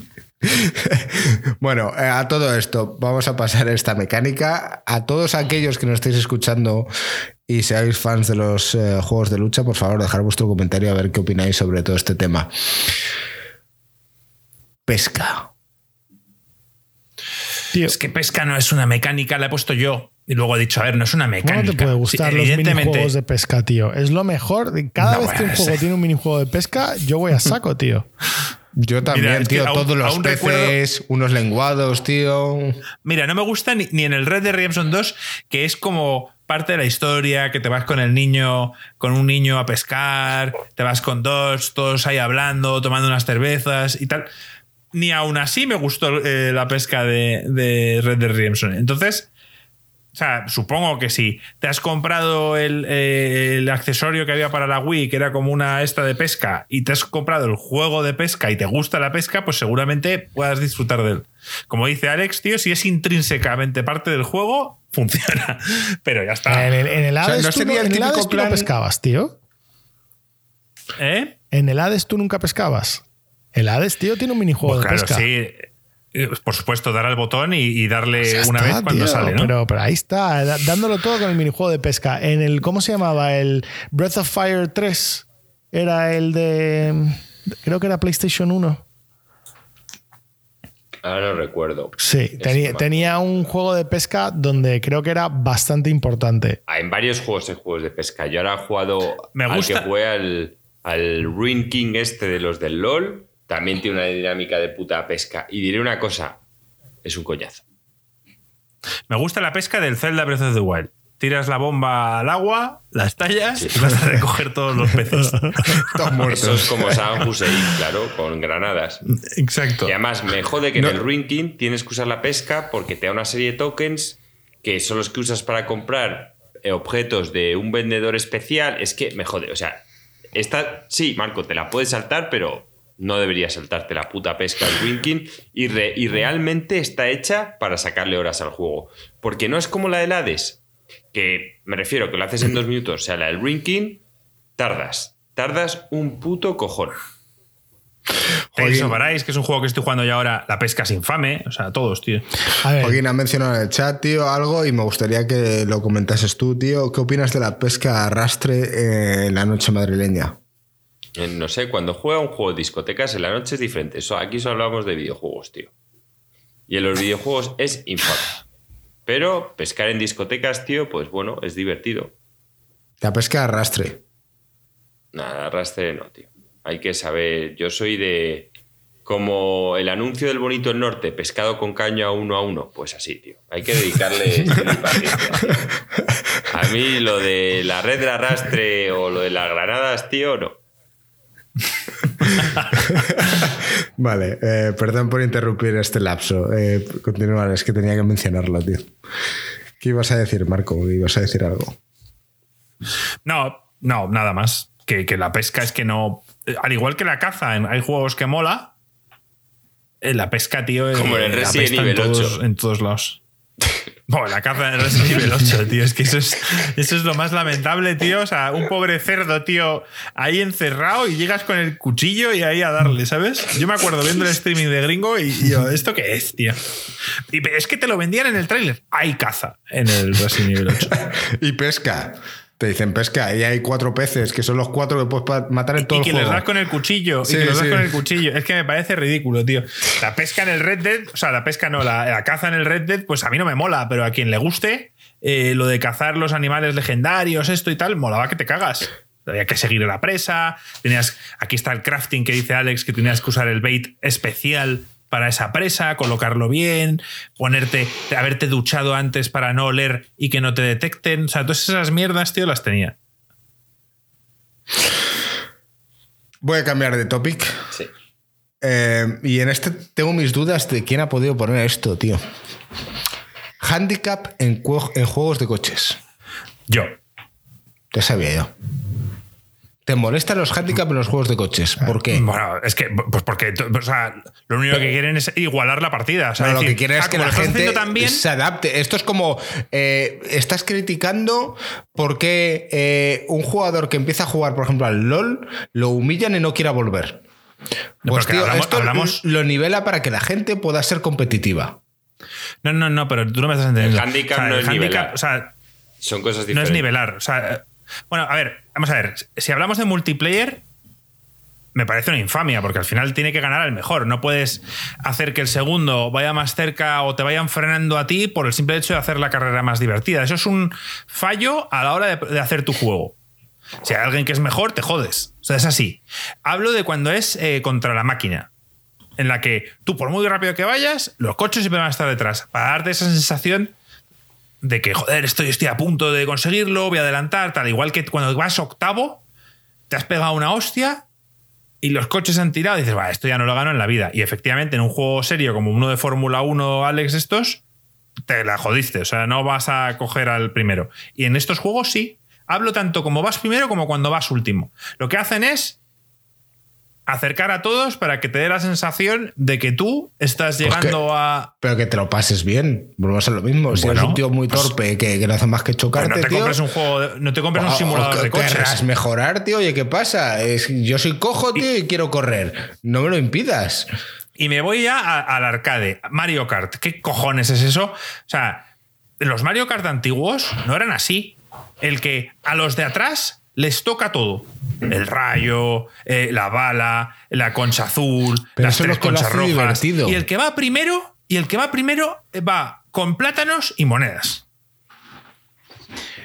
Bueno, eh, a todo esto, vamos a pasar esta mecánica. A todos aquellos que nos estéis escuchando y seáis fans de los eh, juegos de lucha, por favor, dejar vuestro comentario a ver qué opináis sobre todo este tema. Pesca. Tío, Es que pesca no es una mecánica, la he puesto yo. Y luego he dicho, a ver, no es una ¿cómo mecánica. no te puede gustar Sí, los minijuegos de pesca, tío? Es lo mejor. Cada No, vez que un juego tiene un minijuego de pesca, yo voy a saco, tío. Yo también, tío, aún- todos los peces, unos lenguados, tío. Mira, no me gusta ni, ni en el Red Dead Redemption 2, que es como parte de la historia, que te vas con el niño, con un niño a pescar, te vas con dos, todos ahí hablando, tomando unas cervezas y tal. Ni aún así me gustó eh, la pesca de, de Red Dead Redemption. Entonces, o sea, supongo que si te has comprado el, eh, el accesorio que había para la Wii, que era como una esta de pesca, y te has comprado el juego de pesca y te gusta la pesca, pues seguramente puedas disfrutar de él. Como dice Alex, tío, si es intrínsecamente parte del juego, funciona. Pero ya está. En el, en el O sea, Hades, ¿no tú, sería el en el típico Hades tú no pescabas, tío. ¿Eh? En el Hades tú nunca pescabas. El Hades, tío, tiene un minijuego Pues de claro, pesca. sí. Eh, Por supuesto, dar al botón y, y darle una está, vez cuando tío, sale, ¿no? Pero, pero ahí está, dándolo todo con el minijuego de pesca. En el, ¿cómo se llamaba? El Breath of Fire 3. Era el de. Creo que era PlayStation 1. Ahora no recuerdo. Sí, tenía, tenía un juego de pesca donde creo que era bastante importante. Ah, En varios juegos hay juegos de pesca. Yo ahora he jugado Me al gusta- que jugué al, al Ruin King este de los del LOL. También tiene una dinámica de puta pesca. Y diré una cosa, es un coñazo. Me gusta la pesca del Zelda Breath of the Wild. Tiras la bomba al agua, la estallas y vas a recoger todos los peces. Todos muertos. Eso es como San Hussein, claro, con granadas. Exacto. Y además me jode que No. en el Ruin King tienes que usar la pesca porque te da una serie de tokens que son los que usas para comprar eh, objetos de un vendedor especial. Es que me jode. O sea, esta, sí, Marco, te la puedes saltar, pero no deberías saltarte la puta pesca al Ruin King. Y, re- y realmente está hecha para sacarle horas al juego. Porque no es como la del Hades, que me refiero que lo haces en dos minutos. O sea, la del Ruin King, tardas. Tardas un puto cojón. Joaquín. of Arise, que es un juego que estoy jugando ya ahora, la pesca es infame. O sea, todos, tío. A ver, Joaquín ha mencionado en el chat, tío, algo y me gustaría que lo comentases tú, tío. ¿Qué opinas de la pesca arrastre eh, en la noche madrileña? No sé, cuando juega un juego de discotecas en la noche es diferente. Eso, aquí solo hablamos de videojuegos, tío. Y en los videojuegos es infame. Pero pescar en discotecas, tío, pues bueno, es divertido. La pesca arrastre. Nada, arrastre no, tío. Hay que saber. Yo soy de. Como el anuncio del bonito el norte, pescado con caño a uno a uno. Pues así, tío. Hay que dedicarle. A mí lo de la red de arrastre o lo de las granadas, tío, no. Vale, eh, perdón por interrumpir este lapso. Eh, continuar, es que tenía que mencionarlo, tío. ¿Qué ibas a decir, Marco? ¿Ibas a decir algo? No, no, nada más. Que, que la pesca es que no. Al igual que la caza, en- hay juegos que mola. eh, La pesca, tío. Como en eh, el Resident en Evil todos- 8. En todos lados. No, la caza el Resident Evil 8, tío. Es que eso es, eso es lo más lamentable, tío. O sea, un pobre cerdo, tío, ahí encerrado y llegas con el cuchillo y ahí a darle, ¿sabes? Yo me acuerdo viendo el streaming de gringo y, y yo, ¿esto qué es, tío? Y es que te lo vendían en el tráiler. Hay caza en el Resident Evil 8. Y pesca. Te dicen pesca y hay cuatro peces que son los cuatro que puedes matar en todo y el que juego. les das con el cuchillo. Sí, y que les das con el cuchillo. Es que me parece ridículo, tío. La pesca en el Red Dead, o sea, la pesca no, la, la caza en el Red Dead, pues a mí no me mola, pero a quien le guste, eh, lo de cazar los animales legendarios, esto y tal, molaba que te cagas. Había que seguir a la presa. Tenías, aquí está el crafting que dice Alex, que tenías que usar el bait especial para esa presa, colocarlo bien, ponerte, haberte duchado antes para no oler y que no te detecten. O sea, todas esas mierdas, tío, las tenía. Voy a cambiar de topic. Sí. Eh, y en este tengo mis dudas de quién ha podido poner esto, tío. Handicap en, en juegos de coches. Yo. Ya sabía yo. ¿Te molestan los handicap en los juegos de coches? ¿Por qué? Bueno, es que, pues porque o sea, lo único que quieren es igualar la partida. O sea, No, lo que quieren es ah, que la gente bien, se adapte. Esto es como eh, estás criticando porque eh, un jugador que empieza a jugar, por ejemplo, al LOL, lo humillan y no quiera volver. No, Pues tío, hablamos- esto hablamos- lo nivela para que la gente pueda ser competitiva. No, no, no, pero tú no me estás entendiendo. El handicap no es nivelar. O sea, Son cosas no diferentes. es nivelar. O sea, bueno, a ver, vamos a ver. Si hablamos de multiplayer, me parece una infamia, porque al final tiene que ganar el mejor. No puedes hacer que el segundo vaya más cerca o te vayan frenando a ti por el simple hecho de hacer la carrera más divertida. Eso es un fallo a la hora de, hacer tu juego. Si hay alguien que es mejor, te jodes. O sea, es así. Hablo de cuando es eh, contra la máquina. En la que tú, por muy rápido que vayas, los coches siempre van a estar detrás. Para darte esa sensación de que, joder, estoy, estoy a punto de conseguirlo, voy a adelantar, tal. Igual que cuando vas octavo, te has pegado una hostia y los coches han tirado y dices, va, esto ya no lo gano en la vida. Y efectivamente, en un juego serio como uno de Fórmula 1, Alex, estos, te la jodiste. O sea, no vas a coger al primero. Y en estos juegos sí. Hablo tanto como vas primero como cuando vas último. Lo que hacen es acercar a todos para que te dé la sensación de que tú estás Pues llegando que- a. Pero que te lo pases bien. Volvemos a lo mismo. Si Bueno, eres un tío muy pues- torpe que, que no hace más que Pues chocarte, no te tío, compres un juego, de- no te compres un simulador o de coches. mejorar, tío. Oye, ¿qué pasa? Es, yo soy cojo, tío, y quiero correr. No me lo impidas. Y me voy ya al arcade. Mario Kart. ¿Qué cojones es eso? O sea, los Mario Kart antiguos no eran así. El que a los de atrás les toca todo. El rayo, eh, la bala, la concha azul, Pero las es tres conchas rojas. divertido. Y el que va primero, y el que va primero va con plátanos y monedas.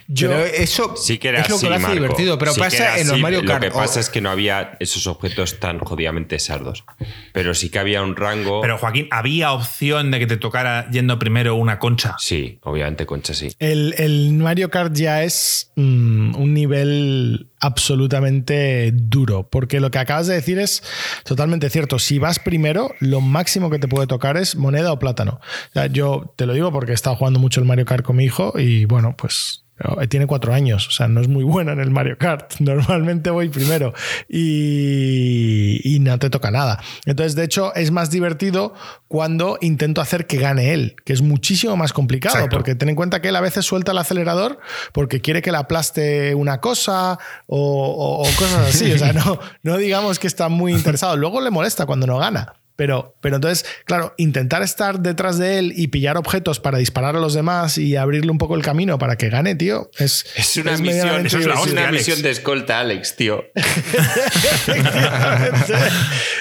Pero eso Sí que era es lo así, que lo hace Marco. divertido. Pero Sí pasa en los Mario Kart. Lo que pasa es que no había esos objetos tan jodidamente sardos. Pero sí que había un rango. Pero Joaquín, había opción de que te tocara yendo primero una concha. Sí, obviamente, Concha, sí. El, el Mario Kart ya es mm, un nivel absolutamente duro, porque lo que acabas de decir es totalmente cierto. Si vas primero, lo máximo que te puede tocar es moneda o plátano. O sea, yo te lo digo porque he estado jugando mucho el Mario Kart con mi hijo y bueno, pues tiene cuatro años, o sea, no es muy bueno en el Mario Kart. Normalmente voy primero y, y no te toca nada. Entonces, de hecho, es más divertido cuando intento hacer que gane él, que es muchísimo más complicado, Exacto. porque ten en cuenta que él a veces suelta el acelerador porque quiere que le aplaste una cosa o, o- o cosas así. O sea, no, no digamos que está muy interesado. Luego le molesta cuando no gana. Pero, pero entonces, claro, intentar estar detrás de él y pillar objetos para disparar a los demás y abrirle un poco el camino para que gane, tío, es, Es una misión, eso es la es hostia, una Alex. misión de escolta, Alex, tío.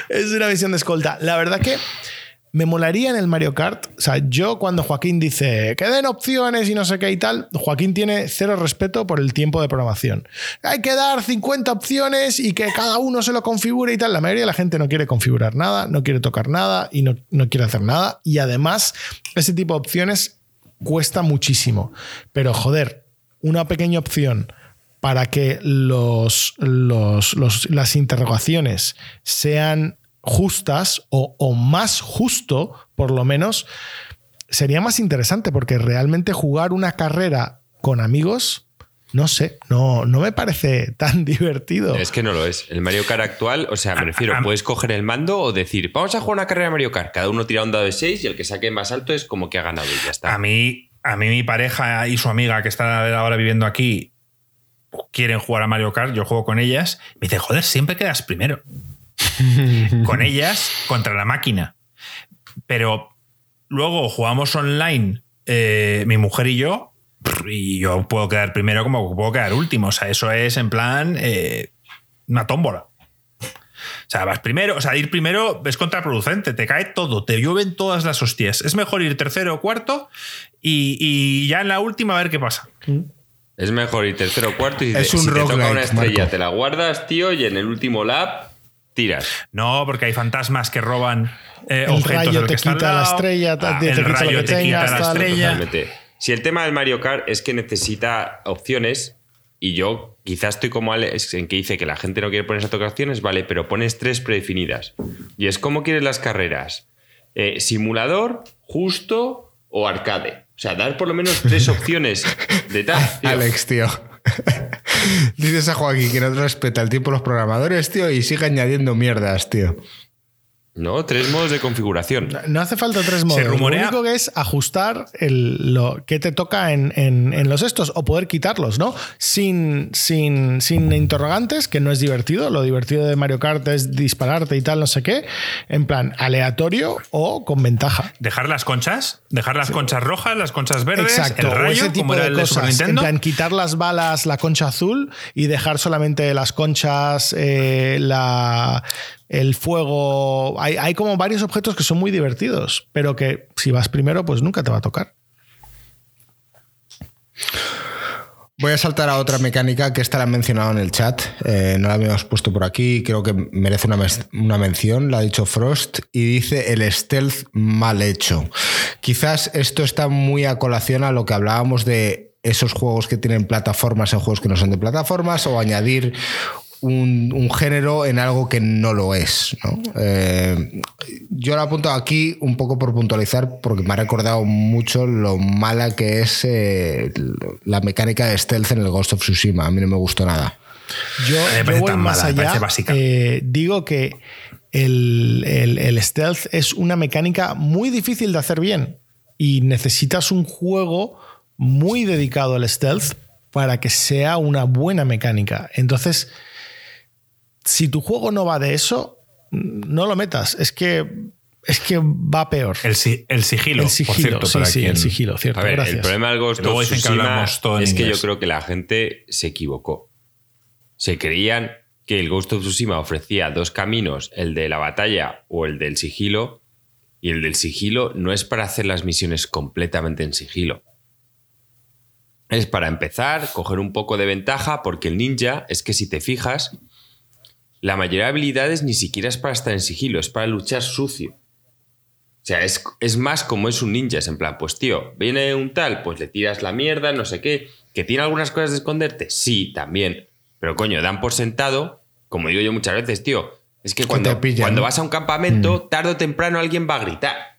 es una visión de escolta. La verdad que me molaría en el Mario Kart. O sea, yo cuando Joaquín dice que den opciones y no sé qué y tal, Joaquín tiene cero respeto por el tiempo de programación. Hay que dar 50 opciones y que cada uno se lo configure y tal. La mayoría de la gente no quiere configurar nada, no quiere tocar nada y no, no quiere hacer nada. Y además, ese tipo de opciones cuesta muchísimo. Pero joder, una pequeña opción para que los, los- los- las interrogaciones sean justas o, o más justo, por lo menos, sería más interesante porque realmente jugar una carrera con amigos, no sé, no, no me parece tan divertido. Es que no lo es. El Mario Kart actual, o sea, me refiero, a- puedes coger el mando o decir, vamos a jugar una carrera de Mario Kart. Cada uno tira un dado de 6 y el que saque más alto es como que ha ganado y ya está. A mí, a mí mi pareja y su amiga que está ahora viviendo aquí quieren jugar a Mario Kart, yo juego con ellas, me dicen, joder, siempre quedas primero. con ellas contra la máquina. Pero luego jugamos online, eh, mi mujer y yo, y yo puedo quedar primero como puedo quedar último. O sea, eso es en plan eh, una tómbola. O sea, vas primero, o sea, ir primero es contraproducente, te cae todo, te llueven todas las hostias. Es mejor ir tercero o cuarto y, y ya en la última a ver qué pasa. Es mejor ir tercero o cuarto y Es un si te toca una estrella, Marco. te la guardas, tío, y en el último lap tiras. No, porque hay fantasmas que roban eh, El objetos rayo del que te está al quita la estrella, te- te el rayo te tengas, quita la estrella. Totalmente. Si el tema del Mario Kart es que necesita opciones, y yo quizás estoy como Alex en que dice que la gente no quiere ponerse a tocar opciones, vale, pero pones tres predefinidas. Y es como quieres las carreras: Eh, simulador, justo o arcade. O sea, dar por lo menos tres opciones de tal. tío. Alex, tío. Dices a Joaquín que no respeta el tiempo de los programadores, tío, y sigue añadiendo mierdas, tío. No, tres modos de configuración. No hace falta tres modos. rumorea- Lo único que es ajustar el, lo que te toca en, en- en los estos o poder quitarlos, ¿no? Sin, sin, sin interrogantes, que no es divertido. Lo divertido de Mario Kart es dispararte y tal, no sé qué. En plan aleatorio o con ventaja. Dejar las conchas, dejar las conchas rojas, las conchas verdes, Exacto, el o rayo, ese tipo como era de el de Super cosas. En plan, quitar las balas, la concha azul y dejar solamente las conchas, eh, la, el fuego. Hay, como varios objetos que son muy divertidos, pero que si vas primero, pues nunca te va a tocar. Voy a saltar a otra mecánica que esta la han mencionado en el chat. eh, no la habíamos puesto por aquí. Creo que merece una, una mención. La ha dicho Frost y dice el stealth mal hecho. Quizás esto está muy a colación a lo que hablábamos de esos juegos que tienen plataformas en juegos que no son de plataformas o añadir un, un género en algo que no lo es. ¿no? Eh, yo lo apunto aquí un poco por puntualizar porque me ha recordado mucho lo mala que es eh, la mecánica de stealth en el Ghost of Tsushima. A mí no me gustó nada. Yo, me yo voy tan más mala, allá. Eh, digo que el, el- el stealth es una mecánica muy difícil de hacer bien y necesitas un juego muy dedicado al stealth para que sea una buena mecánica. Entonces, si tu juego no va de eso, no lo metas. Es que, es que va peor. El, si- el sigilo, El por sigilo, cierto, sí, para sí, quien- el sigilo, cierto. A ver, gracias. el problema del Ghost of que Tsushima hablamos todo en es que yo creo que la gente se equivocó. Se creían que el Ghost of Tsushima ofrecía dos caminos, el de la batalla o el del sigilo, y el del sigilo no es para hacer las misiones completamente en sigilo. Es para empezar, coger un poco de ventaja, porque el ninja es que si te fijas, la mayoría de habilidades ni siquiera es para estar en sigilo, es para luchar sucio. O sea, es, es más como es un ninja, es en plan, pues tío, viene un tal, pues le tiras la mierda, no sé qué. ¿Que tiene algunas cosas de esconderte? Sí, también. Pero coño, dan por sentado, como digo yo muchas veces, tío, es que cuando, pillan. cuando vas a un campamento, tarde o temprano alguien va a gritar.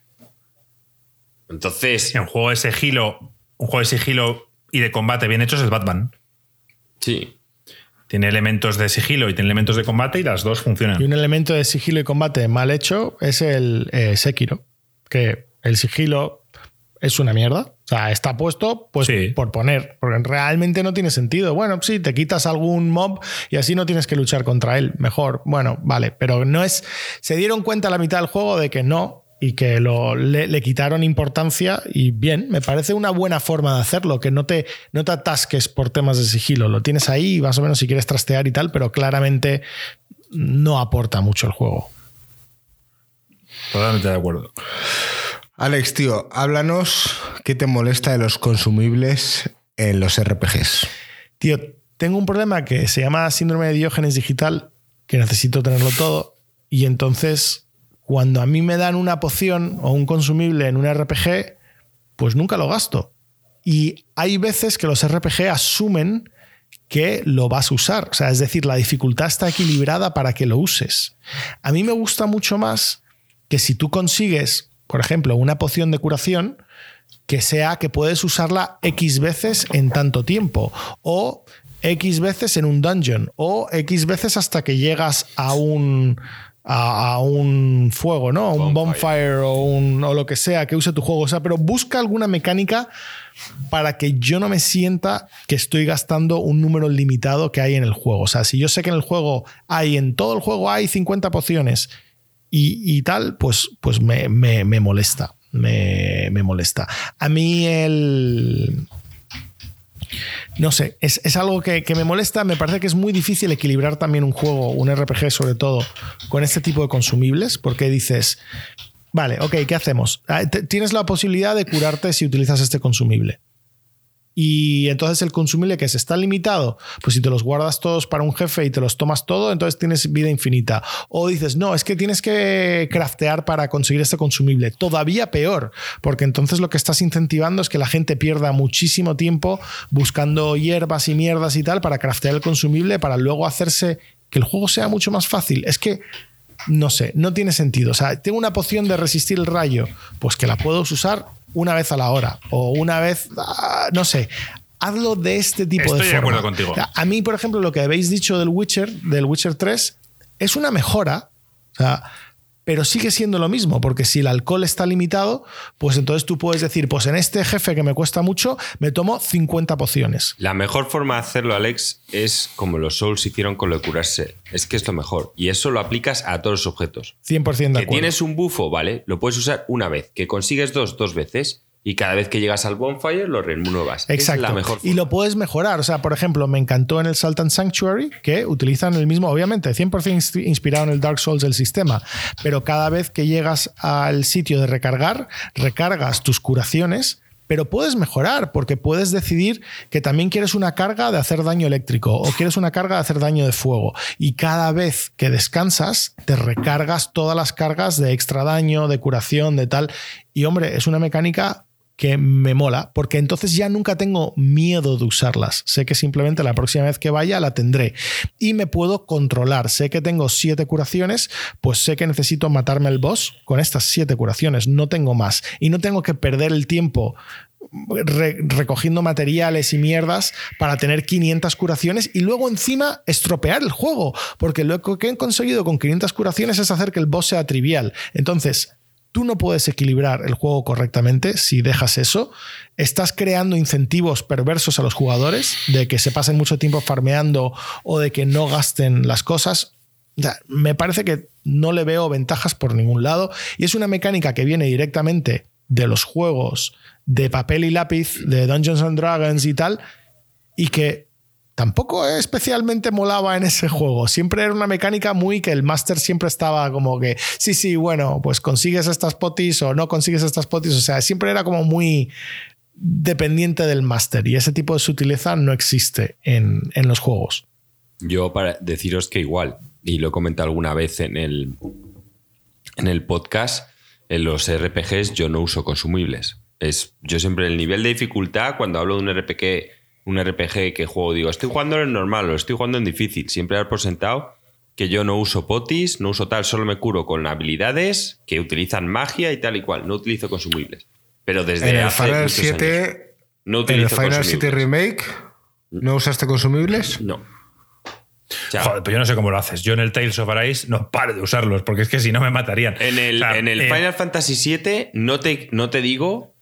Entonces, Un juego de sigilo, un juego de sigilo y de combate bien hechos es Batman. sí. Tiene elementos de sigilo y tiene elementos de combate y las dos funcionan. Y un elemento de sigilo y combate mal hecho es el eh, Sekiro. Que el sigilo es una mierda. O sea, está puesto pues Sí. por poner. Porque realmente no tiene sentido. Bueno, sí, te quitas algún mob y así no tienes que luchar contra él. Mejor. Bueno, vale. Pero no es. Se dieron cuenta a la mitad del juego de que no. Y que lo, le, le quitaron importancia. Y bien, me parece una buena forma de hacerlo. Que no te, no te atasques por temas de sigilo. Lo tienes ahí, más o menos, si quieres trastear y tal. Pero claramente no aporta mucho el juego. Totalmente de acuerdo. Alex, tío, háblanos qué te molesta de los consumibles en los RPGs. Tío, tengo un problema que se llama síndrome de Diógenes digital, que necesito tenerlo todo, y entonces cuando a mí me dan una poción o un consumible en un RPG, pues nunca lo gasto. Y hay veces que los RPG asumen que lo vas a usar. O sea, es decir, la dificultad está equilibrada para que lo uses. A mí me gusta mucho más que si tú consigues, por ejemplo, una poción de curación, que sea que puedes usarla X veces en tanto tiempo. O X veces en un dungeon. O X veces hasta que llegas a un, a, a un fuego, ¿no? A un bonfire o, un, o lo que sea que use tu juego. O sea, pero busca alguna mecánica para que yo no me sienta que estoy gastando un número limitado que hay en el juego. O sea, si yo sé que en el juego hay, en todo el juego hay 50 pociones y, y tal, pues, pues me, me- me molesta. Me, me molesta. A mí el. No sé, es, es algo que, que me molesta. Me parece que es muy difícil equilibrar también un juego, un RPG sobre todo, con este tipo de consumibles, porque dices, vale, ok, ¿qué hacemos? Ah, Tienes la posibilidad de curarte si utilizas este consumible. Y entonces el consumible que es está limitado, pues si te los guardas todos para un jefe y te los tomas todo, entonces tienes vida infinita. O dices, no, es que tienes que craftear para conseguir este consumible. Todavía peor, porque entonces lo que estás incentivando es que la gente pierda muchísimo tiempo buscando hierbas y mierdas y tal para craftear el consumible para luego hacerse que el juego sea mucho más fácil. Es que no sé, no tiene sentido. O sea, tengo una poción de resistir el rayo, pues que la puedo usar una vez a la hora o una vez, ah, no sé. Hazlo de este tipo Estoy de de forma. acuerdo contigo. O sea, A mí, por ejemplo, lo que habéis dicho del Witcher, del Witcher 3, es una mejora. O sea, pero sigue siendo lo mismo, porque si el alcohol está limitado, pues entonces tú puedes decir, pues en este jefe que me cuesta mucho, me tomo 50 pociones. La mejor forma de hacerlo, Alex, es como los Souls hicieron con lo de curarse. Es que es lo mejor. Y eso lo aplicas a todos los objetos. 100% de Que acuerdo. tienes un bufo, ¿vale? Lo puedes usar una vez. Que consigues dos, dos veces. Y cada vez que llegas al bonfire lo renuevas. Exacto. Es la mejor y lo puedes mejorar. O sea, por ejemplo, me encantó en el Sultan Sanctuary que utilizan el mismo, obviamente, 100% ins- inspirado en el Dark Souls del sistema. Pero cada vez que llegas al sitio de recargar, recargas tus curaciones. Pero puedes mejorar porque puedes decidir que también quieres una carga de hacer daño eléctrico o quieres una carga de hacer daño de fuego. Y cada vez que descansas, te recargas todas las cargas de extra daño, de curación, de tal. Y hombre, es una mecánica que me mola, porque entonces ya nunca tengo miedo de usarlas. Sé que simplemente la próxima vez que vaya la tendré y me puedo controlar. Sé que tengo siete curaciones, pues sé que necesito matarme al boss con estas siete curaciones, no tengo más. Y no tengo que perder el tiempo re- recogiendo materiales y mierdas para tener 500 curaciones y luego encima estropear el juego, porque lo que he conseguido con 500 curaciones es hacer que el boss sea trivial. Entonces, tú no puedes equilibrar el juego correctamente si dejas eso. Estás creando incentivos perversos a los jugadores de que se pasen mucho tiempo farmeando o de que no gasten las cosas. Me parece que no le veo ventajas por ningún lado y es una mecánica que viene directamente de los juegos de papel y lápiz, de Dungeons and Dragons y tal, y que tampoco especialmente molaba en ese juego. Siempre era una mecánica muy que el máster siempre estaba como que, sí, sí, bueno, pues consigues estas potis o no consigues estas potis. O sea, siempre era como muy dependiente del máster y ese tipo de sutileza no existe en, en los juegos. Yo para deciros que igual, y lo he comentado alguna vez en el, en el podcast, en los RPGs yo no uso consumibles. Es, yo siempre el nivel de dificultad, cuando hablo de un RPG, un RPG que juego, digo, estoy jugando en normal o estoy jugando en difícil. Siempre dar por sentado que yo no uso potis, no uso tal, solo me curo con habilidades que utilizan magia y tal y cual. No utilizo consumibles. Pero desde En el hace Final muchos años. 7, No en el Final 7 consumibles. Remake, ¿no usaste consumibles? No. Joder, pues yo no sé cómo lo haces. Yo en el Tales of Arise no paro de usarlos, porque es que si no me matarían. En el, O sea, en el eh, Final Fantasy VII no te, no te digo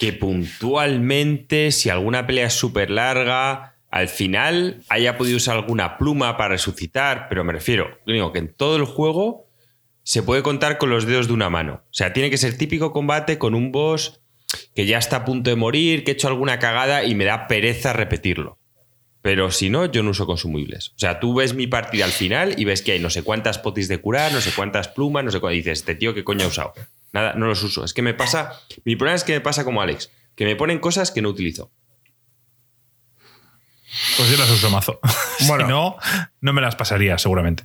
que puntualmente, si alguna pelea es súper larga, al final haya podido usar alguna pluma para resucitar, pero me refiero, digo que en todo el juego se puede contar con los dedos de una mano. O sea, tiene que ser típico combate con un boss que ya está a punto de morir, que he hecho alguna cagada y me da pereza repetirlo. Pero si no, yo no uso consumibles. O sea, tú ves mi partida al final y ves que hay no sé cuántas potis de curar, no sé cuántas plumas, no sé cuántas. dices, este tío, ¿qué coño ha usado? Nada, no los uso. Es que me pasa. Mi problema es que me pasa como Alex, que me ponen cosas que no utilizo. Pues yo las uso mazo. Bueno. si no, no me las pasaría, seguramente.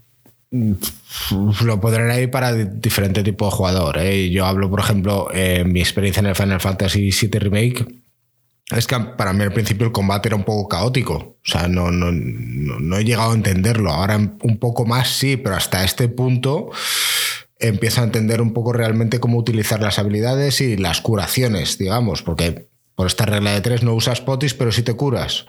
Lo podrán ir para di- diferente tipo de jugador. ¿eh? Yo hablo, por ejemplo, en mi experiencia en el Final Fantasy VII Remake. Es que para mí al principio el combate era un poco caótico. O sea, no, no, no, no he llegado a entenderlo. Ahora un poco más sí, pero hasta este punto empiezo a entender un poco realmente cómo utilizar las habilidades y las curaciones, digamos, porque por esta regla de tres no usas potis, pero sí te curas.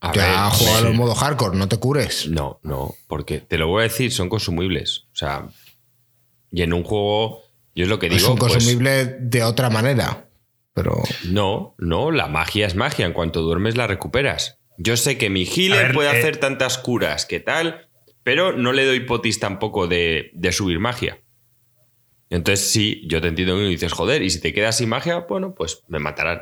A ya ver, jugado sí. en modo hardcore, no te cures. No, no, porque te lo voy a decir, son consumibles. O sea, y en un juego, yo es lo que digo. es un pues, consumible de otra manera. Pero no, no, la magia es magia. En cuanto duermes, la recuperas. Yo sé que mi healer ver, puede eh, hacer tantas curas que tal, pero no le doy potis tampoco de, de subir magia. Entonces, sí, yo te entiendo que dices, joder, y si te quedas sin magia, bueno, pues me matarán.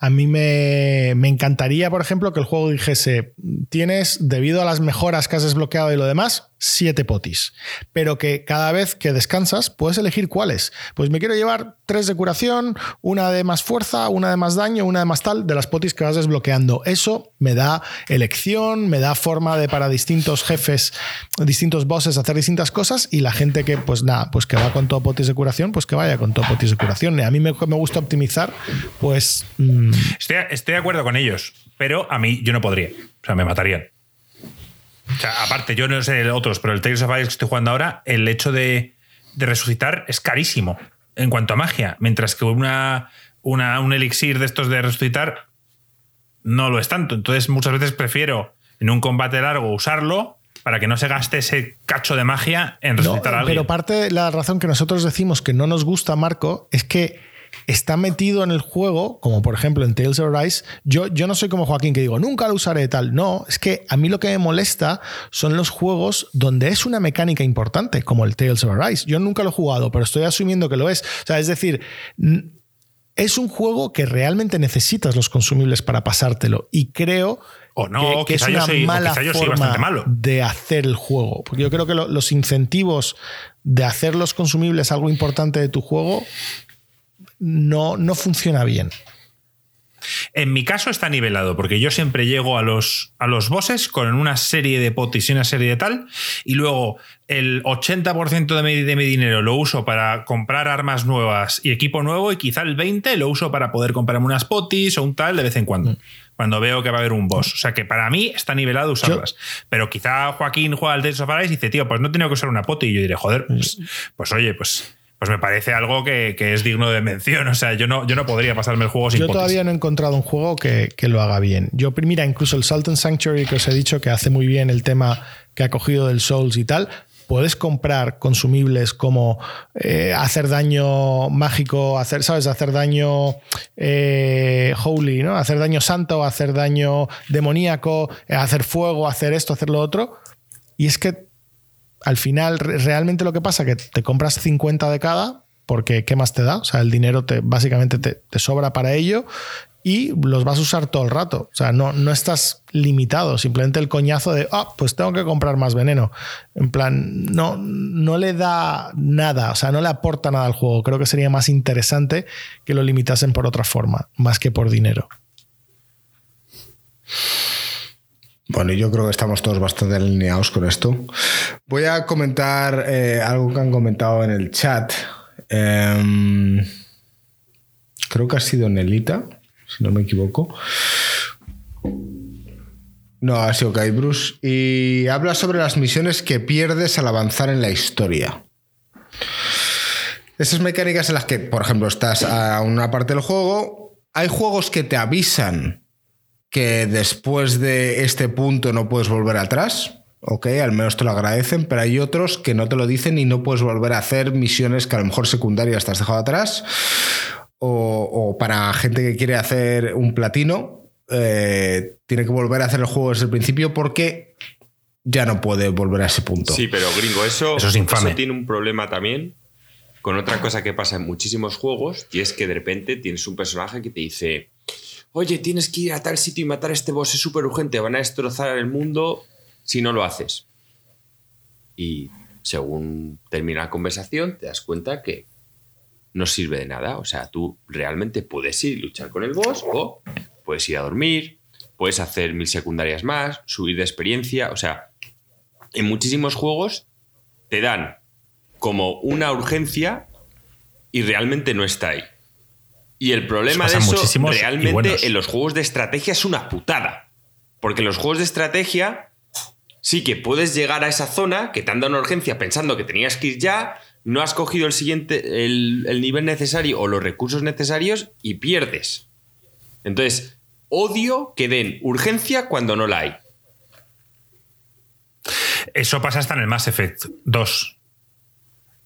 A mí me, me encantaría, por ejemplo, que el juego dijese, tienes, debido a las mejoras que has desbloqueado y lo demás, siete potis. Pero que cada vez que descansas puedes elegir cuáles. Pues me quiero llevar tres de curación, una de más fuerza, una de más daño, una de más tal, de las potis que vas desbloqueando. Eso me da elección, me da forma de para distintos jefes, distintos bosses hacer distintas cosas y la gente que, pues nada, pues que va con todo potis de curación, pues que vaya con todo potis de curación. A mí me, gusta optimizar, pues... mm, estoy de acuerdo con ellos, pero a mí yo no podría. O sea, me matarían. O sea, aparte, yo no sé otros, pero el Tales of Ice que estoy jugando ahora, el hecho de, de resucitar es carísimo en cuanto a magia. Mientras que una, una, un elixir de estos de resucitar no lo es tanto. Entonces, muchas veces prefiero en un combate largo usarlo para que no se gaste ese cacho de magia en No, resucitar a alguien. pero parte de la razón que nosotros decimos que no nos gusta Marco es que está metido en el juego, como por ejemplo en Tales of Rise. Yo, yo no soy como Joaquín que digo, nunca lo usaré tal. No, es que a mí lo que me molesta son los juegos donde es una mecánica importante, como el Tales of Rise. Yo nunca lo he jugado, pero estoy asumiendo que lo es. O sea, es decir, es un juego que realmente necesitas los consumibles para pasártelo. Y creo O no, que, es una soy- mala forma malo. de hacer el juego. Porque yo creo que lo- los incentivos de hacer los consumibles algo importante de tu juego no, no funciona bien. En mi caso está nivelado, porque yo siempre llego a los, a los bosses con una serie de potis y una serie de tal, y luego el 80% de mi, de mi dinero lo uso para comprar armas nuevas y equipo nuevo, y quizá el 20% lo uso para poder comprarme unas potis o un tal de vez en cuando, cuando veo que va a haber un boss. O sea que para mí está nivelado usarlas. Pero quizá Joaquín juega al Tales of Arise y dice, tío, pues no tenía que usar una poti, y yo diré, joder, pues, pues oye, pues... Pues me parece algo que, que es digno de mención. O sea, yo no, yo no podría pasarme el juego sin Yo todavía no he encontrado un juego que, que lo haga bien. Yo, mira, incluso el Salt and Sanctuary que os he dicho que hace muy bien el tema que ha cogido del Souls y tal. Puedes comprar consumibles como eh, hacer daño mágico, hacer, ¿sabes? Hacer daño eh, holy, ¿no? Hacer daño santo, hacer daño demoníaco, eh, hacer fuego, hacer esto, hacer lo otro. Y es que al final re- realmente lo que pasa es que te compras 50 de cada porque ¿qué más te da? O sea, el dinero te, básicamente te, te sobra para ello y los vas a usar todo el rato. O sea, no, no estás limitado, simplemente el coñazo de, ah, pues tengo que comprar más veneno. En plan, no, no le da nada, o sea, no le aporta nada al juego. Creo que sería más interesante que lo limitasen por otra forma, más que por dinero. Bueno, yo creo que estamos todos bastante alineados con esto. Voy a comentar eh, algo que han comentado en el chat. Em, creo que ha sido Nelita, si no me equivoco. No, ha sido Kai Bruce. Y habla sobre las misiones que pierdes al avanzar en la historia. Esas mecánicas en las que, por ejemplo, estás a una parte del juego, hay juegos que te avisan que después de este punto no puedes volver atrás. Ok, al menos te lo agradecen, pero hay otros que no te lo dicen y no puedes volver a hacer misiones que a lo mejor secundarias te has dejado atrás. O, o para gente que quiere hacer un platino, eh, tiene que volver a hacer el juego desde el principio porque ya no puede volver a ese punto. Sí, pero gringo, eso, Eso es infame. tiene un problema también con otra cosa que pasa en muchísimos juegos y es que de repente tienes un personaje que te dice, oye, tienes que ir a tal sitio y matar a este boss, es súper urgente, van a destrozar el mundo si no lo haces. Y según termina la conversación, te das cuenta que no sirve de nada. O sea, tú realmente puedes ir y luchar con el boss o puedes ir a dormir, puedes hacer mil secundarias más, subir de experiencia. O sea, en muchísimos juegos te dan como una urgencia y realmente no está ahí. Y el problema de eso realmente en los juegos de estrategia es una putada. Porque en los juegos de estrategia sí que puedes llegar a esa zona que te han dado una urgencia pensando que tenías que ir ya, no has cogido el siguiente, el, el nivel necesario o los recursos necesarios y pierdes. Entonces, odio que den urgencia cuando no la hay. Eso pasa hasta en el Mass Effect 2.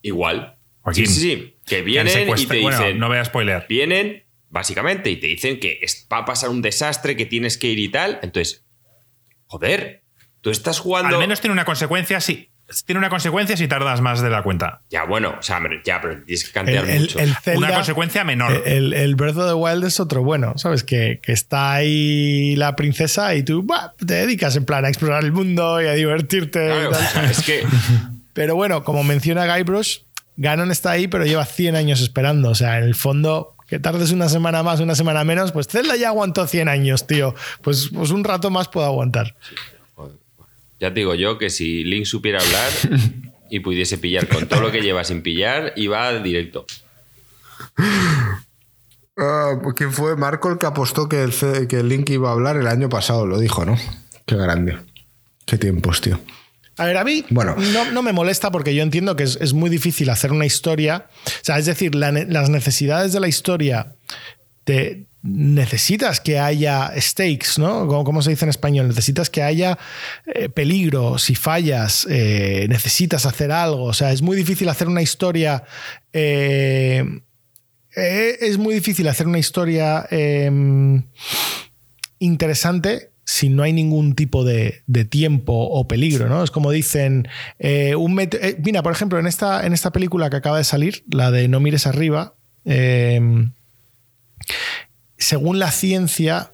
Igual. Joaquín, sí, sí, sí. Que vienen y secuestra- te bueno, dicen. no voy a spoiler. vienen, básicamente, y te dicen que es- va a pasar un desastre, que tienes que ir y tal. Entonces, joder, tú estás jugando. Al menos tiene una consecuencia si tiene una consecuencia si tardas más de la cuenta. Ya, bueno, o sea, ya, pero tienes que cantear el- mucho. el Zelda- Una consecuencia menor. El, el Breath of the Wild es otro bueno, ¿sabes? Que, que está ahí la princesa y tú te dedicas en plan a explorar el mundo y a divertirte. y Claro, o tal. sea, es que. Pero bueno, como menciona Guybrush, Ganon está ahí, pero lleva 100 años esperando. O sea, en el fondo, que tardes una semana más, una semana menos, pues Zelda ya aguantó 100 años, tío. Pues, pues un rato más puedo aguantar. Ya te digo yo que si Link supiera hablar y pudiese pillar con todo lo que lleva sin pillar, iba directo. Ah, ¿Quién fue? Marco el que apostó que el, C- que el Link iba a hablar el año pasado, lo dijo, ¿no? Qué grande. Qué tiempos, tío. A ver, a mí Bueno. no, no me molesta porque yo entiendo que es, es muy difícil hacer una historia. O sea, es decir, la las necesidades de la historia te necesitas que haya stakes, ¿no? ¿Cómo, cómo se dice en español? Necesitas que haya eh, peligro, si fallas, eh, necesitas hacer algo. O sea, es muy difícil hacer una historia. eh, eh, es muy difícil hacer una historia eh, interesante si no hay ningún tipo de, de tiempo o peligro, ¿no? Es como dicen, eh, un eh, mira, por ejemplo, en esta, en esta película que acaba de salir, la de No mires arriba, eh, según la ciencia,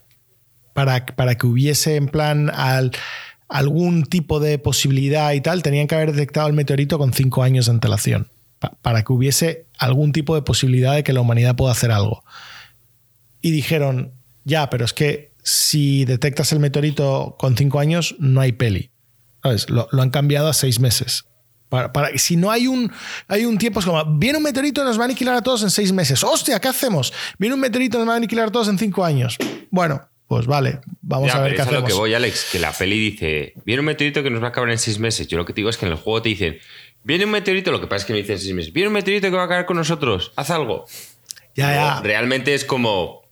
para, para que hubiese en plan al- algún tipo de posibilidad y tal, tenían que haber detectado el meteorito con cinco años de antelación, pa- para que hubiese algún tipo de posibilidad de que la humanidad pueda hacer algo. Y dijeron, ya, pero es que si detectas el meteorito con cinco años, no hay peli. ¿Sabes? Lo, lo han cambiado a seis meses. Para, para- si no hay un, hay un tiempo, es como, viene un meteorito y nos va a aniquilar a todos en seis meses. ¡Hostia! ¿Qué hacemos? Viene un meteorito y nos va a aniquilar a todos en cinco años. Bueno, pues vale, vamos Ya, a ver pero qué es a lo hacemos. que voy, Alex, que la peli dice, viene un meteorito que nos va a acabar en seis meses. Yo lo que te digo es que en el juego te dicen, viene un meteorito, lo que pasa es que no dicen seis meses, viene un meteorito que va a acabar con nosotros, haz algo. Ya, ya. Realmente es como...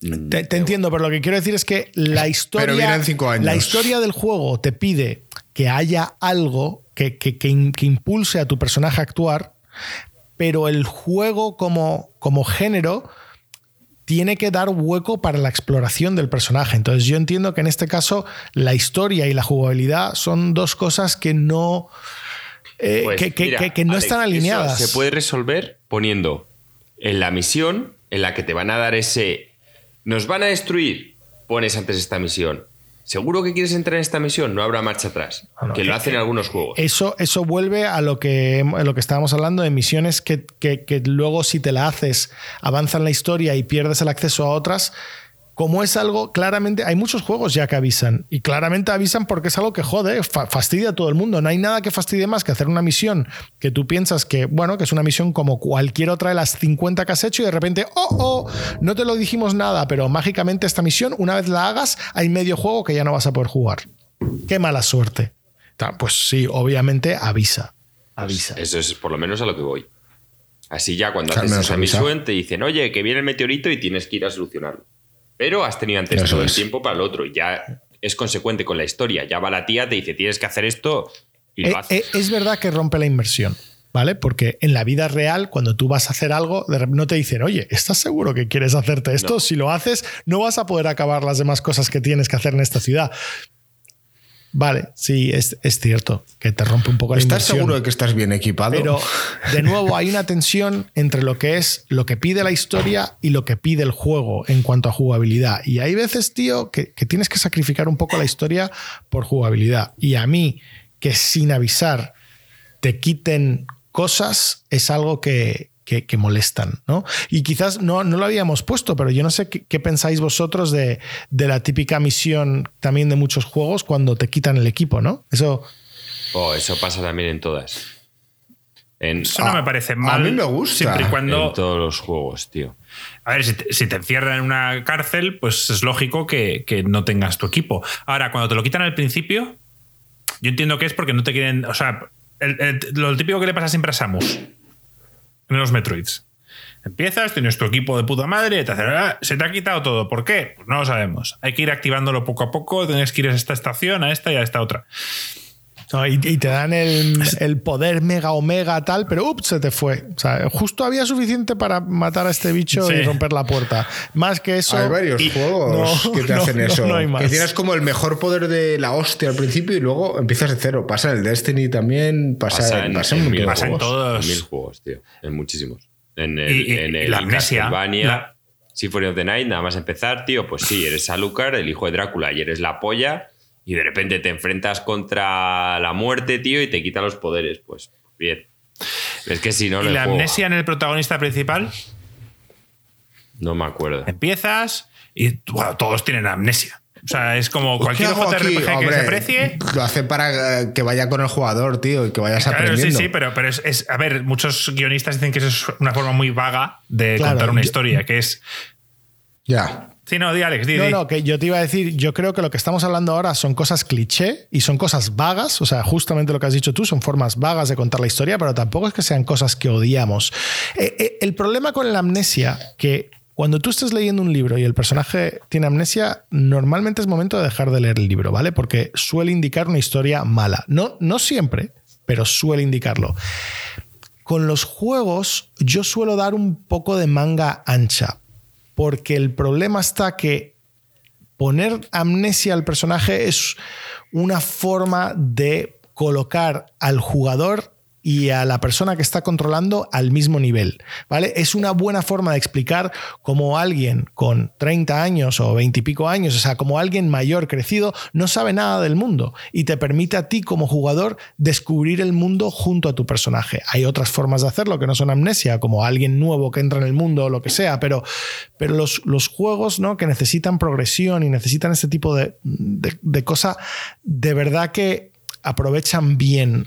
Te, te entiendo, pero lo que quiero decir es que la historia, cinco años. la historia del juego te pide que haya algo que, que- que impulse a tu personaje a actuar, pero el juego como, como género tiene que dar hueco para la exploración del personaje. Entonces yo entiendo que en este caso la historia y la jugabilidad son dos cosas que no, eh, Pues, que, que- mira, que- que no Alex, están alineadas. Se puede resolver poniendo en la misión en la que te van a dar ese. Nos van a destruir. Pones antes esta misión. ¿Seguro que quieres entrar en esta misión? No habrá marcha atrás. No, no, que lo eh, hacen en algunos juegos. Eso, eso vuelve a lo que, a lo que estábamos hablando de misiones que, que- que luego si te la haces avanza en la historia y pierdes el acceso a otras. Como es algo, claramente, hay muchos juegos ya que avisan y claramente avisan porque es algo que jode, fa- fastidia a todo el mundo. No hay nada que fastidie más que hacer una misión que tú piensas que, bueno, que es una misión como cualquier otra de las 50 que has hecho y de repente, oh, oh, no te lo dijimos nada, pero mágicamente esta misión, una vez la hagas, hay medio juego que ya no vas a poder jugar. Qué mala suerte. Pues sí, obviamente avisa. Avisa. Eso es por lo menos a lo que voy. Así ya cuando haces menos esa misión te dicen, oye, que viene el meteorito y tienes que ir a solucionarlo. Pero has tenido antes Eso todo es. el tiempo para el otro y ya es consecuente con la historia. Ya va la tía, te dice, tienes que hacer esto y Eh, lo haces. eh, es verdad que rompe la inversión, ¿vale? Porque en la vida real, cuando tú vas a hacer algo, de no te dicen, oye, ¿estás seguro que quieres hacerte esto? No. Si lo haces, no vas a poder acabar las demás cosas que tienes que hacer en esta ciudad. Vale, sí, es, es cierto que te rompe un poco la ¿Estás seguro de que estás bien equipado? Pero, de nuevo, hay una tensión entre lo que es lo que pide la historia y lo que pide el juego en cuanto a jugabilidad. Y hay veces, tío, que, que tienes que sacrificar un poco la historia por jugabilidad. Y a mí, que sin avisar te quiten cosas, es algo que, que, que molestan, ¿no? Y quizás no, no lo habíamos puesto, pero yo no sé qué, qué pensáis vosotros de, de la típica misión también de muchos juegos cuando te quitan el equipo, ¿no? Eso... Oh, eso pasa también en todas. En, Eso no Ah, me parece a mal. mí me gusta. Siempre y cuando. en todos los juegos, tío. A ver, si te, si te encierran en una cárcel, pues es lógico que, que no tengas tu equipo. Ahora, cuando te lo quitan al principio, yo entiendo que es porque no te quieren. O sea, el- el- lo típico que le pasa siempre a Samus en los Metroids. Empiezas, tienes tu equipo de puta madre, te hacen, "Ah, se te ha quitado todo. ¿Por qué? Pues no lo sabemos. Hay que ir activándolo poco a poco, tienes que ir a esta estación, a esta y a esta otra. No, y, y te dan el, el poder mega omega tal, pero ups, se te fue. O sea, justo había suficiente para matar a este bicho Sí. y romper la puerta. Más que eso. Hay varios y- juegos no, que te no, hacen no, eso. no hay más. que tienes como el mejor poder de la hostia al principio y luego empiezas de cero. Pasa en el Destiny también, pasa, Pasa en, pasa en mil Pasa en todos. En mil juegos, tío. En muchísimos. En el, Y- y- en el la amnesia, Castlevania, la- Symphony of the Night, nada más empezar, tío, pues sí, eres Alucard, el hijo de Drácula, y eres la polla, y de repente te enfrentas contra la muerte, tío, y te quita los poderes. Pues bien. Es que si no, y la juego- amnesia en el protagonista principal, No me acuerdo. empiezas y bueno, todos tienen amnesia. O sea, es como Pues, ¿qué cualquier? JRPG que Hombre, se aprecie. Lo hace para eh, que vaya con el jugador, tío, y que vayas Claro, sí, aprendiendo. sí, pero, pero es, es- A ver, muchos guionistas dicen que eso es una forma muy vaga de Claro, contar una yo- historia, que es. Ya. Sí, no, di Alex, di, No, di. no, que yo te iba a decir, yo creo que lo que estamos hablando ahora son cosas cliché y son cosas vagas, o sea, justamente lo que has dicho tú, son formas vagas de contar la historia, pero tampoco es que sean cosas que odiamos. Eh, eh, el problema con la amnesia, que cuando tú estés leyendo un libro y el personaje tiene amnesia, normalmente es momento de dejar de leer el libro, ¿vale? Porque suele indicar una historia mala. No, no siempre, pero suele indicarlo. Con los juegos yo suelo dar un poco de manga ancha, porque el problema está que poner amnesia al personaje es una forma de colocar al jugador y a la persona que está controlando al mismo nivel, ¿vale? Es una buena forma de explicar cómo alguien con 30 años o 20 y pico años, o sea, como alguien mayor crecido, no sabe nada del mundo y te permite a ti como jugador descubrir el mundo junto a tu personaje. Hay otras formas de hacerlo que no son amnesia, como alguien nuevo que entra en el mundo o lo que sea, pero, pero los, los juegos ¿no? que necesitan progresión y necesitan este tipo de, de, de cosa, de verdad que aprovechan bien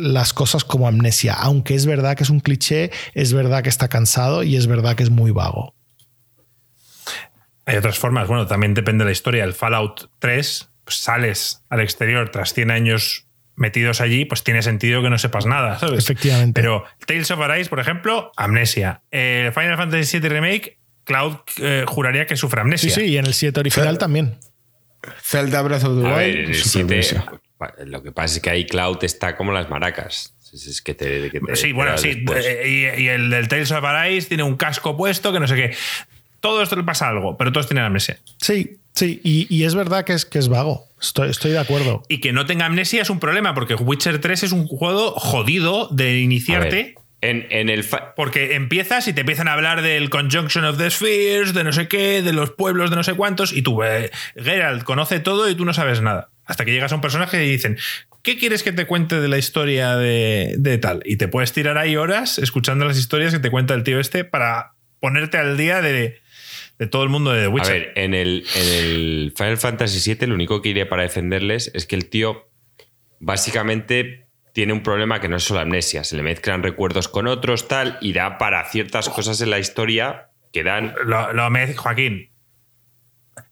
las cosas como amnesia, aunque es verdad que es un cliché, es verdad que está cansado y es verdad que es muy vago. Hay otras formas. Bueno, también depende de la historia. El Fallout 3, pues sales al exterior tras 100 años metidos allí, pues tiene sentido que no sepas nada, ¿sabes? Efectivamente. Pero Tales of Arise, por ejemplo, amnesia. Eh, Final Fantasy VII Remake, Cloud eh, juraría que sufre Sí, amnesia. sí, y en el 7 original también. Zelda Breath of the Wild. Ver, en el supervivencia. 7, lo que pasa es que ahí Cloud está como las maracas. Es, que te, que te Sí, bueno, sí. eh, Y, y el del Tales of Arise tiene un casco puesto que no sé qué. Todo esto le pasa algo, pero todos tienen amnesia. Sí, sí, y, y es verdad que es, que es vago. Estoy, estoy de acuerdo. Y que no tenga amnesia es un problema, porque Witcher 3 es un juego jodido de iniciarte. en, en el Porque empiezas y te empiezan a hablar del Conjunction of the Spheres, de no sé qué, de los pueblos de no sé cuántos, y tú, eh, Geralt, conoce todo y tú no sabes nada. Hasta que llegas a un personaje y dicen, ¿qué quieres que te cuente de la historia de, de tal? Y te puedes tirar ahí horas escuchando las historias que te cuenta el tío este para ponerte al día de, de todo el mundo de The A Witcher. ver, en el, en el Final Fantasy VII lo único que iría para defenderles es que el tío básicamente tiene un problema que no es solo amnesia, se le mezclan recuerdos con otros, tal, y da para ciertas cosas en la historia que dan... Lo, lo Joaquín.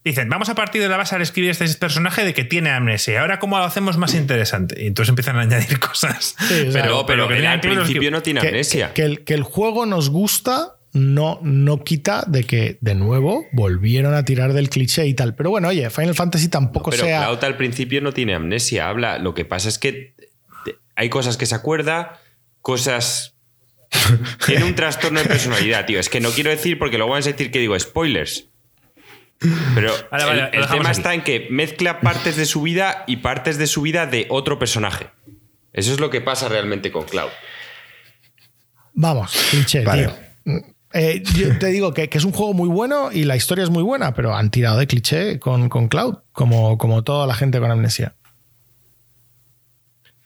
Dicen, vamos a partir de la base al escribir este personaje de que tiene amnesia. Ahora, ¿cómo lo hacemos más interesante? Y entonces empiezan a añadir cosas. Sí, o sea, Pero, pero, que al claro es que- principio no tiene amnesia. que- que el, que el juego nos gusta no, no quita de que, de nuevo, volvieron a tirar del cliché y tal. Pero bueno, oye, Final Fantasy tampoco Pero sea. Cloud al principio no tiene amnesia, habla. Lo que pasa es que hay cosas que se acuerda, cosas. tiene un trastorno de personalidad, tío. Es que no quiero decir porque luego van a decir que digo spoilers. Pero Vale, vale, el, tema aquí. está en que mezcla partes de su vida y partes de su vida de otro personaje. Eso es lo que pasa realmente con Cloud. Vamos, cliché, Vale. tío. Eh, yo te digo que, que es un juego muy bueno y la historia es muy buena, pero han tirado de cliché con, con Cloud, como, como toda la gente con amnesia.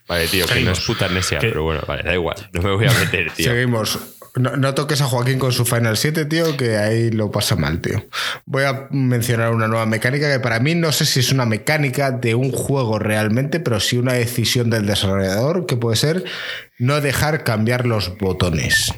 Vale, tío, que no es puta amnesia, ¿Qué? pero bueno, vale, da igual. No me voy a meter, tío. Seguimos. No, no toques a Joaquín con su Final 7, tío, que ahí lo pasa mal, tío. Voy a mencionar una nueva mecánica que para mí no sé si es una mecánica de un juego realmente, pero sí una decisión del desarrollador, que puede ser no dejar cambiar los botones.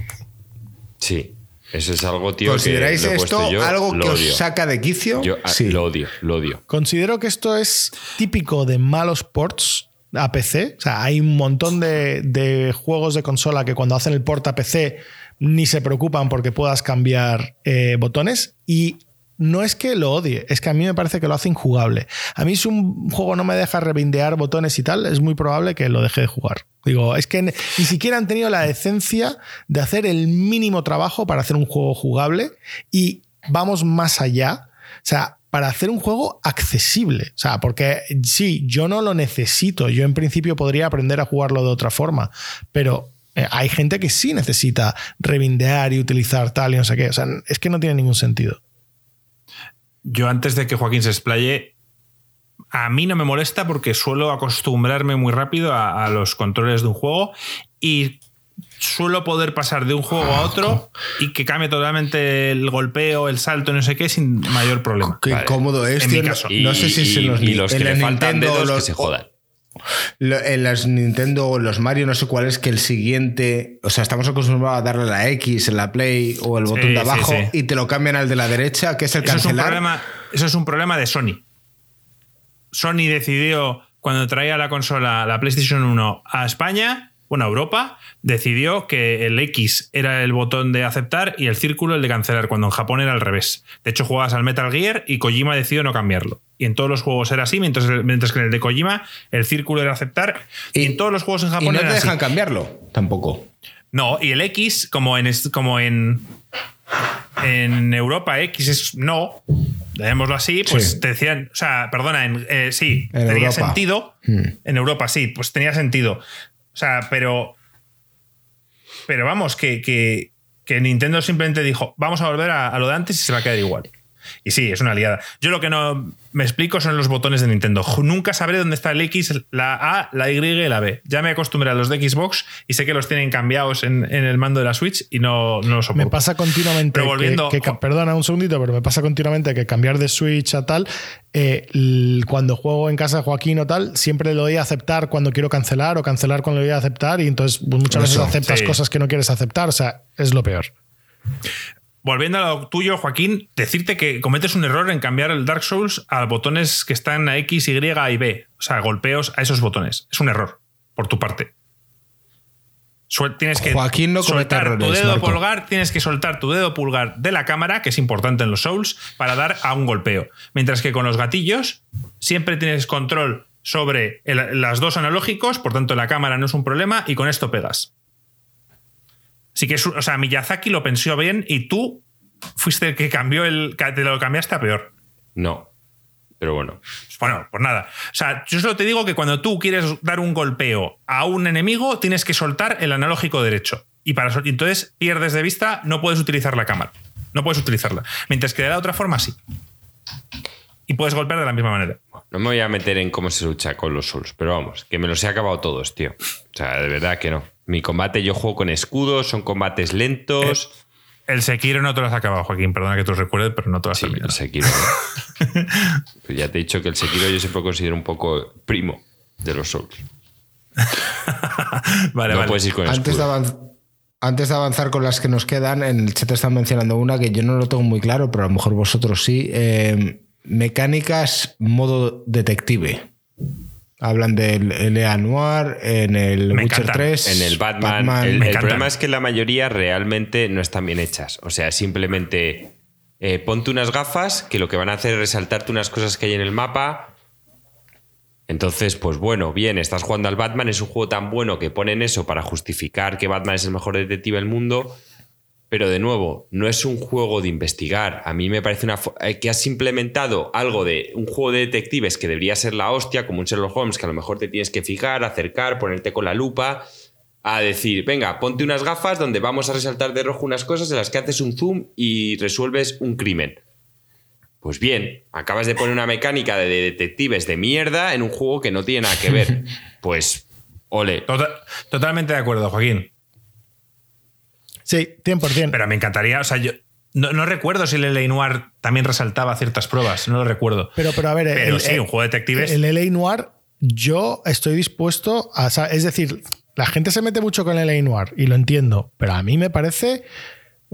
Sí, eso es algo, tío. ¿Consideráis que lo esto yo, algo que os saca de quicio? Yo ah, sí. lo odio, lo odio. Considero que esto es típico de malos ports a PC. O sea, hay un montón de, de juegos de consola que cuando hacen el port a PC ni se preocupan porque puedas cambiar eh, botones. Y no es que lo odie, es que a mí me parece que lo hace injugable. A mí si un juego no me deja revindear botones y tal, es muy probable que lo deje de jugar. Digo, es que ni siquiera han tenido la decencia de hacer el mínimo trabajo para hacer un juego jugable y vamos más allá. O sea, para hacer un juego accesible. O sea, porque sí, yo no lo necesito. Yo en principio podría aprender a jugarlo de otra forma, pero eh, hay gente que sí necesita revindear y utilizar tal y no sé qué. O sea, es que no tiene ningún sentido. Yo antes de que Joaquín se explaye, a mí no me molesta porque suelo acostumbrarme muy rápido a, a los controles de un juego y suelo poder pasar de un juego a otro y que cambie totalmente el golpeo, el salto, no sé qué, sin mayor problema. Qué Vale. cómodo es, En tío. mi No- caso. No, sé si Y- se los, y los en que le faltan Nintendo, dedos que los- se jodan. En las Nintendo o los Mario, no sé cuál es que el siguiente. O sea, estamos acostumbrados a darle la X en la Play o el botón Sí, de abajo sí. y te lo cambian al de la derecha, que es el Eso es, un cancelar. problema, eso es un problema de Sony. Sony decidió, cuando traía la consola, la PlayStation 1 a España, bueno, Europa, decidió que el X era el botón de aceptar y el círculo el de cancelar, cuando en Japón era al revés. De hecho, jugabas al Metal Gear y Kojima decidió no cambiarlo. Y en todos los juegos era así, mientras, mientras que en el de Kojima el círculo era aceptar. Y, en todos los juegos en y Japón no te así. dejan cambiarlo tampoco. No, y el X, como en, como en, en Europa X es no, dejémoslo así, pues Sí. te decían, o sea, perdona, en, eh, sí, En tenía Europa. sentido. Hmm. En Europa sí, pues tenía sentido. O sea, pero. Pero vamos, que, que, que Nintendo simplemente dijo, vamos a volver a, a lo de antes y se va a quedar igual. Y sí, es una liada. Yo lo que no me explico son los botones de Nintendo. Nunca sabré dónde está el X, la A, la Y y la B. Ya me acostumbré a los de Xbox y sé que los tienen cambiados en, en el mando de la Switch y no, no los soporto. Me pasa continuamente. Pero volviendo- que, perdona un segundito, pero me pasa continuamente que cambiar de Switch a tal, eh, cuando juego en casa de Joaquín o tal, siempre le doy a aceptar cuando quiero cancelar o cancelar cuando le doy a aceptar y entonces pues, muchas veces aceptas sí. cosas que no quieres aceptar. O sea, es lo peor. Volviendo a lo tuyo, Joaquín, decirte que cometes un error en cambiar el Dark Souls a botones que están a X, Y y B. O sea, golpeos a esos botones. Es un error, por tu parte. Suel- tienes que Joaquín no comete soltar tu errores, dedo Marco. pulgar, tienes que soltar tu dedo pulgar de la cámara, que es importante en los Souls, para dar a un golpeo. Mientras que con los gatillos siempre tienes control sobre el- las dos analógicos, por tanto la cámara no es un problema y con esto pegas. Así que, es o sea, Miyazaki lo pensó bien y tú fuiste el que cambió el. te lo cambiaste a peor. No. Pero bueno. Bueno, pues nada. O sea, yo solo te digo que cuando tú quieres dar un golpeo a un enemigo, tienes que soltar el analógico derecho. Y para entonces pierdes de vista, no puedes utilizar la cámara. No puedes utilizarla. Mientras que de la otra forma sí. Y puedes golpear de la misma manera. No me voy a meter en cómo se lucha con los Souls, pero vamos, que me los he acabado todos, tío. O sea, de verdad que no. Mi combate yo juego con escudos, son combates lentos. El Sekiro no te lo has acabado, Joaquín. Perdona que te lo recuerde, pero no te lo has Sí, terminado. el Sekiro. Pues ya te he dicho que el Sekiro yo siempre considero un poco primo de los Souls. Vale, no vale. puedes ir con Antes de, antes de avanzar con las que nos quedan, en el chat están mencionando una que yo no lo tengo muy claro, pero a lo mejor vosotros sí. Eh, mecánicas modo detective. Hablan del L.A. Noir, en el Me Witcher encantan. 3. En el Batman, el, problema es que la mayoría realmente no están bien hechas. O sea, simplemente eh, ponte unas gafas que lo que van a hacer es resaltarte unas cosas que hay en el mapa. Entonces, pues bueno, bien, estás jugando al Batman, es un juego tan bueno que ponen eso para justificar que Batman es el mejor detective del mundo, Pero de nuevo, no es un juego de investigar. A mí me parece una eh, que has implementado algo de un juego de detectives que debería ser la hostia, como un Sherlock Holmes, que a lo mejor te tienes que fijar, acercar, ponerte con la lupa, a decir, venga, ponte unas gafas donde vamos a resaltar de rojo unas cosas en las que haces un zoom y resuelves un crimen. Pues bien, acabas de poner una mecánica de detectives de mierda en un juego que no tiene nada que ver. Pues, ole. Tota- totalmente de acuerdo, Joaquín. Sí, 100%. Pero me encantaría, o sea, yo no, no recuerdo si el L.A. Noir también resaltaba ciertas pruebas, no lo recuerdo. Pero, pero a ver, Pero el- sí, el- un juego de detectives. El LA Noir, yo estoy dispuesto a. Es decir, la gente se mete mucho con el LA Noir y lo entiendo, pero a mí me parece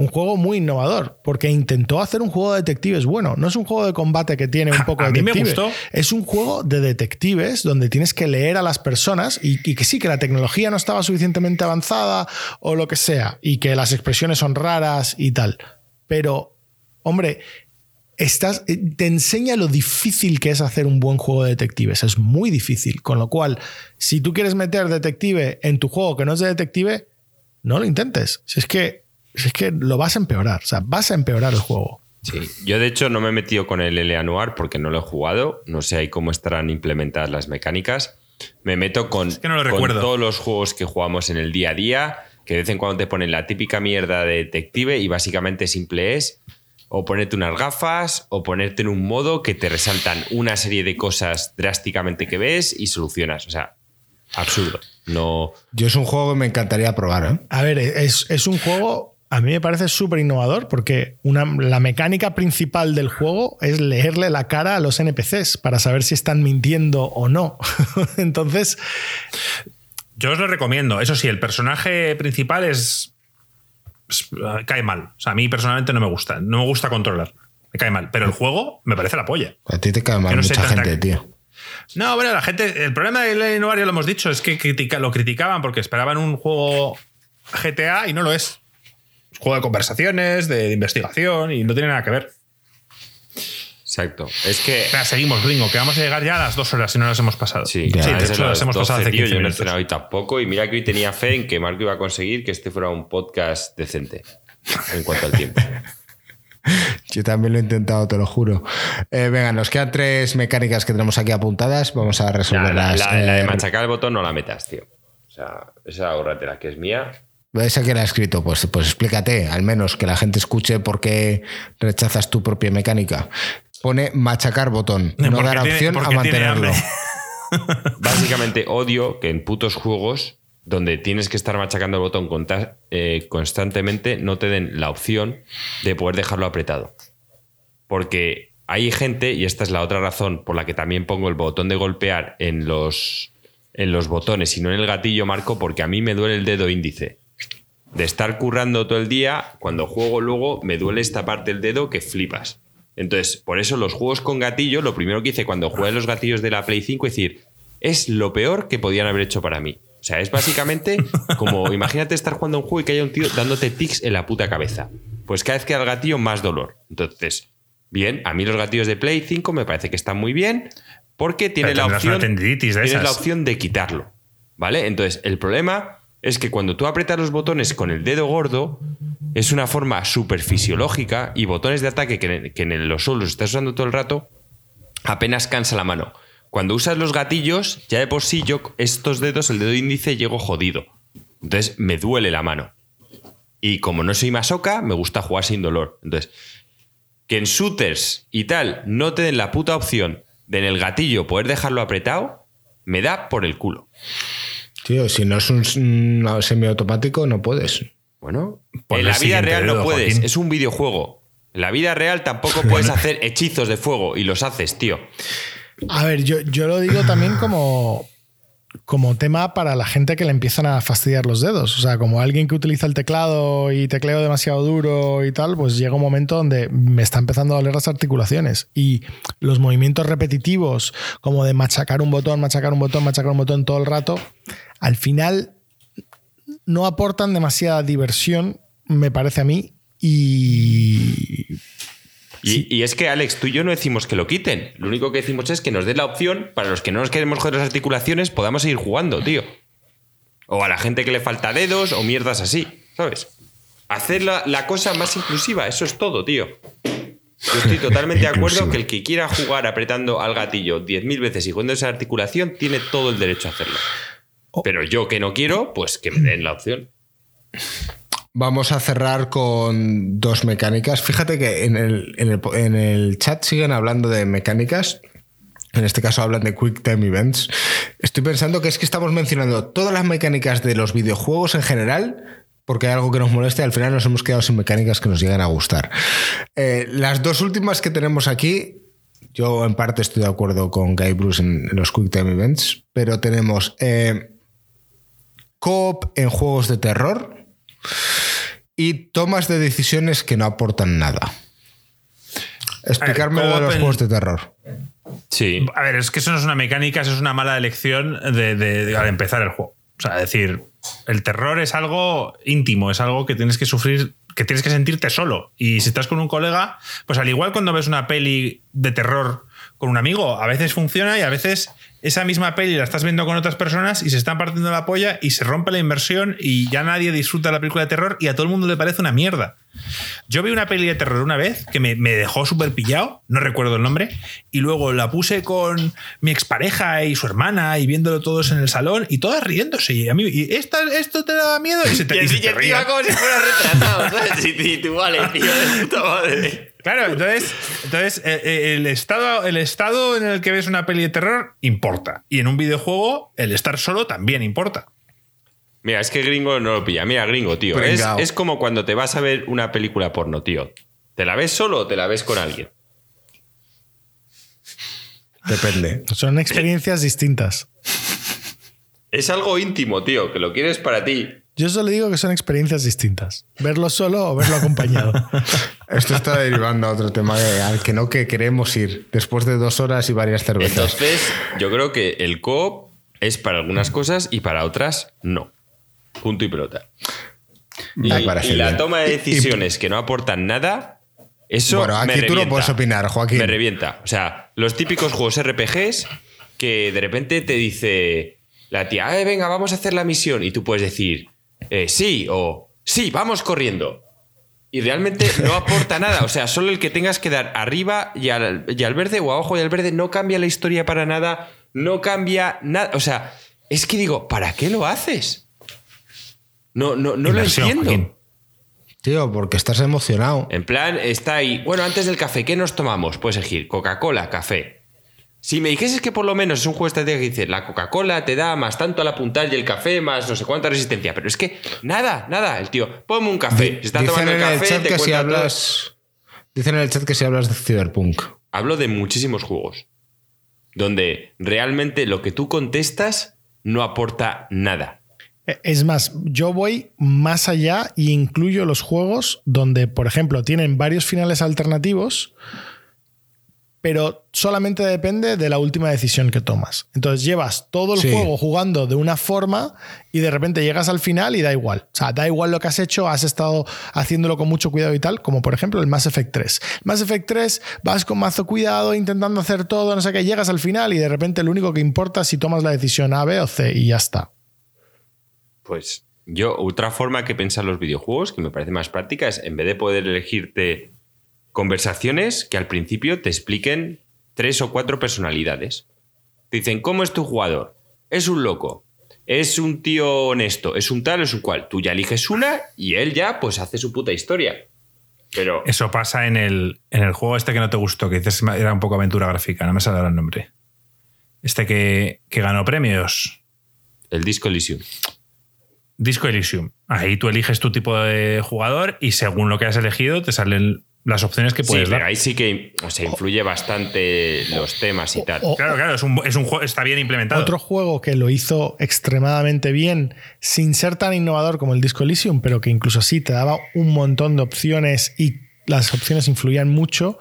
un juego muy innovador porque intentó hacer un juego de detectives bueno. No es un juego de combate que tiene un poco A de mí me detective. gustó. Es un juego de detectives donde tienes que leer a las personas y, y que sí, que la tecnología no estaba suficientemente avanzada o lo que sea y que las expresiones son raras y tal. Pero, hombre, estás, eh, te enseña lo difícil que es hacer un buen juego de detectives. Es muy difícil. Con lo cual, si tú quieres meter detective en tu juego que no es de detective, no lo intentes. Si es que, si es que lo vas a empeorar. O sea, vas a empeorar el juego. Sí, yo de hecho no me he metido con el L Noir porque no lo he jugado, no sé ahí cómo estarán implementadas las mecánicas. Me meto con, que no lo con todos los juegos que jugamos en el día a día, que de vez en cuando te ponen la típica mierda de detective y básicamente simple es o ponerte unas gafas o ponerte en un modo que te resaltan una serie de cosas drásticamente que ves y solucionas. O sea, absurdo. No, Yo es un juego que me encantaría probar, ¿eh? A ver, es, es un juego, a mí me parece súper innovador porque una, la mecánica principal del juego es leerle la cara a los NPCs para saber si están mintiendo o no. Entonces, Yo os lo recomiendo. Eso sí, el personaje principal es. es- cae mal. O sea, a mí personalmente no me gusta. No me gusta controlar. Me cae mal. Pero el juego me parece la polla. A ti te cae mal no mucha gente, tío. No, bueno, la gente. El problema de L.A. Noir, ya lo hemos dicho, es que critica- lo criticaban porque esperaban un juego GTA y no lo es. Juego de conversaciones, de, de investigación y no tiene nada que ver. exacto. Es que seguimos, gringo, que vamos a llegar ya a las dos horas si no las hemos pasado. Sí, Ya. Sí, de hecho, las hemos 12, pasado hace tío, 15 yo no he cenado hoy tampoco y mira que hoy tenía fe en que Marco iba a conseguir que este fuera un podcast decente en cuanto al tiempo. Yo también lo he intentado, te lo juro. Eh, venga, nos quedan tres mecánicas que tenemos aquí apuntadas. Vamos a La, la- resolverlas. la- la de Eh, machacar el botón no la metas, tío. O sea, esa ahórratela que es mía. Esa que la ha escrito, pues, pues explícate, al menos que la gente escuche por qué rechazas tu propia mecánica. Pone machacar botón, no Porque dar tiene- opción a mantenerlo. Básicamente odio que en putos juegos donde tienes que estar machacando el botón eh, constantemente no te den la opción de poder dejarlo apretado. Porque hay gente, y esta es la otra razón por la que también pongo el botón de golpear en los, en los botones y no en el gatillo, Marco, porque a mí me duele el dedo índice. De estar currando todo el día, cuando juego luego me duele esta parte del dedo que flipas. Entonces, por eso los juegos con gatillo, lo primero que hice cuando jugué los gatillos de la Play 5 es decir, es lo peor que podían haber hecho para mí. O sea, es básicamente como, imagínate estar jugando un juego y que haya un tío dándote tics en la puta cabeza. Pues cada vez que da el gatillo, más dolor. Entonces, bien, a mí los gatillos de Play 5 me parece que están muy bien porque tiene la opción, de tienes la opción de quitarlo. ¿Vale? Entonces, el problema es que cuando tú apretas los botones con el dedo gordo, es una forma súper fisiológica y botones de ataque que que en los solos estás usando todo el rato, apenas cansa la mano. Cuando usas los gatillos, ya de por sí yo estos dedos, el dedo índice, llego jodido. Entonces me duele la mano. Y como no soy masoca, me gusta jugar sin dolor. Entonces, que en shooters y tal no te den la puta opción de en el gatillo poder dejarlo apretado, me da por el culo. Tío, si no es un, un semiautomático, no puedes. Bueno, en la vida real no puedes, Joaquín. es un videojuego. En la vida real tampoco puedes hacer hechizos de fuego y los haces, tío. A ver, yo, yo lo digo también como, como tema para la gente que le empiezan a fastidiar los dedos. O sea, como alguien que utiliza el teclado y tecleo demasiado duro y tal, pues llega un momento donde me está empezando a doler las articulaciones. Y los movimientos repetitivos, como de machacar un botón, machacar un botón, machacar un botón todo el rato, al final no aportan demasiada diversión, me parece a mí. Y Y, y es que, Alex, tú y yo no decimos que lo quiten. Lo único que decimos es que nos den la opción para los que no nos queremos joder las articulaciones, podamos seguir jugando, tío. O a la gente que le falta dedos o mierdas así, ¿sabes? Hacer la, la cosa más inclusiva, eso es todo, tío. Yo estoy totalmente de acuerdo que el que quiera jugar apretando al gatillo 10.000 veces y jugando esa articulación tiene todo el derecho a hacerlo. Pero yo que no quiero, pues que me den la opción. Vamos a cerrar con dos mecánicas. Fíjate que en el, en el- en el chat siguen hablando de mecánicas. En este caso hablan de Quick Time Events. Estoy pensando que es que estamos mencionando todas las mecánicas de los videojuegos en general, porque hay algo que nos molesta y al final nos hemos quedado sin mecánicas que nos llegan a gustar. Eh, las dos últimas que tenemos aquí, yo en parte estoy de acuerdo con Guy Bruce en, en los Quick Time Events, pero tenemos eh, coop en juegos de terror y tomas de decisiones que no aportan nada. Explicarme ver, lo de los en- juegos de terror. Sí. A ver, es que eso no es una mecánica, eso es una mala elección de, de- de- al empezar el juego. O sea, decir, el terror es algo íntimo, es algo que tienes que sufrir, que tienes que sentirte solo. Y si estás con un colega, pues al igual cuando ves una peli de terror con un amigo, a veces funciona y a veces esa misma peli la estás viendo con otras personas y se están partiendo la polla y se rompe la inversión y ya nadie disfruta la película de terror y a todo el mundo le parece una mierda. Yo vi una peli de terror una vez que me, me dejó súper pillado, no recuerdo el nombre, y luego la puse con mi expareja y su hermana y viéndolo todos en el salón y todas riéndose. Y a mí, ¿y esta- ¿esto te da miedo? Y se te, y se te ríen. como si fuera retrasado, ¿sabes? Y, y tú, vale, tío, de puta madre. Claro, entonces, entonces eh, eh, el, estado, el estado en el que ves una peli de terror importa. Y en un videojuego, el estar solo también importa. Mira, es que gringo no lo pilla. Mira, gringo, tío. Es, es como cuando te vas a ver una película porno, tío. ¿Te la ves solo o te la ves con alguien? Depende. Son experiencias distintas. Es algo íntimo, tío, que lo quieres para ti. Yo solo digo que son experiencias distintas. Verlo solo o verlo acompañado. Esto está derivando a otro tema al que no que queremos ir después de dos horas y varias cervezas. Entonces, yo creo que el coop es para algunas cosas y para otras no. Punto y pelota. Y, parece y la bien. toma de Y- y- decisiones que no aportan nada, eso Bueno, aquí me tú no revienta. puedes opinar, Joaquín. Me revienta. O sea, los típicos juegos RPGs que de repente te dice la tía, "Eh, venga, vamos a hacer la misión. Y tú puedes decir, eh, sí o sí, vamos corriendo. Y realmente no aporta nada. O sea, solo el que tengas que dar arriba y al, y al verde o abajo y al verde no cambia la historia para nada. No cambia nada. O sea, es que digo, ¿para qué lo haces? No, no, no lo entiendo. Joaquín. Tío, porque estás emocionado. En plan, está ahí. Bueno, antes del café, ¿qué nos tomamos? Puedes elegir Coca-Cola, café. Si me dijeses que por lo menos es un juego de estrategia que dice la Coca-Cola te da más tanto al apuntar y el café más no sé cuánta resistencia, pero es que nada, nada, el tío, ponme un café. Se está Dicen tomando en el café, te que si hablas. Dicen en el chat que si hablas de Cyberpunk. Hablo de muchísimos juegos donde realmente lo que tú contestas no aporta nada. Es más, yo voy más allá e incluyo los juegos donde, por ejemplo, tienen varios finales alternativos, pero solamente depende de la última decisión que tomas. Entonces llevas todo el Sí. juego jugando de una forma y de repente llegas al final y da igual. O sea, da igual lo que has hecho, has estado haciéndolo con mucho cuidado y tal, como por ejemplo el Mass Effect 3. Mass Effect 3 vas con mazo cuidado, intentando hacer todo, no sé qué, llegas al final y de repente lo único que importa es si tomas la decisión A, B o C y ya está. Pues yo, otra forma que pensar los videojuegos, que me parece más práctica, es en vez de poder elegirte conversaciones que al principio te expliquen tres o cuatro personalidades. Te dicen, ¿cómo es tu jugador? Es un loco. Es un tío honesto. Es un tal, es un cual. Tú ya eliges una y él ya pues hace su puta historia. Pero Eso pasa en el, en el juego este que no te gustó, que dices era un poco aventura gráfica, no me sale ahora el nombre. Este que, que ganó premios. el Disco Elysium. Disco Elysium. Ahí tú eliges tu tipo de jugador y según lo que has elegido te salen las opciones que Sí, puedes pero dar. ahí sí que o sea, influye bastante los temas y tal. o- Claro, claro, es un, es un juego, está bien implementado. Otro juego que lo hizo extremadamente bien, sin ser tan innovador como el Disco Elysium, pero que incluso así te daba un montón de opciones y las opciones influían mucho,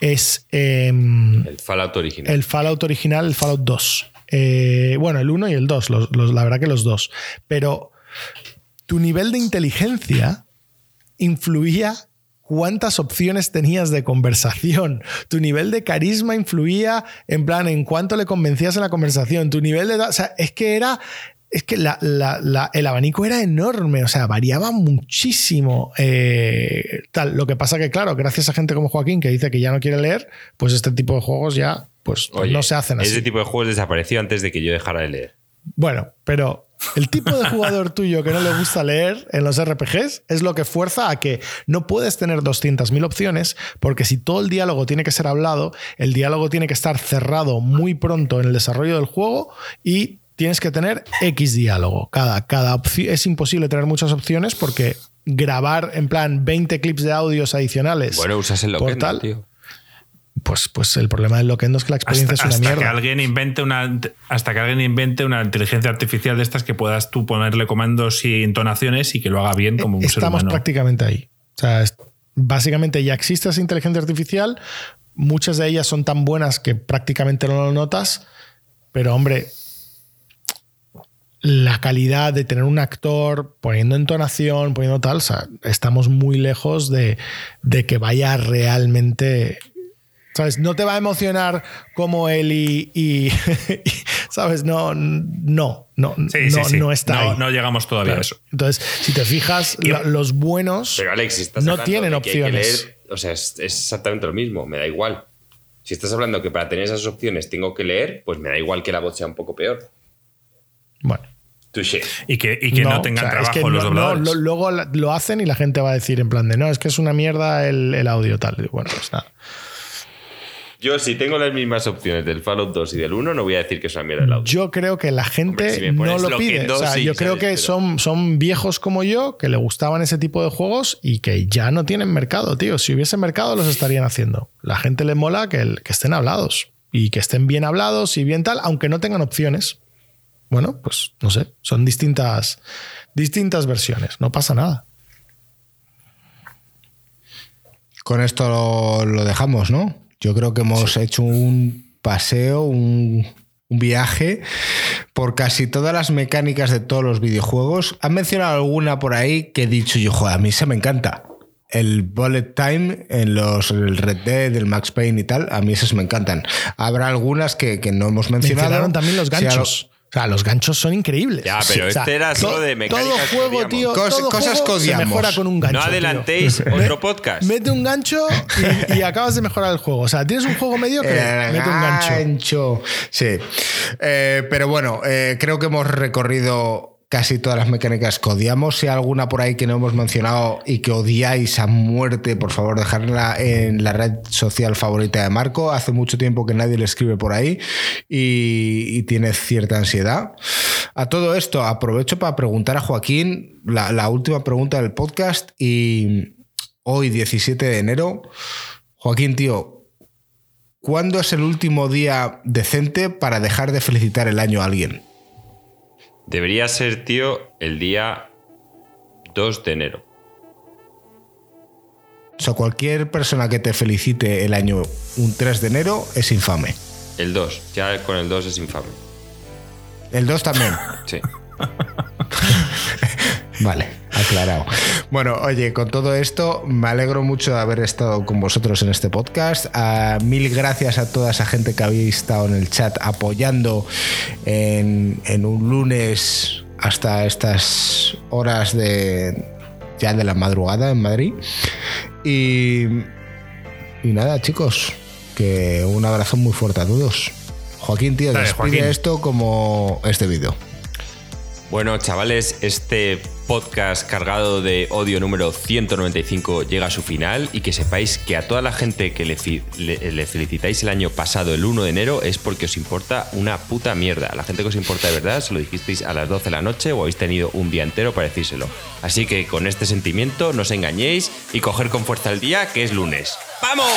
es em, El Fallout original. el Fallout original, el Fallout 2. Eh, bueno, el 1 y el 2, los- los- la verdad que los dos. Pero tu nivel de inteligencia influía cuántas opciones tenías de conversación. Tu nivel de carisma influía en plan en cuánto le convencías en la conversación. Tu nivel de... O sea, es que era... es que la- la- la- el abanico era enorme, o sea, variaba muchísimo. eh, tal. Lo que pasa que, claro, gracias a gente como Joaquín que dice que ya no quiere leer, pues este tipo de juegos ya pues, Oye, no se hacen así. Ese tipo de juegos desapareció antes de que yo dejara de leer. Bueno, pero el tipo de jugador tuyo que no le gusta leer en los RPGs es lo que fuerza a que no puedes tener 200.000 opciones, porque si todo el diálogo tiene que ser hablado, el diálogo tiene que estar cerrado muy pronto en el desarrollo del juego y tienes que tener X diálogo. Cada, cada opción es imposible tener muchas opciones porque grabar en plan 20 clips de audios adicionales. Bueno, usas el tal, tío. Pues, pues el problema del Lockendo es que la experiencia Hasta, es una hasta que mierda. alguien invente una hasta que alguien invente una inteligencia artificial de estas que puedas tú ponerle comandos y entonaciones y que lo haga bien como un ser Estamos humano. prácticamente ahí. O sea, es- básicamente ya existe esa inteligencia artificial. Muchas de ellas son tan buenas que prácticamente no lo notas. Pero, hombre, la calidad de tener un actor poniendo entonación, poniendo tal, o sea, estamos muy lejos de, de que vaya realmente. ¿Sabes? No te va a emocionar como él y. y- ¿Sabes? No, no, no, Sí, sí, no, sí. no está no, ahí. no llegamos todavía Claro. a eso. Entonces, si te fijas, Y- la- los buenos Pero Alex, si estás no tienen opciones. leer, o sea, es, es exactamente lo mismo, me da igual. Si estás hablando que para tener esas opciones tengo que leer, pues me da igual que la voz sea un poco peor. Bueno, Touché. Y que, y que no, tengan o sea, es trabajo que los no- no, dobladores. lo- luego lo hacen y la gente va a decir en plan de no, es que es una mierda el, el audio tal. Y Bueno, pues nada. Yo, si tengo las mismas opciones del Fallout 2 y del 1, no voy a decir que es una mierda el audio. Yo creo que la gente Hombre, si me no lo pide. o sea, sí, yo creo ¿sabes? que Pero- son, son viejos como yo que le gustaban ese tipo de juegos y que ya no tienen mercado, tío. Si hubiese mercado, los estarían haciendo. La gente le mola que, el- que estén hablados y que estén bien hablados y bien tal, aunque no tengan opciones. Bueno, pues no sé, son distintas, distintas versiones, no pasa nada. Con esto lo, lo dejamos, ¿no? Yo creo que hemos hecho un paseo, un, un viaje por casi todas las mecánicas de todos los videojuegos. Han mencionado alguna por ahí que he dicho yo, joder, a mí se me encanta. El bullet time en los el Red Dead, el Max Payne y tal, a mí esas me encantan. Habrá algunas que, que no hemos mencionado. Mencionaron también los ganchos. O sea, los ganchos son increíbles. Ya, pero O sea, este era solo de mecánicas Todo que juego, tío. Cos- todo cosas juego que se mejora con un gancho. No tío. adelantéis otro podcast. Mete un gancho y, y acabas de mejorar el juego. O sea, tienes un juego mediocre, El mete un gancho. gancho. Sí. Eh, pero bueno, eh, creo que hemos recorrido casi todas las mecánicas que odiamos. Si hay alguna por ahí que no hemos mencionado y que odiáis a muerte, por favor, dejadla en la red social favorita de Marco. Hace mucho tiempo que nadie le escribe por ahí y, tiene cierta ansiedad. A todo esto, aprovecho para preguntar a Joaquín la, la última pregunta del podcast y hoy, 17 de enero, Joaquín, tío, ¿Cuándo es el último día decente para dejar de felicitar el año a alguien? Debería ser, tío, el día 2 de enero. O sea, cualquier persona que te felicite el año un 3 de enero es infame. El 2. Ya con el 2 es infame. El 2 también. Sí. Vale, aclarado. Bueno, oye, con todo esto, me alegro mucho de haber estado con vosotros en este podcast. Ah, mil gracias a toda esa gente que habéis estado en el chat apoyando en, en un lunes hasta estas horas de ya de la madrugada en Madrid. Y, y nada, chicos, que un abrazo muy fuerte a todos. Joaquín, tío, despide Joaquín. esto como este vídeo. Bueno, chavales, este podcast cargado de odio número 195 llega a su final y que sepáis que a toda la gente que le, felicitáis el año pasado, el 1 de enero, es porque os importa una puta mierda. A la gente que os importa de verdad, se lo dijisteis a las 12 de la noche o habéis tenido un día entero para decírselo. Así que con este sentimiento, no os engañéis y coger con fuerza el día que es lunes. ¡Vamos!